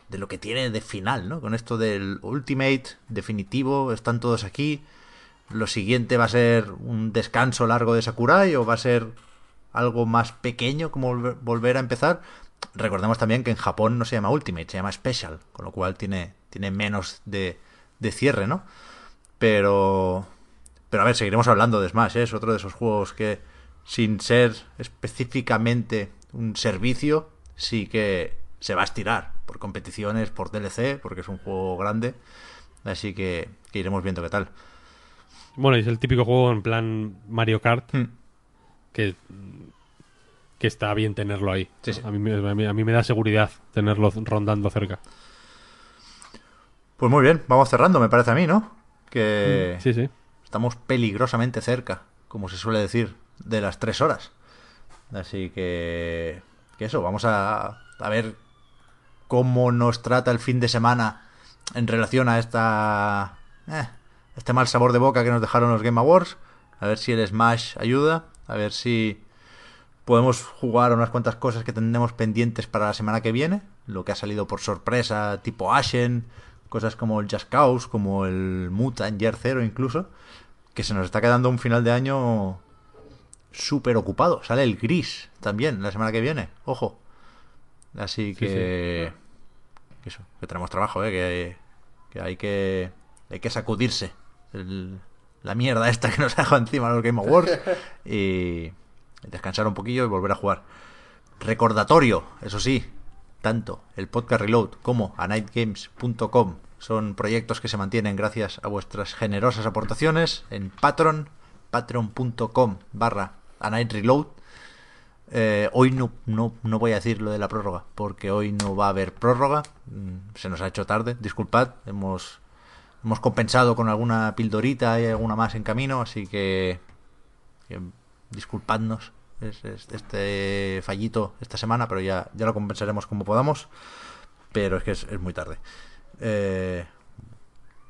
de lo que tiene de final, ¿no? Con esto del Ultimate definitivo, están todos aquí. Lo siguiente va a ser un descanso largo de Sakurai o va a ser algo más pequeño como volver- a empezar. Recordemos también que en Japón no se llama Ultimate, se llama Special, con lo cual tiene, tiene menos de, de cierre, ¿no? Pero, pero a ver, seguiremos hablando de Smash, ¿eh? es otro de esos juegos que sin ser específicamente un servicio, sí que se va a estirar por competiciones, por DLC, porque es un juego grande. Así que, que iremos viendo qué tal. Bueno, es el típico juego en plan Mario Kart Hmm. que, que está bien tenerlo ahí. Sí, sí. A, mí, me- a mí- a mí me da seguridad tenerlo rondando cerca. Pues muy bien, vamos cerrando, me parece a mí, ¿no? Que Sí, sí. estamos peligrosamente cerca, como se suele decir, de las tres horas. Así que, que eso, vamos a, a ver cómo nos trata el fin de semana en relación a esta eh, este mal sabor de boca que nos dejaron los Game Awards. A ver si el Smash ayuda, a ver si podemos jugar unas cuantas cosas que tenemos pendientes para la semana que viene, lo que ha salido por sorpresa, tipo Ashen, cosas como el Just Cause, como el Mutant Year Zero incluso, que se nos está quedando un final de año súper ocupado. Sale el Gris también la semana que viene, ojo. Así Sí, que... Eso, que tenemos trabajo, ¿eh? que, que hay que hay que sacudirse el- la mierda esta que nos ha dejado encima los Game Awards y descansar un poquillo y volver a jugar. Recordatorio, eso sí, tanto el podcast Reload como a nightgames.com son proyectos que se mantienen gracias a vuestras generosas aportaciones en Patreon, patreon.com barra a night reload. Eh, hoy no, no, no voy a decir lo de la prórroga, porque hoy no va a haber prórroga. Mm, Se nos ha hecho tarde, disculpad. Hemos, hemos compensado con alguna pildorita y alguna más en camino, así que, que disculpadnos es- es- este fallito esta semana, pero ya, ya lo compensaremos como podamos. Pero es que es, es muy tarde. Eh,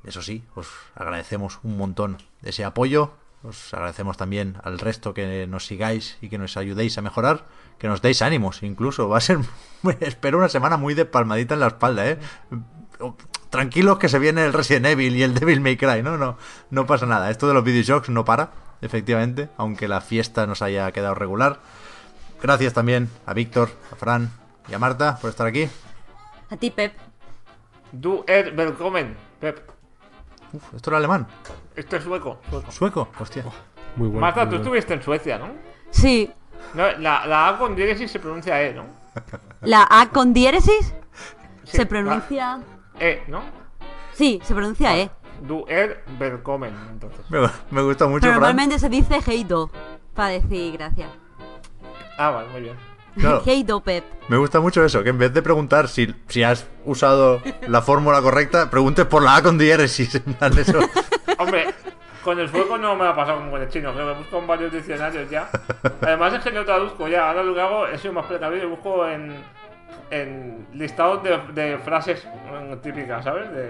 eso sí, os agradecemos un montón ese apoyo. Os agradecemos también al resto que nos sigáis y que nos ayudéis a mejorar, que nos deis ánimos incluso. Va a ser, espero, una semana muy de palmadita en la espalda, ¿eh? Tranquilos que se viene el Resident Evil y el Devil May Cry, ¿no? No, no pasa nada. Esto de los videojuegos no para, efectivamente, aunque la fiesta nos haya quedado regular. Gracias también a Víctor, a Fran y a Marta por estar aquí. A ti, Pep. Du er willkommen, Pep. Uf, esto era alemán. Esto es sueco. sueco. Sueco, hostia. Muy bueno. Marta, muy tú bueno. estuviste en Suecia, ¿no? Sí. No, la, la A con diéresis se pronuncia E, ¿no? La A con diéresis Sí, se pronuncia. la E, ¿no? Sí, se pronuncia E. Du er willkommen, entonces. Me, me gusta mucho, Pero normalmente se dice Heido. Para decir gracias. Ah, vale, muy bien. Claro. Heido, Pep. Me gusta mucho eso, que en vez de preguntar si, si has usado la fórmula correcta, preguntes por la A con diéresis. En plan, eso. Hombre, con el sueco no me ha pasado como con el chino, que me busco en varios diccionarios ya. Además es que no traduzco ya, ahora lo que hago es ser más precavido y busco en, en listados de, de frases mm, típicas, ¿sabes? De,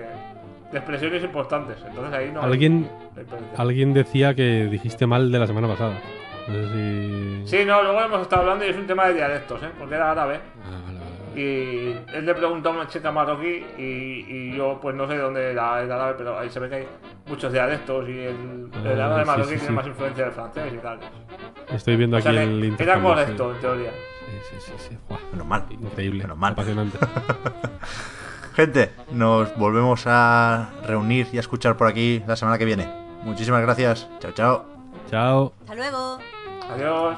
de expresiones importantes. Entonces ahí no hay- Alguien, no hay pérdida. alguien decía que dijiste mal de la semana pasada. No sé si. Sí, no, luego hemos estado hablando y es un tema de dialectos, ¿eh? Porque era árabe. Ah, vale, vale. Y él le preguntó a una chica marroquí y, y yo pues no sé dónde era el árabe, pero ahí se ve que hay muchos dialectos y el, el Ah, árabe sí, marroquí sí, tiene sí. más influencia del francés y tal. Estoy viendo O aquí sea el que era intercambio, correcto sí. en teoría. Sí, sí, sí, Menos mal. Increíble. Menos mal. Apasionante. Gente, nos volvemos a reunir y a escuchar por aquí la semana que viene. Muchísimas gracias. Chao, chao. Chao. Hasta luego. Adiós.